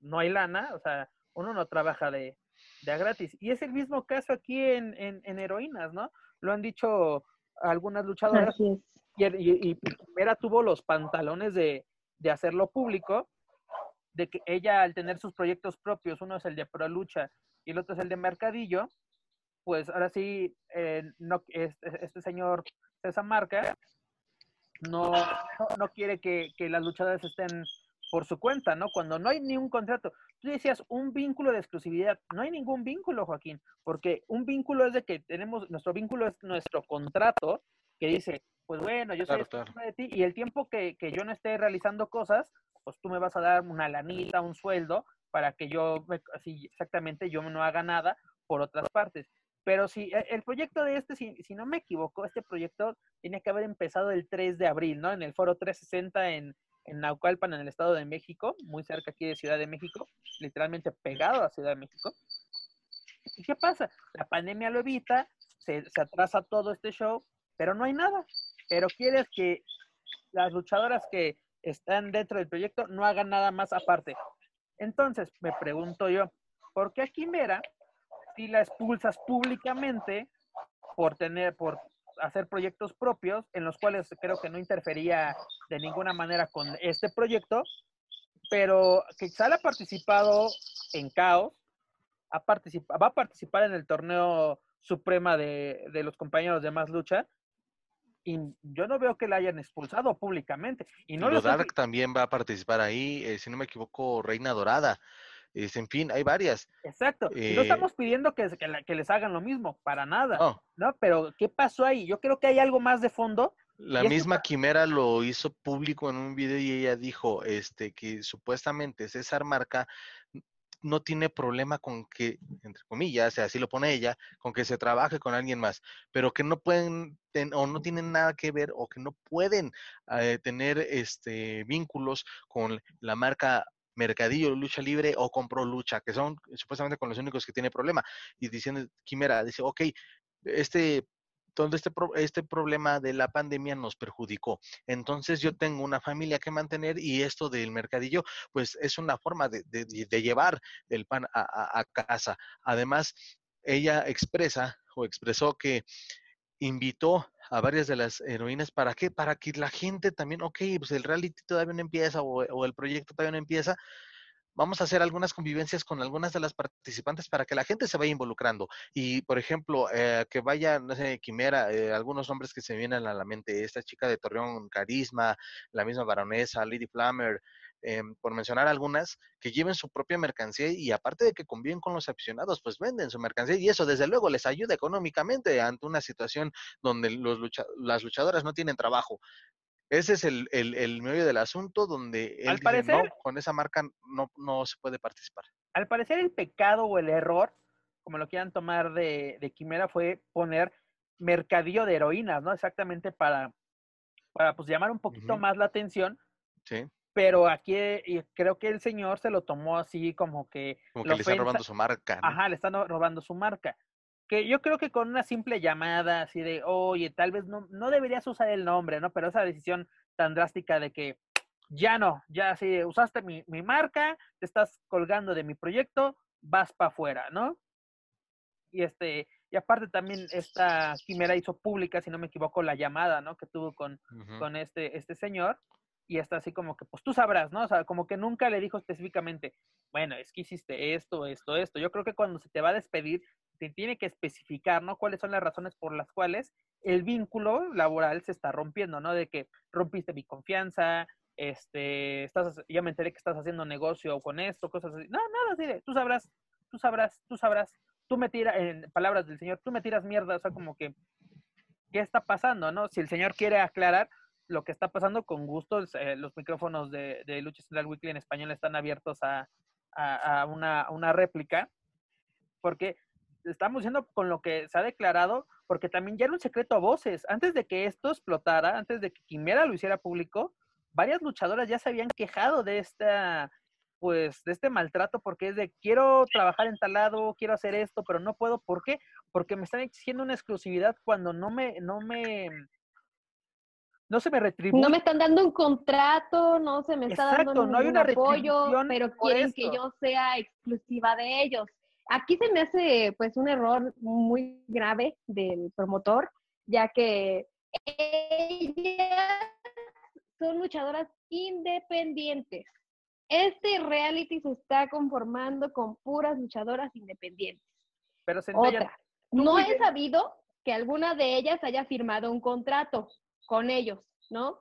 no hay lana, o sea, uno no trabaja de, de a gratis. Y es el mismo caso aquí en, en, heroínas, ¿no? Lo han dicho algunas luchadoras. Y, y, y, tuvo los pantalones de, de hacerlo público, de que ella al tener sus proyectos propios, uno es el de Pro Lucha y el otro es el de Mercadillo, pues ahora sí, eh, no, este, este, señor César Marca no, no, quiere que, que, las luchadoras estén por su cuenta, ¿no? Cuando no hay ni un contrato. Tú decías un vínculo de exclusividad. No hay ningún vínculo, Joaquín, porque un vínculo es de que tenemos, nuestro vínculo es nuestro contrato que dice, pues bueno, yo soy de ti y el tiempo que, que, yo no esté realizando cosas, pues tú me vas a dar una lanita, un sueldo para que yo, así exactamente, yo no haga nada por otras partes. Pero si e, el proyecto de este, si, no me equivoco, este proyecto tiene que haber empezado el 3 de abril, ¿no? En el foro 360 en, en Naucalpan, en el Estado de México, muy cerca aquí de Ciudad de México, literalmente pegado a Ciudad de México. ¿Y qué pasa? La pandemia lo evita, se atrasa todo este show, pero no hay nada. Pero quieres que las luchadoras que están dentro del proyecto no hagan nada más aparte. Entonces, me pregunto yo, ¿por qué a Quimera, si la expulsas públicamente por tener, por hacer proyectos propios, en los cuales creo que no interfería de ninguna manera con este proyecto, pero quizá ha participado en Caos, ha va a participar en el torneo suprema de, de los compañeros de Más Lucha, y yo no veo que la hayan expulsado públicamente. Y no Dark también va a participar ahí, eh, si no me equivoco, Reina Dorada. Es, en fin, hay varias. Exacto. no eh, estamos pidiendo que, que, les hagan lo mismo, para nada. No. Pero, ¿qué pasó ahí? Yo creo que hay algo más de fondo. La misma Quimera lo hizo público en un video y ella dijo este, que supuestamente César Marca no tiene problema con que, entre comillas, así lo pone ella, con que se trabaje con alguien más, pero que no pueden o no tienen nada que ver o que no pueden eh, tener este vínculos con la marca Mercadillo, Lucha Libre o Compro Lucha, que son supuestamente con los únicos que tiene problema. Y diciendo, Quimera, dice, ok, este todo este, este problema de la pandemia nos perjudicó. Entonces yo tengo una familia que mantener y esto del mercadillo, pues es una forma de, llevar el pan a, casa. Además, ella expresa o expresó que invitó a varias de las heroínas, ¿para qué? Para que la gente también, ok, pues el reality todavía no empieza o, o el proyecto todavía no empieza, vamos a hacer algunas convivencias con algunas de las participantes para que la gente se vaya involucrando. Y, por ejemplo, eh, que vaya, no sé, Quimera, eh, algunos nombres que se vienen a la mente, esta chica de Torreón, Carisma, la misma baronesa, Lady Flammer, em, por mencionar algunas, que lleven su propia mercancía y aparte de que conviven con los aficionados, pues venden su mercancía y eso desde luego les ayuda económicamente ante una situación donde los las luchadoras no tienen trabajo. Ese es el, el, medio del asunto donde él no, con esa marca no, no se puede participar. Al parecer el pecado o el error, como lo quieran tomar de, de Quimera, fue poner mercadillo de heroínas, ¿no? Exactamente para, para pues llamar un poquito más la atención. Sí. Pero aquí creo que el señor se lo tomó así como que... Como que le está robando su marca. Ajá, le están robando su marca que yo creo que con una simple llamada así de, oye, tal vez no, no deberías usar el nombre, ¿no? Pero esa decisión tan drástica de que ya no, ya si usaste mi, mi marca, te estás colgando de mi proyecto, vas para afuera, ¿no? Y este, y aparte también esta Quimera hizo pública, si no me equivoco, la llamada, ¿no? Que tuvo con, con este, este señor. Y está así como que, pues tú sabrás, ¿no? O sea, como que nunca le dijo específicamente, bueno, es que hiciste esto, esto, esto. Yo creo que cuando se te va a despedir, tiene que especificar, ¿no? Cuáles son las razones por las cuales el vínculo laboral se está rompiendo, ¿no? De que rompiste mi confianza, este, estás, ya me enteré que estás haciendo negocio con esto, cosas así. No, nada, así tú sabrás, tú sabrás, tú sabrás, tú me tiras, en palabras del Señor, tú me tiras mierda, o sea, como que, ¿qué está pasando, no? Si el Señor quiere aclarar, lo que está pasando con gusto. Eh, los micrófonos de, de, Lucha Central Weekly en español están abiertos a, a, una, una, réplica, porque estamos yendo con lo que se ha declarado, porque también ya era un secreto a voces. Antes de que esto explotara, antes de que Quimera lo hiciera público, varias luchadoras ya se habían quejado de esta pues de este maltrato porque es de quiero trabajar en tal lado, quiero hacer esto, pero no puedo, ¿por qué? Porque me están exigiendo una exclusividad cuando no me no me no se me retribuye. No me están dando un contrato, no se me está dando no hay un apoyo, pero quieren que yo sea exclusiva de ellos. Aquí se me hace pues un error muy grave del promotor, ya que ellas son luchadoras independientes. Este reality se está conformando con puras luchadoras independientes. Pero Otra, no he sabido que alguna de ellas haya firmado un contrato con ellos, ¿no?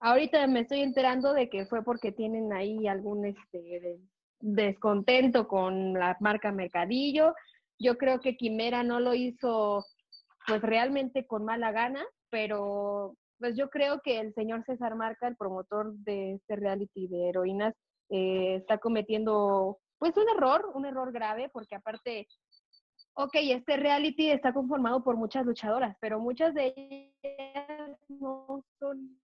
Ahorita me estoy enterando de que fue porque tienen ahí algún este, descontento con la marca Mercadillo. Yo creo que Quimera no lo hizo pues realmente con mala gana, pero pues yo creo que el señor César Marca, el promotor de este reality de heroínas, eh, está cometiendo pues un error, un error grave, porque aparte ok, este reality está conformado por muchas luchadoras, pero muchas de ellas no son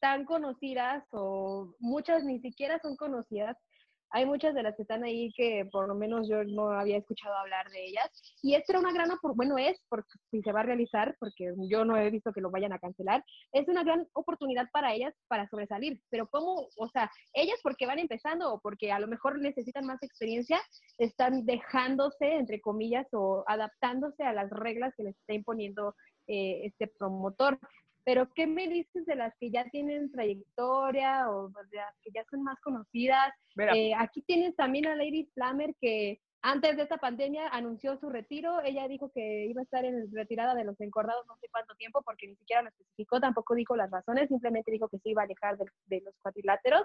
tan conocidas o muchas ni siquiera son conocidas hay muchas de las que están ahí que por lo menos yo no había escuchado hablar de ellas. Y esto era una gran, bueno, es, porque si se va a realizar, porque yo no he visto que lo vayan a cancelar, es una gran oportunidad para ellas para sobresalir. Pero ¿cómo? O sea, ellas porque van empezando o porque a lo mejor necesitan más experiencia, están dejándose, entre comillas, o adaptándose a las reglas que les está imponiendo eh, este promotor. Pero, ¿qué me dices de las que ya tienen trayectoria o de las que ya son más conocidas? Eh, aquí tienes también a Lady Flammer que antes de esta pandemia anunció su retiro. Ella dijo que iba a estar en retirada de los encordados no sé cuánto tiempo porque ni siquiera lo especificó, tampoco dijo las razones, simplemente dijo que se iba a alejar de, de los cuadriláteros.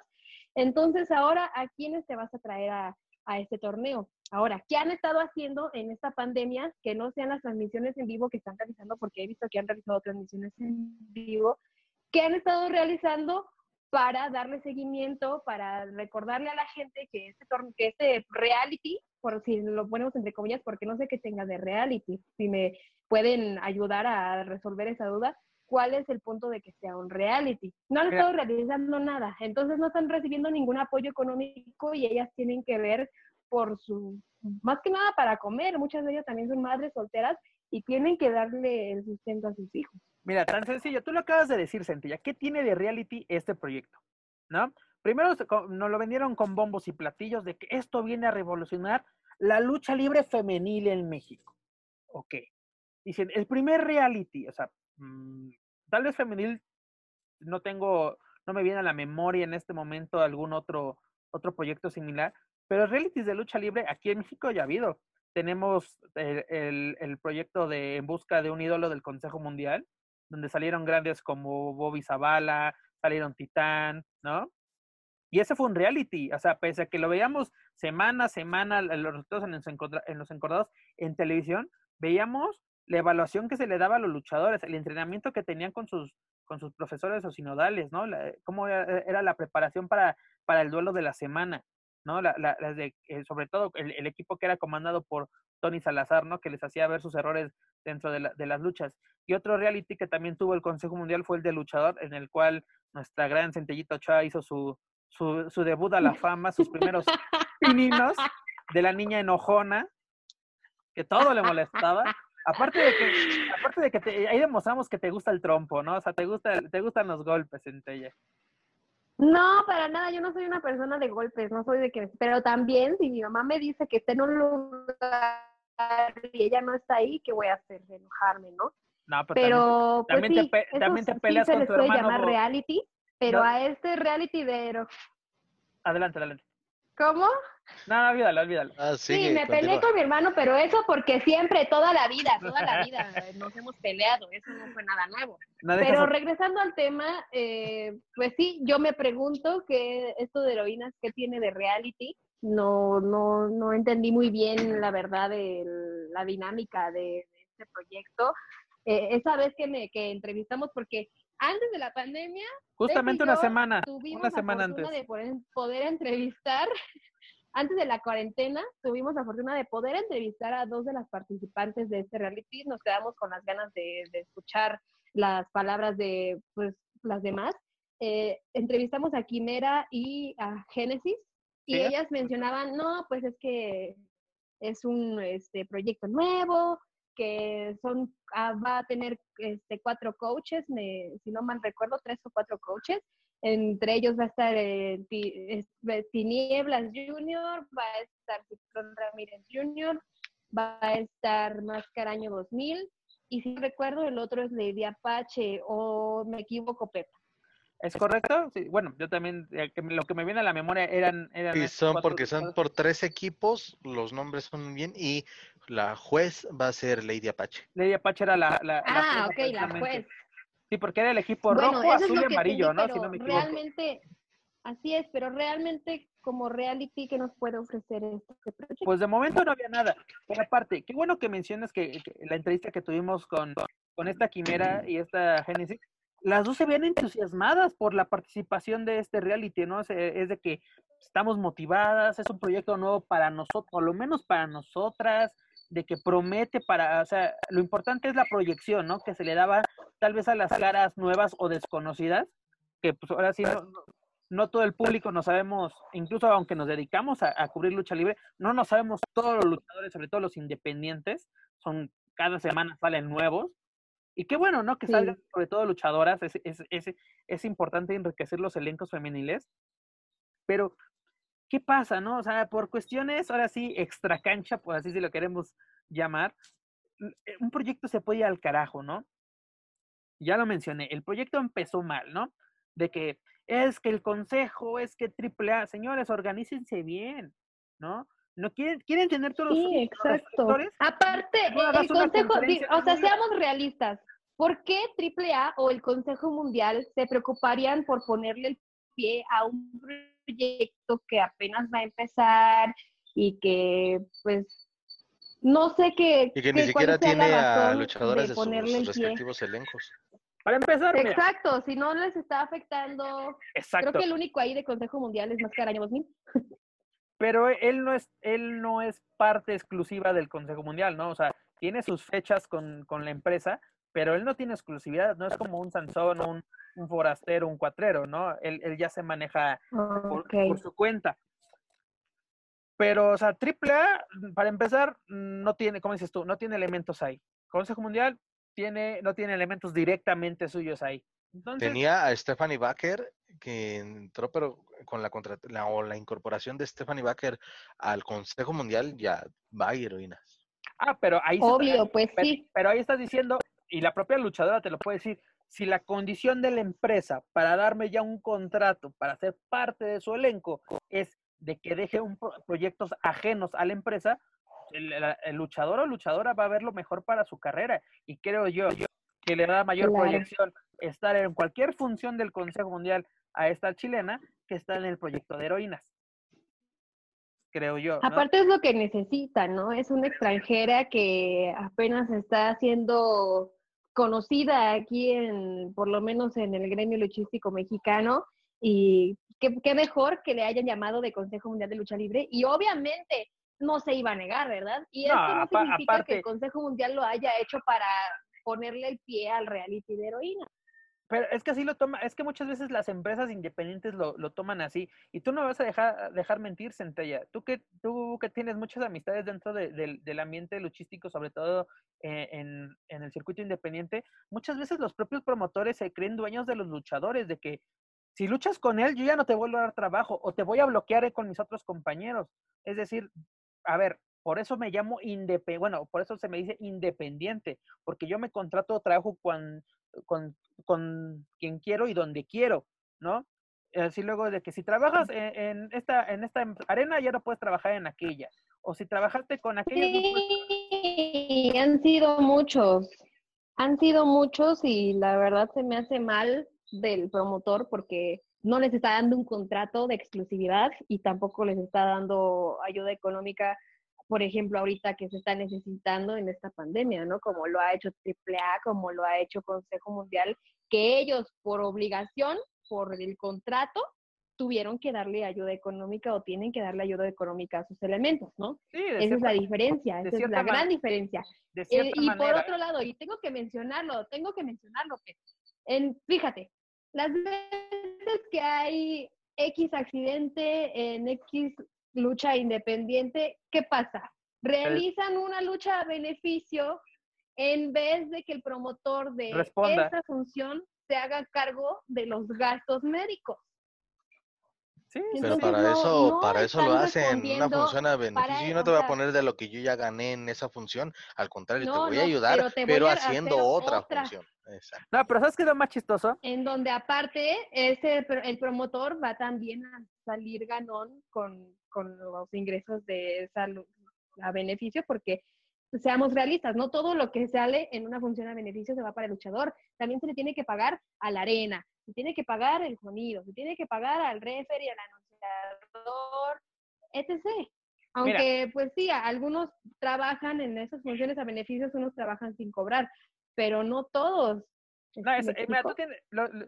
Entonces, ahora, ¿a quiénes te vas a traer a, a este torneo. Ahora, ¿qué han estado haciendo en esta pandemia que no sean las transmisiones en vivo que están realizando? Porque he visto que han realizado transmisiones en vivo. ¿Qué han estado realizando para darle seguimiento, para recordarle a la gente que este, que este reality, por si lo ponemos entre comillas, porque no sé qué tenga de reality, si me pueden ayudar a resolver esa duda, cuál es el punto de que sea un reality. No han estado realizando nada, entonces no están recibiendo ningún apoyo económico y ellas tienen que ver por su, más que nada para comer, muchas de ellas también son madres solteras y tienen que darle el sustento a sus hijos. Mira, tan sencillo, tú lo acabas de decir, Centilla, ¿qué tiene de reality este proyecto? ¿No? Primero nos lo vendieron con bombos y platillos de que esto viene a revolucionar la lucha libre femenil en México. Ok. Dicen, el primer reality, o sea, Mm, tal vez femenil, no tengo, no me viene a la memoria en este momento algún otro, otro proyecto similar, pero realities de lucha libre aquí en México ya ha habido. Tenemos el, el, proyecto de En Busca de un ídolo del Consejo Mundial, donde salieron grandes como Bobby Zavala, salieron Titán, ¿no? Y ese fue un reality, o sea, pese a que lo veíamos semana a semana, los resultados en los, en los encordados en televisión, veíamos la evaluación que se le daba a los luchadores, el entrenamiento que tenían con sus, con sus profesores o sinodales, ¿no? cómo era, la preparación para, para el duelo de la semana, ¿no? La, la, de, eh, sobre todo el, equipo que era comandado por Tony Salazar, ¿no? Que les hacía ver sus errores dentro de, de las luchas. Y otro reality que también tuvo el Consejo Mundial fue el de luchador, en el cual nuestra gran Centellito Ochoa hizo su, su, su debut a la fama, sus primeros pininos de la niña enojona, que todo le molestaba. Aparte de que, aparte de que ahí demostramos que te gusta el trompo, ¿no? O sea, te gusta, te gustan los golpes, Centella. No, para nada, yo no soy una persona de golpes, no soy de que, pero también si mi mamá me dice que esté en un lugar y ella no está ahí, ¿qué voy a hacer? Enojarme, ¿no? No, pero, también, te, pues también te peleas con tu hermano. puede llamar reality, pero a este reality de... Adelante, adelante. ¿Cómo? No, no, olvídalo, olvídalo. Ah, sí, me peleé con mi hermano, pero eso porque siempre, toda la vida, toda la vida nos hemos peleado, eso no fue nada nuevo. pero regresando al tema, eh, pues sí, yo me pregunto que esto de heroínas, ¿qué tiene de reality? No, no, no entendí muy bien la verdad de la dinámica de, este proyecto. Eh, esa vez que me que entrevistamos, porque antes de la pandemia. Justamente una semana. Una semana antes. de poder, entrevistar, antes de la cuarentena, tuvimos la fortuna de poder entrevistar a dos de las participantes de este reality. Nos quedamos con las ganas de, escuchar las palabras de pues, las demás. Eh, entrevistamos a Quimera y a Génesis y ellas mencionaban, no, pues es que es un este, proyecto nuevo, que son ah, va a tener este, cuatro coaches, si no mal recuerdo, tres o cuatro coaches. Entre ellos va a estar eh, Tinieblas Junior, va a estar Ciclón Ramírez Junior, va a estar Mascaraño 2000 y si recuerdo el otro es Lady Apache o me equivoco Pepa. ¿Es correcto? Sí, bueno, yo también, eh, lo que me viene a la memoria eran... eran sí, son porque son por tres equipos, los nombres son bien, y la juez va a ser Lady Apache. Lady Apache era la... la ah, ok, la juez. Sí, porque era el equipo rojo, azul y amarillo, ¿no? Si no me equivoco. Realmente, así es, pero realmente como reality, ¿qué nos puede ofrecer este proyecto? Pues de momento no había nada. Por aparte, qué bueno que mencionas que, la entrevista que tuvimos con, con esta Quimera y esta Génesis, las dos se ven entusiasmadas por la participación de este reality, ¿no? Es, de que estamos motivadas, es un proyecto nuevo para nosotros, por lo menos para nosotras, de que promete para, o sea, lo importante es la proyección, ¿no? Que se le daba tal vez a las caras nuevas o desconocidas, que pues ahora sí no, todo el público no sabemos, incluso aunque nos dedicamos a, a, cubrir lucha libre, no nos sabemos todos los luchadores, sobre todo los independientes, son cada semana salen nuevos, y qué bueno, ¿no? Que salgan sobre todo luchadoras, es, es, es, es, importante enriquecer los elencos femeniles, pero ¿qué pasa, no? O sea, por cuestiones, ahora sí, extra cancha, por así si lo queremos llamar, eh, un proyecto se puede ir al carajo, ¿no? Ya lo mencioné, el proyecto empezó mal, ¿no? De que es que el consejo, es que AAA, señores, organícense bien, ¿no? no quieren, quieren tener todos sí, los exacto. Aparte, el consejo, o sea, seamos realistas. ¿Por qué AAA o el Consejo Mundial se preocuparían por ponerle el pie a un proyecto que apenas va a empezar y que, pues, no sé qué. Y que ni siquiera tiene a luchadores de, sus, respectivos elencos. Para empezar. Exacto, si no les está afectando. Exacto. Creo que el único ahí de Consejo Mundial es más que Araña 2000. pero él no es, él no es parte exclusiva del Consejo Mundial, ¿no? O sea, tiene sus fechas con, la empresa, pero él no tiene exclusividad, no es como un Sansón, un, un forastero, un cuatrero, ¿no? Él, él ya se maneja por, su cuenta. Pero, o sea, AAA, para empezar, no tiene, ¿cómo dices tú? No tiene elementos ahí. Consejo Mundial tiene, no tiene elementos directamente suyos ahí. Tenía a Stephanie Baker, que entró, pero con la, contra, o la incorporación de Stephanie Baker al Consejo Mundial ya va a heroínas. Ah, pero ahí Obvio, pues sí. Pero ahí estás diciendo, y la propia luchadora te lo puede decir, si la condición de la empresa para darme ya un contrato para ser parte de su elenco es de que deje un proyectos ajenos a la empresa, el, luchador o luchadora va a ver lo mejor para su carrera. Y creo yo, que le da mayor proyección estar en cualquier función del Consejo Mundial a esta chilena que está en el proyecto de heroínas. Creo yo. Aparte es lo que necesita, ¿no? Es una extranjera que apenas está siendo conocida aquí en, por lo menos en el gremio luchístico mexicano, y qué, mejor que le hayan llamado de Consejo Mundial de Lucha Libre, y obviamente no se iba a negar, ¿verdad? Y esto no, significa que el Consejo Mundial lo haya hecho para ponerle el pie al reality de heroína. Pero es que así lo toma, es que muchas veces las empresas independientes lo, toman así. Y tú no vas a dejar, dejar mentir, Centella. Tú que, tú que tienes muchas amistades dentro del ambiente luchístico, sobre todo eh, en, en, el circuito independiente, muchas veces los propios promotores se creen dueños de los luchadores, de que si luchas con él, yo ya no te vuelvo a dar trabajo o te voy a bloquear con mis otros compañeros. Es decir, a ver, por eso me llamo independiente, bueno, por eso se me dice independiente, porque yo me contrato trabajo con, con, con quien quiero y donde quiero, ¿no? Así luego de que si trabajas en, esta, en esta arena, ya no puedes trabajar en aquella. O si trabajaste con aquella... Sí, han sido muchos. Han sido muchos y la verdad se me hace mal del promotor porque no les está dando un contrato de exclusividad y tampoco les está dando ayuda económica por ejemplo, ahorita que se está necesitando en esta pandemia, ¿no? Como lo ha hecho AAA, como lo ha hecho Consejo Mundial, que ellos por obligación, por el contrato, tuvieron que darle ayuda económica o tienen que darle ayuda económica a sus elementos, ¿no? Sí, esa es la diferencia, esa es la gran diferencia. Eh, y por otro lado, y tengo que mencionarlo, tengo que mencionarlo, que en, fíjate, las veces que hay X accidente en X lucha independiente, ¿qué pasa? Realizan una lucha a beneficio en vez de que el promotor de esa función se haga cargo de los gastos médicos. Sí, pero para eso, para eso lo hacen, una función a beneficio. Yo no te voy a poner de lo que yo ya gané en esa función, al contrario, te voy a ayudar, pero, haciendo otra, función. No, pero ¿sabes qué es lo más chistoso? En donde aparte ese, el promotor va también a salir ganón con, con los ingresos de esa a beneficio, porque seamos realistas, no todo lo que sale en una función a beneficio se va para el luchador, también se le tiene que pagar a la arena, se tiene que pagar el sonido, se tiene que pagar al referee, al anunciador, etc. Aunque, pues sí, algunos trabajan en esas funciones a beneficios, unos trabajan sin cobrar, pero no todos. No, es, eh, mira, tú tienes,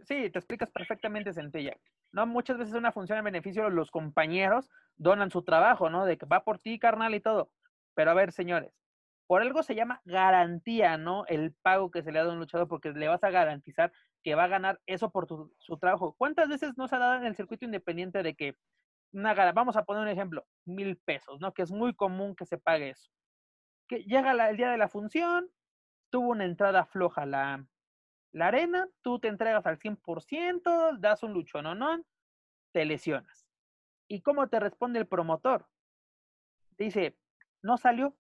sí, te explicas perfectamente, sencilla. No, muchas veces una función a beneficio, los compañeros donan su trabajo, ¿no? De que va por ti, carnal, y todo. Pero a ver, señores, por algo se llama garantía, ¿no? El pago que se le ha dado a un luchador, porque le vas a garantizar que va a ganar eso por su trabajo. ¿Cuántas veces no se ha dado en el circuito independiente de que, una, vamos a poner un ejemplo, mil pesos, ¿no? Que es muy común que se pague eso. Que llega el día de la función, tuvo una entrada floja la, la arena, tú te entregas al 100%, das un lucho, ¿no? ¿no? Te lesionas. ¿Y cómo te responde el promotor? Dice, no salió.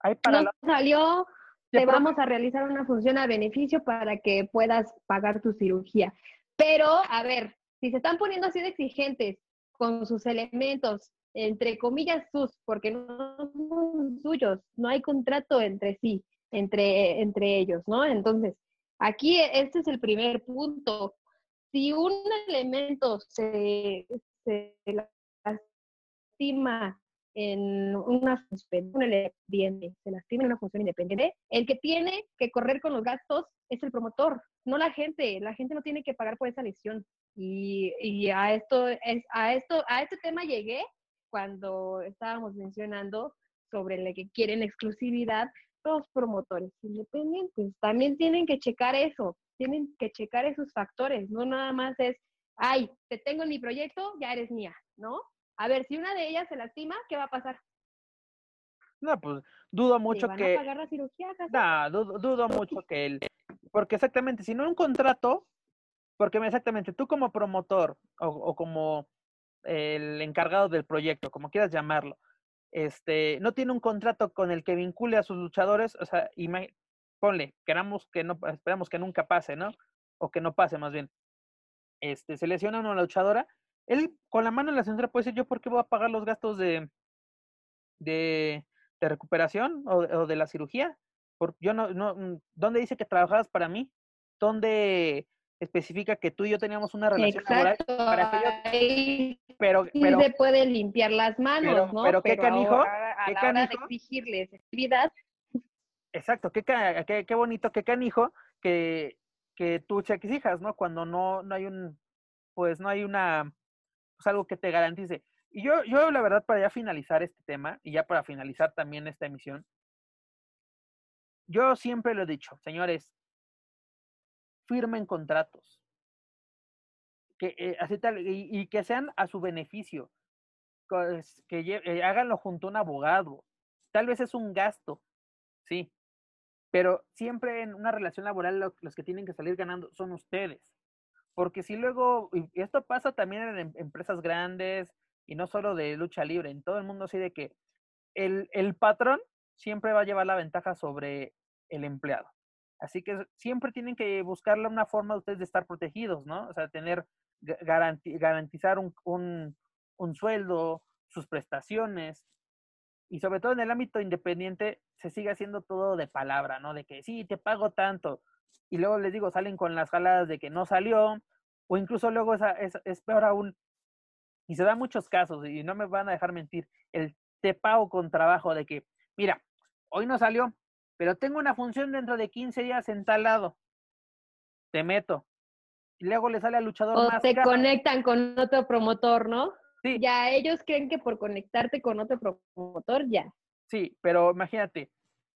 Ahí para no salió, te vamos a realizar una función a beneficio para que puedas pagar tu cirugía. Pero, a ver, si se están poniendo así de exigentes con sus elementos, entre comillas sus, porque no son suyos, no hay contrato entre sí, entre, entre ellos, ¿no? Entonces, aquí este es el primer punto. Si un elemento se, se lastima en una función independiente, se lastima en una función independiente, el que tiene que correr con los gastos es el promotor, no la gente. La gente no tiene que pagar por esa lesión. Y, y a esto, es, a esto, a este tema llegué cuando estábamos mencionando sobre el que quieren exclusividad los promotores independientes. También tienen que checar eso, tienen que checar esos factores, no nada más es, ay, te tengo en mi proyecto, ya eres mía, ¿no? A ver, si una de ellas se lastima, ¿qué va a pasar? No, pues dudo mucho van que. A pagar la cirugía, no, dudo, dudo mucho que él. Porque exactamente, si no un contrato, porque exactamente tú como promotor o, o, como el encargado del proyecto, como quieras llamarlo, este, no tiene un contrato con el que vincule a sus luchadores, o sea, y ponle, queramos que no, esperamos que nunca pase, ¿no? O que no pase más bien. Este, se lesiona una luchadora, él con la mano en la cintura puede decir, yo por qué voy a pagar los gastos de, de, de recuperación o, o, de la cirugía. Porque yo no, no, mm, ¿dónde dice que trabajabas para mí? ¿Dónde especifica que tú y yo teníamos una relación Exacto. laboral para que yo, pero, sí pero, se puede limpiar las manos, pero, ¿no? Pero, qué canijo, a, a qué la canijo. hora de exigirles actividad. Exacto, qué, qué, qué bonito, qué canijo que, que tú se exijas, ¿no? Cuando no, no hay un, pues no hay una pues, algo que te garantice. Y yo, yo, la verdad, para ya finalizar este tema y ya para finalizar también esta emisión, yo siempre lo he dicho, señores, firmen contratos. Que, eh, así tal, y, que sean a su beneficio. Pues, que eh, háganlo junto a un abogado. Tal vez es un gasto, sí. Pero siempre en una relación laboral lo, los que tienen que salir ganando son ustedes. Porque si luego, y esto pasa también en em, empresas grandes y no solo de lucha libre, en todo el mundo así de que el, el patrón siempre va a llevar la ventaja sobre el empleado. Así que siempre tienen que buscarle una forma de ustedes de estar protegidos, ¿no? O sea, tener, garanti garantizar un, un, un sueldo, sus prestaciones, y sobre todo en el ámbito independiente se sigue haciendo todo de palabra, ¿no? De que sí, te pago tanto, y luego les digo, salen con las jaladas de que no salió, o incluso luego es, es, es peor aún, y se dan muchos casos, y no me van a dejar mentir, el te pago con trabajo de que, mira, hoy no salió, pero tengo una función dentro de 15 días en tal lado. Te meto. Y luego le sale al luchador o más. te conectan con otro promotor, ¿no? Sí. Ya ellos creen que por conectarte con otro promotor, ya. Sí, pero imagínate,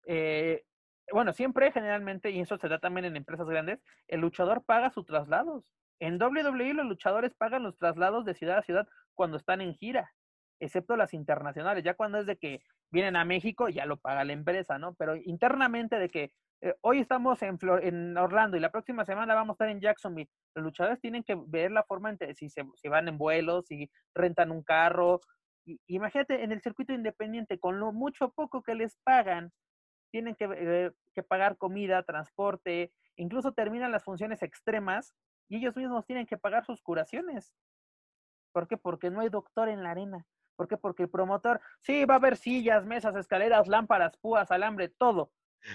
eh, bueno, siempre generalmente, y eso se da también en empresas grandes, el luchador paga sus traslados. En WWE los luchadores pagan los traslados de ciudad a ciudad cuando están en gira, excepto las internacionales. Ya cuando es de que vienen a México, ya lo paga la empresa, ¿no? Pero internamente de que eh, hoy estamos en, en Orlando y la próxima semana vamos a estar en Jacksonville, los luchadores tienen que ver la forma en si, se, van en vuelos, si rentan un carro. Y, imagínate en el circuito independiente, con lo mucho poco que les pagan, tienen que, eh, que pagar comida, transporte, incluso terminan las funciones extremas y ellos mismos tienen que pagar sus curaciones. ¿Por qué? Porque no hay doctor en la arena. ¿Por qué? Porque el promotor, sí, va a haber sillas, mesas, escaleras, lámparas, púas, alambre, todo.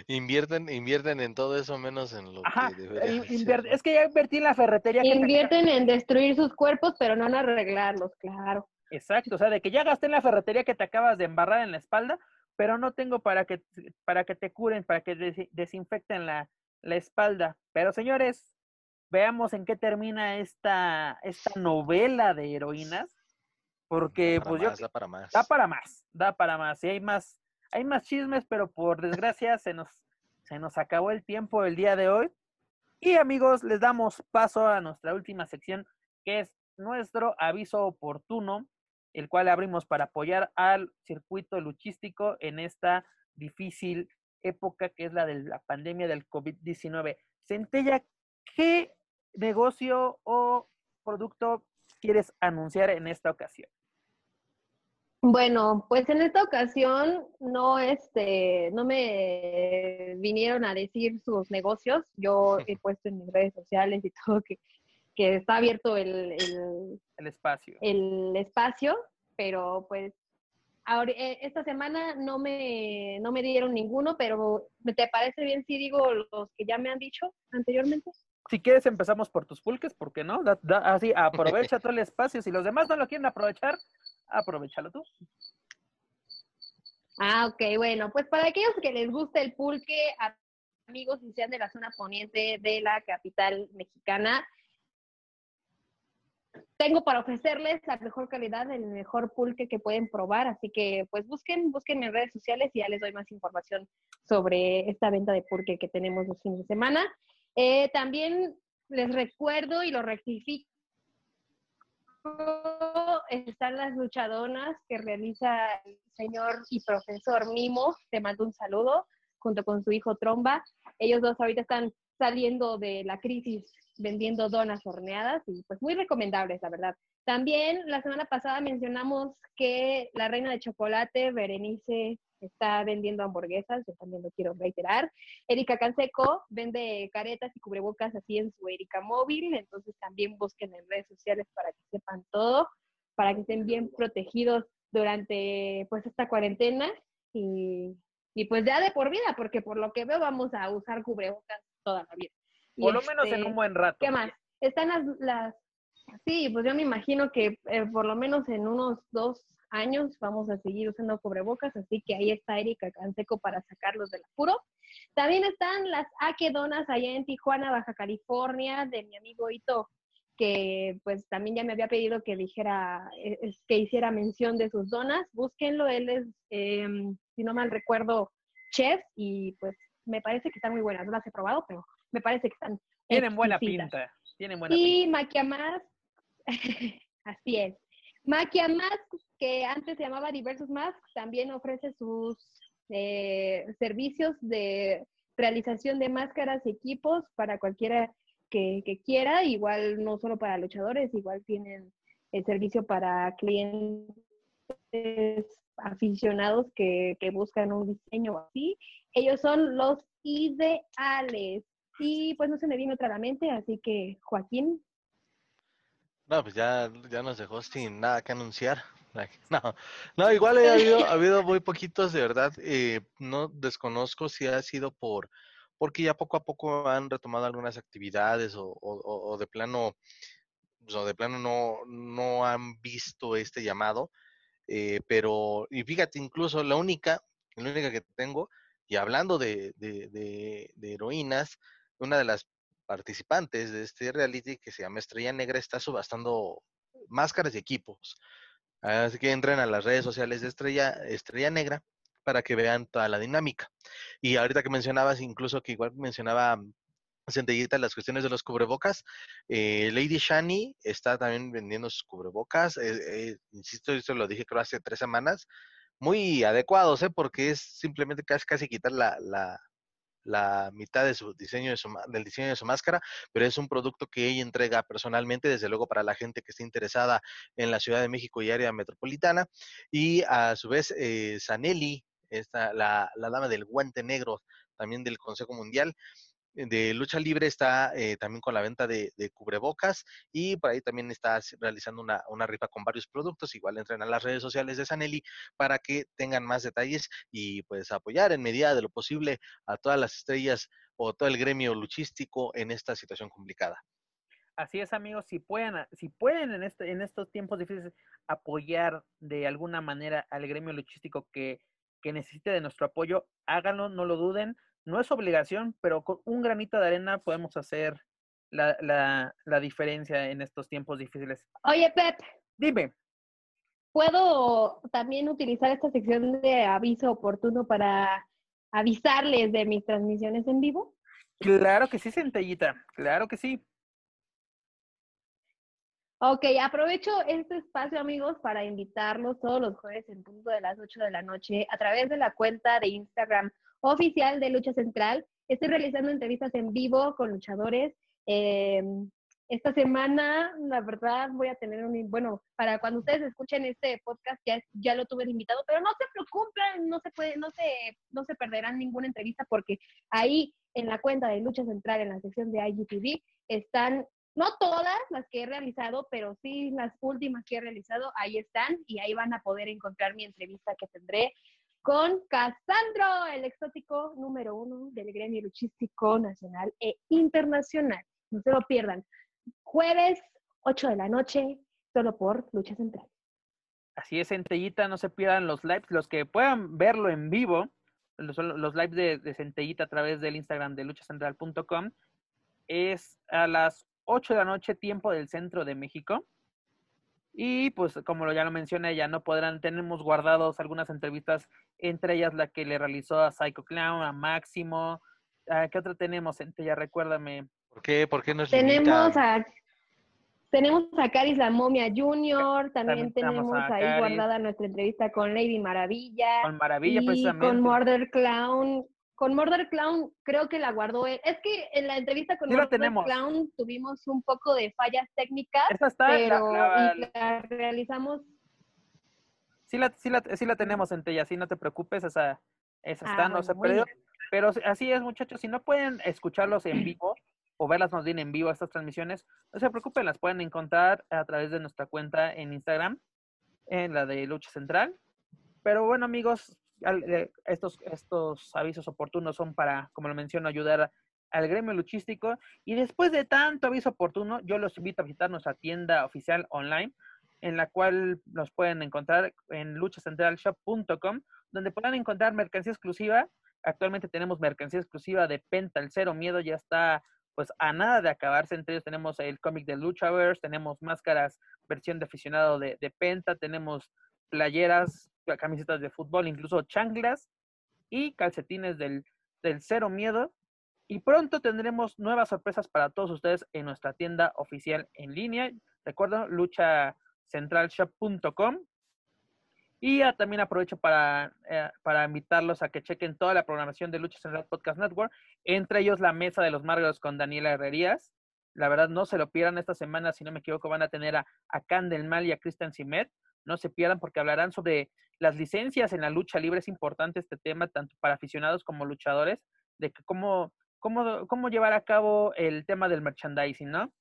Invierten, invierten en todo eso menos en lo que deberían Es que ya invertí en la ferretería. Invierten en destruir sus cuerpos, pero no en arreglarlos, claro. Exacto, o sea, de que ya gasté en la ferretería que te acabas de embarrar en la espalda, pero no tengo para que, para que te curen, para que desinfecten la, la espalda. Pero señores, veamos en qué termina esta, esta novela de heroínas, porque pues yo... Da para más. Da para más, da para más. Y hay más, hay más chismes, pero por desgracia se nos, se nos acabó el tiempo el día de hoy. Y amigos, les damos paso a nuestra última sección, que es nuestro aviso oportuno el cual abrimos para apoyar al circuito luchístico en esta difícil época que es la de la pandemia del COVID-19. Centella, ¿qué negocio o producto quieres anunciar en esta ocasión? Bueno, pues en esta ocasión no, este, no me vinieron a decir sus negocios. Yo he puesto en mis redes sociales y todo que que está abierto el, el, espacio. El espacio, pero pues ahora, eh, esta semana no me, no me dieron ninguno, pero ¿te parece bien si digo los que ya me han dicho anteriormente? Si quieres empezamos por tus pulques, ¿por qué no? así, aprovecha todo el espacio. Si los demás no lo quieren aprovechar, aprovechalo tú. Ah, ok, bueno, pues para aquellos que les guste el pulque, amigos y sean de la zona poniente de la capital mexicana, tengo para ofrecerles la mejor calidad, el mejor pulque que pueden probar, así que pues busquen, busquen en redes sociales y ya les doy más información sobre esta venta de pulque que tenemos los fines de semana. Eh, también les recuerdo y lo rectifico, están las luchadonas que realiza el señor y profesor Mimo, te mando un saludo, junto con su hijo Tromba. Ellos dos ahorita están saliendo de la crisis vendiendo donas horneadas y pues muy recomendables, la verdad. También la semana pasada mencionamos que la reina de chocolate, Berenice, está vendiendo hamburguesas, yo también lo quiero reiterar. Erika Canseco vende caretas y cubrebocas así en su Erika móvil, entonces también busquen en redes sociales para que sepan todo, para que estén bien protegidos durante pues esta cuarentena y, y pues ya de por vida, porque por lo que veo vamos a usar cubrebocas toda la vida. Por lo menos en este, un buen rato. ¿Qué más? Están las, las sí, pues yo me imagino que eh, por lo menos en unos dos años vamos a seguir usando cubrebocas, así que ahí está Erika Canseco para sacarlos del apuro. También están las Aquedonas allá en Tijuana, Baja California, de mi amigo Ito, que pues también ya me había pedido que dijera, eh, que hiciera mención de sus donas. Búsquenlo, él es, em, si no mal recuerdo, chef y pues me parece que están muy buenas. No las he probado, pero me parece que están. Tienen buena pinta. Tienen buena y Maquiamas, así es. Maquiamas, que antes se llamaba Diversos Masks, también ofrece sus eh, servicios de realización de máscaras y equipos para cualquiera que, quiera, igual no solo para luchadores, igual tienen el servicio para clientes aficionados que, que buscan un diseño así. Ellos son los ideales. Y pues no se me vino otra la mente, así que Joaquín. No, pues ya, ya nos dejó sin nada que anunciar. No, no igual ha habido, ha habido muy poquitos, de verdad. Eh, no desconozco si ha sido por porque ya poco a poco han retomado algunas actividades o, o, de plano, o de plano no, no han visto este llamado. eh, pero, y fíjate, incluso la única, la única que tengo, y hablando de, de, heroínas, una de las participantes de este reality que se llama Estrella Negra está subastando máscaras y equipos. Así que entren a las redes sociales de Estrella, Estrella Negra para que vean toda la dinámica. Y ahorita que mencionabas, incluso que igual mencionaba Centellita las cuestiones de los cubrebocas. Eh, Lady Shani está también vendiendo sus cubrebocas. Eh, eh, insisto, esto lo dije creo hace tres semanas. Muy adecuados, ¿eh? porque es simplemente casi, casi quitar la, la, la mitad de su diseño de su, del diseño de su máscara, pero es un producto que ella entrega personalmente, desde luego para la gente que esté interesada en la Ciudad de México y área metropolitana. Y a su vez, eh, Sanelli, esta, la, la dama del guante negro, también del Consejo Mundial, de lucha libre está eh, también con la venta de, cubrebocas y por ahí también está realizando una, una, rifa con varios productos. Igual entren a las redes sociales de Sanelli para que tengan más detalles y pues apoyar en medida de lo posible a todas las estrellas o todo el gremio luchístico en esta situación complicada. Así es, amigos, si pueden, si pueden en, este, en estos tiempos difíciles apoyar de alguna manera al gremio luchístico que, que necesite de nuestro apoyo, háganlo, no lo duden no es obligación, pero con un granito de arena podemos hacer la, la, la diferencia en estos tiempos difíciles. Oye, Pep. Dime. ¿Puedo también utilizar esta sección de aviso oportuno para avisarles de mis transmisiones en vivo? Claro que sí, Centellita, claro que sí. Ok, aprovecho este espacio, amigos, para invitarlos todos los jueves en punto de las 8 de la noche a través de la cuenta de Instagram oficial de Lucha Central. Estoy realizando entrevistas en vivo con luchadores. Eh, esta semana, la verdad, voy a tener un, bueno, para cuando ustedes escuchen este podcast ya, ya lo tuve invitado, pero no se preocupen, no se puede, no se, no se perderán ninguna entrevista porque ahí en la cuenta de Lucha Central, en la sección de IGTV, están, no todas las que he realizado, pero sí las últimas que he realizado, ahí están y ahí van a poder encontrar mi entrevista que tendré con Casandro, el exótico número uno del gremio luchístico nacional e internacional. No se lo pierdan. Jueves, 8 de la noche, solo por Lucha Central. Así es, Centellita, no se pierdan los lives. Los que puedan verlo en vivo, los, los lives de, Centellita a través del Instagram de luchacentral.com, es a las 8 de la noche, tiempo del centro de México. Y pues como ya lo mencioné, ya no podrán, tenemos guardados algunas entrevistas, entre ellas la que le realizó a Psycho Clown, a Máximo. ¿Qué otra tenemos? Ya recuérdame. ¿Por qué? ¿Por qué nos Tenemos a tenemos a Caris la Momia Junior, también, tenemos ahí guardada nuestra entrevista con Lady Maravilla. Con Maravilla, y Con Murder Clown, con Murder Clown creo que la guardó él. Es que en la entrevista con Murder Clown tuvimos un poco de fallas técnicas, pero la, realizamos. Sí la, sí, la, sí la tenemos en Tella, sí, no te preocupes, esa, esa está, ah, no se perdió. Pero así es, muchachos, si no pueden escucharlos en vivo o verlas más bien en vivo estas transmisiones, no se preocupen, las pueden encontrar a través de nuestra cuenta en Instagram, en la de Lucha Central. Pero bueno, amigos, eh, estos, estos avisos oportunos son para, como lo menciono, ayudar al gremio luchístico. Y después de tanto aviso oportuno, yo los invito a visitar nuestra tienda oficial online, en la cual nos pueden encontrar en luchacentralshop.com, donde puedan encontrar mercancía exclusiva. Actualmente tenemos mercancía exclusiva de Penta, el Cero Miedo, ya está pues a nada de acabarse. Entre ellos tenemos el cómic de Luchaverse, tenemos máscaras versión de aficionado de, de Penta, tenemos playeras camisetas de fútbol, incluso chanclas y calcetines del, del Cero Miedo. Y pronto tendremos nuevas sorpresas para todos ustedes en nuestra tienda oficial en línea. Recuerden, luchacentralshop.com. Y también aprovecho para, eh, para invitarlos a que chequen toda la programación de Lucha Central Podcast Network, entre ellos la mesa de los Margos con Daniela Herrerías. La verdad, no se lo pierdan esta semana, si no me equivoco, van a tener a, a Candelmal y a Christian Simet. No se pierdan porque hablarán sobre las licencias en la lucha libre. Es importante este tema, tanto para aficionados como luchadores, de que cómo, cómo, cómo llevar a cabo el tema del merchandising, ¿no?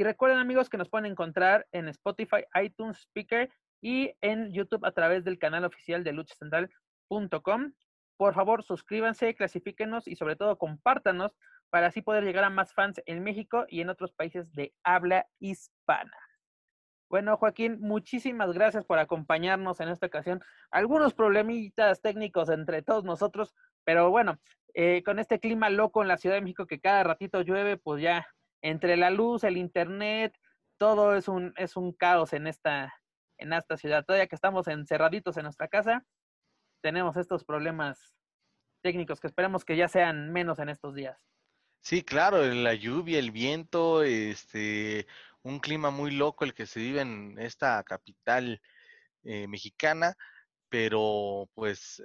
Y recuerden, amigos, que nos pueden encontrar en Spotify, iTunes, Speaker y en YouTube a través del canal oficial de luchacentral.com. Por favor, suscríbanse, clasifíquenos y sobre todo compártanos para así poder llegar a más fans en México y en otros países de habla hispana. Bueno, Joaquín, muchísimas gracias por acompañarnos en esta ocasión. Algunos problemitas técnicos entre todos nosotros, pero bueno, eh, con este clima loco en la Ciudad de México que cada ratito llueve, pues ya entre la luz, el internet, todo es un, es un caos en esta, en esta ciudad. Todavía que estamos encerraditos en nuestra casa, tenemos estos problemas técnicos que esperemos que ya sean menos en estos días. Sí, claro, la lluvia, el viento, este, un clima muy loco el que se vive en esta capital eh, mexicana, pero pues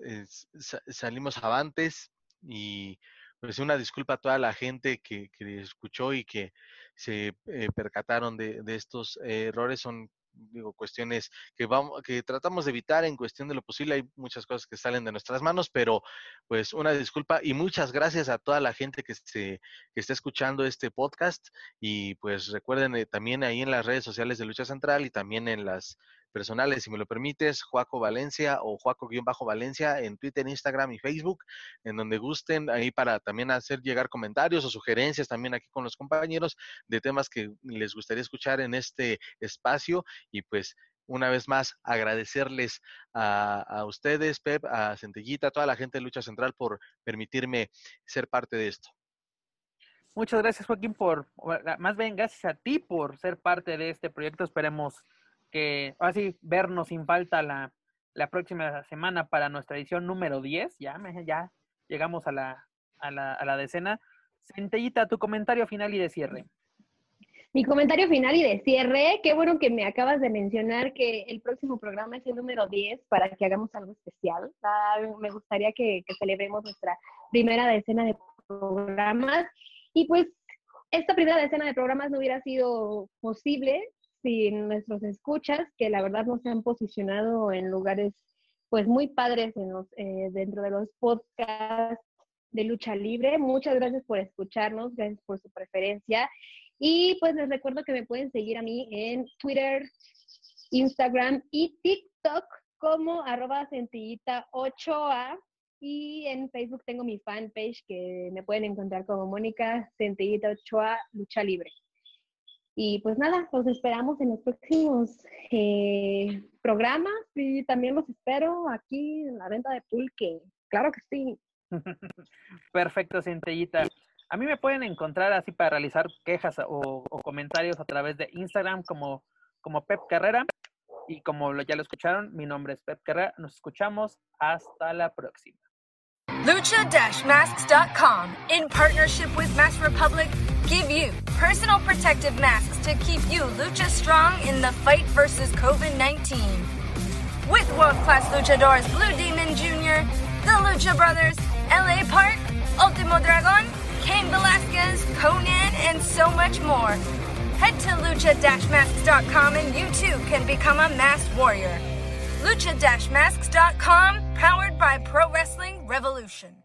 salimos avantes y pues una disculpa a toda la gente que, que escuchó y que se eh, percataron de, de estos errores, son digo, cuestiones que vamos, que tratamos de evitar en cuestión de lo posible. Hay muchas cosas que salen de nuestras manos, pero pues una disculpa y muchas gracias a toda la gente que, se, que está escuchando este podcast y pues recuerden eh, también ahí en las redes sociales de Lucha Central y también en las personales, si me lo permites, Juaco Valencia o Juaco-Valencia en Twitter, Instagram y Facebook, en donde gusten ahí para también hacer llegar comentarios o sugerencias también aquí con los compañeros de temas que les gustaría escuchar en este espacio y pues una vez más agradecerles a, ustedes, Pep, a Centellita, a toda la gente de Lucha Central por permitirme ser parte de esto. Muchas gracias, Joaquín, por, más bien gracias a ti por ser parte de este proyecto. Esperemos que así vernos sin falta la, la, próxima semana para nuestra edición número 10. Ya, ya llegamos a la, a la, a la decena. Centellita, tu comentario final y de cierre. Mi comentario final y de cierre, qué bueno que me acabas de mencionar que el próximo programa es el número 10 para que hagamos algo especial. Ah, me gustaría que, que, celebremos nuestra primera decena de programas. Y pues esta primera decena de programas no hubiera sido posible sin nuestros escuchas, que la verdad nos han posicionado en lugares pues muy padres en los, eh, dentro de los podcasts de lucha libre. Muchas gracias por escucharnos, gracias por su preferencia. Y pues les recuerdo que me pueden seguir a mí en Twitter, Instagram y TikTok como arroba centillita 8A. Y en Facebook tengo mi fanpage que me pueden encontrar como Mónica Centillita 8A Lucha Libre. Y pues nada, los esperamos en los próximos eh, programas y también los espero aquí en la venta de pulque. Claro que sí. Perfecto, Centellita. A mí me pueden encontrar así para realizar quejas o, comentarios a través de Instagram como, como Pep Carrera. Y como ya lo escucharon, mi nombre es Pep Carrera. Nos escuchamos. Hasta la próxima. Lucha-masks.com, in partnership with Mask Republic, give you personal protective masks to keep you lucha strong in the fight versus COVID 19. With world class luchadors Blue Demon Jr., the Lucha Brothers, LA Park, Ultimo Dragon, Cain Velasquez, Conan, and so much more. Head to lucha-masks.com and you too can become a masked warrior. lucha-masks.com, powered by Pro Wrestling Revolution.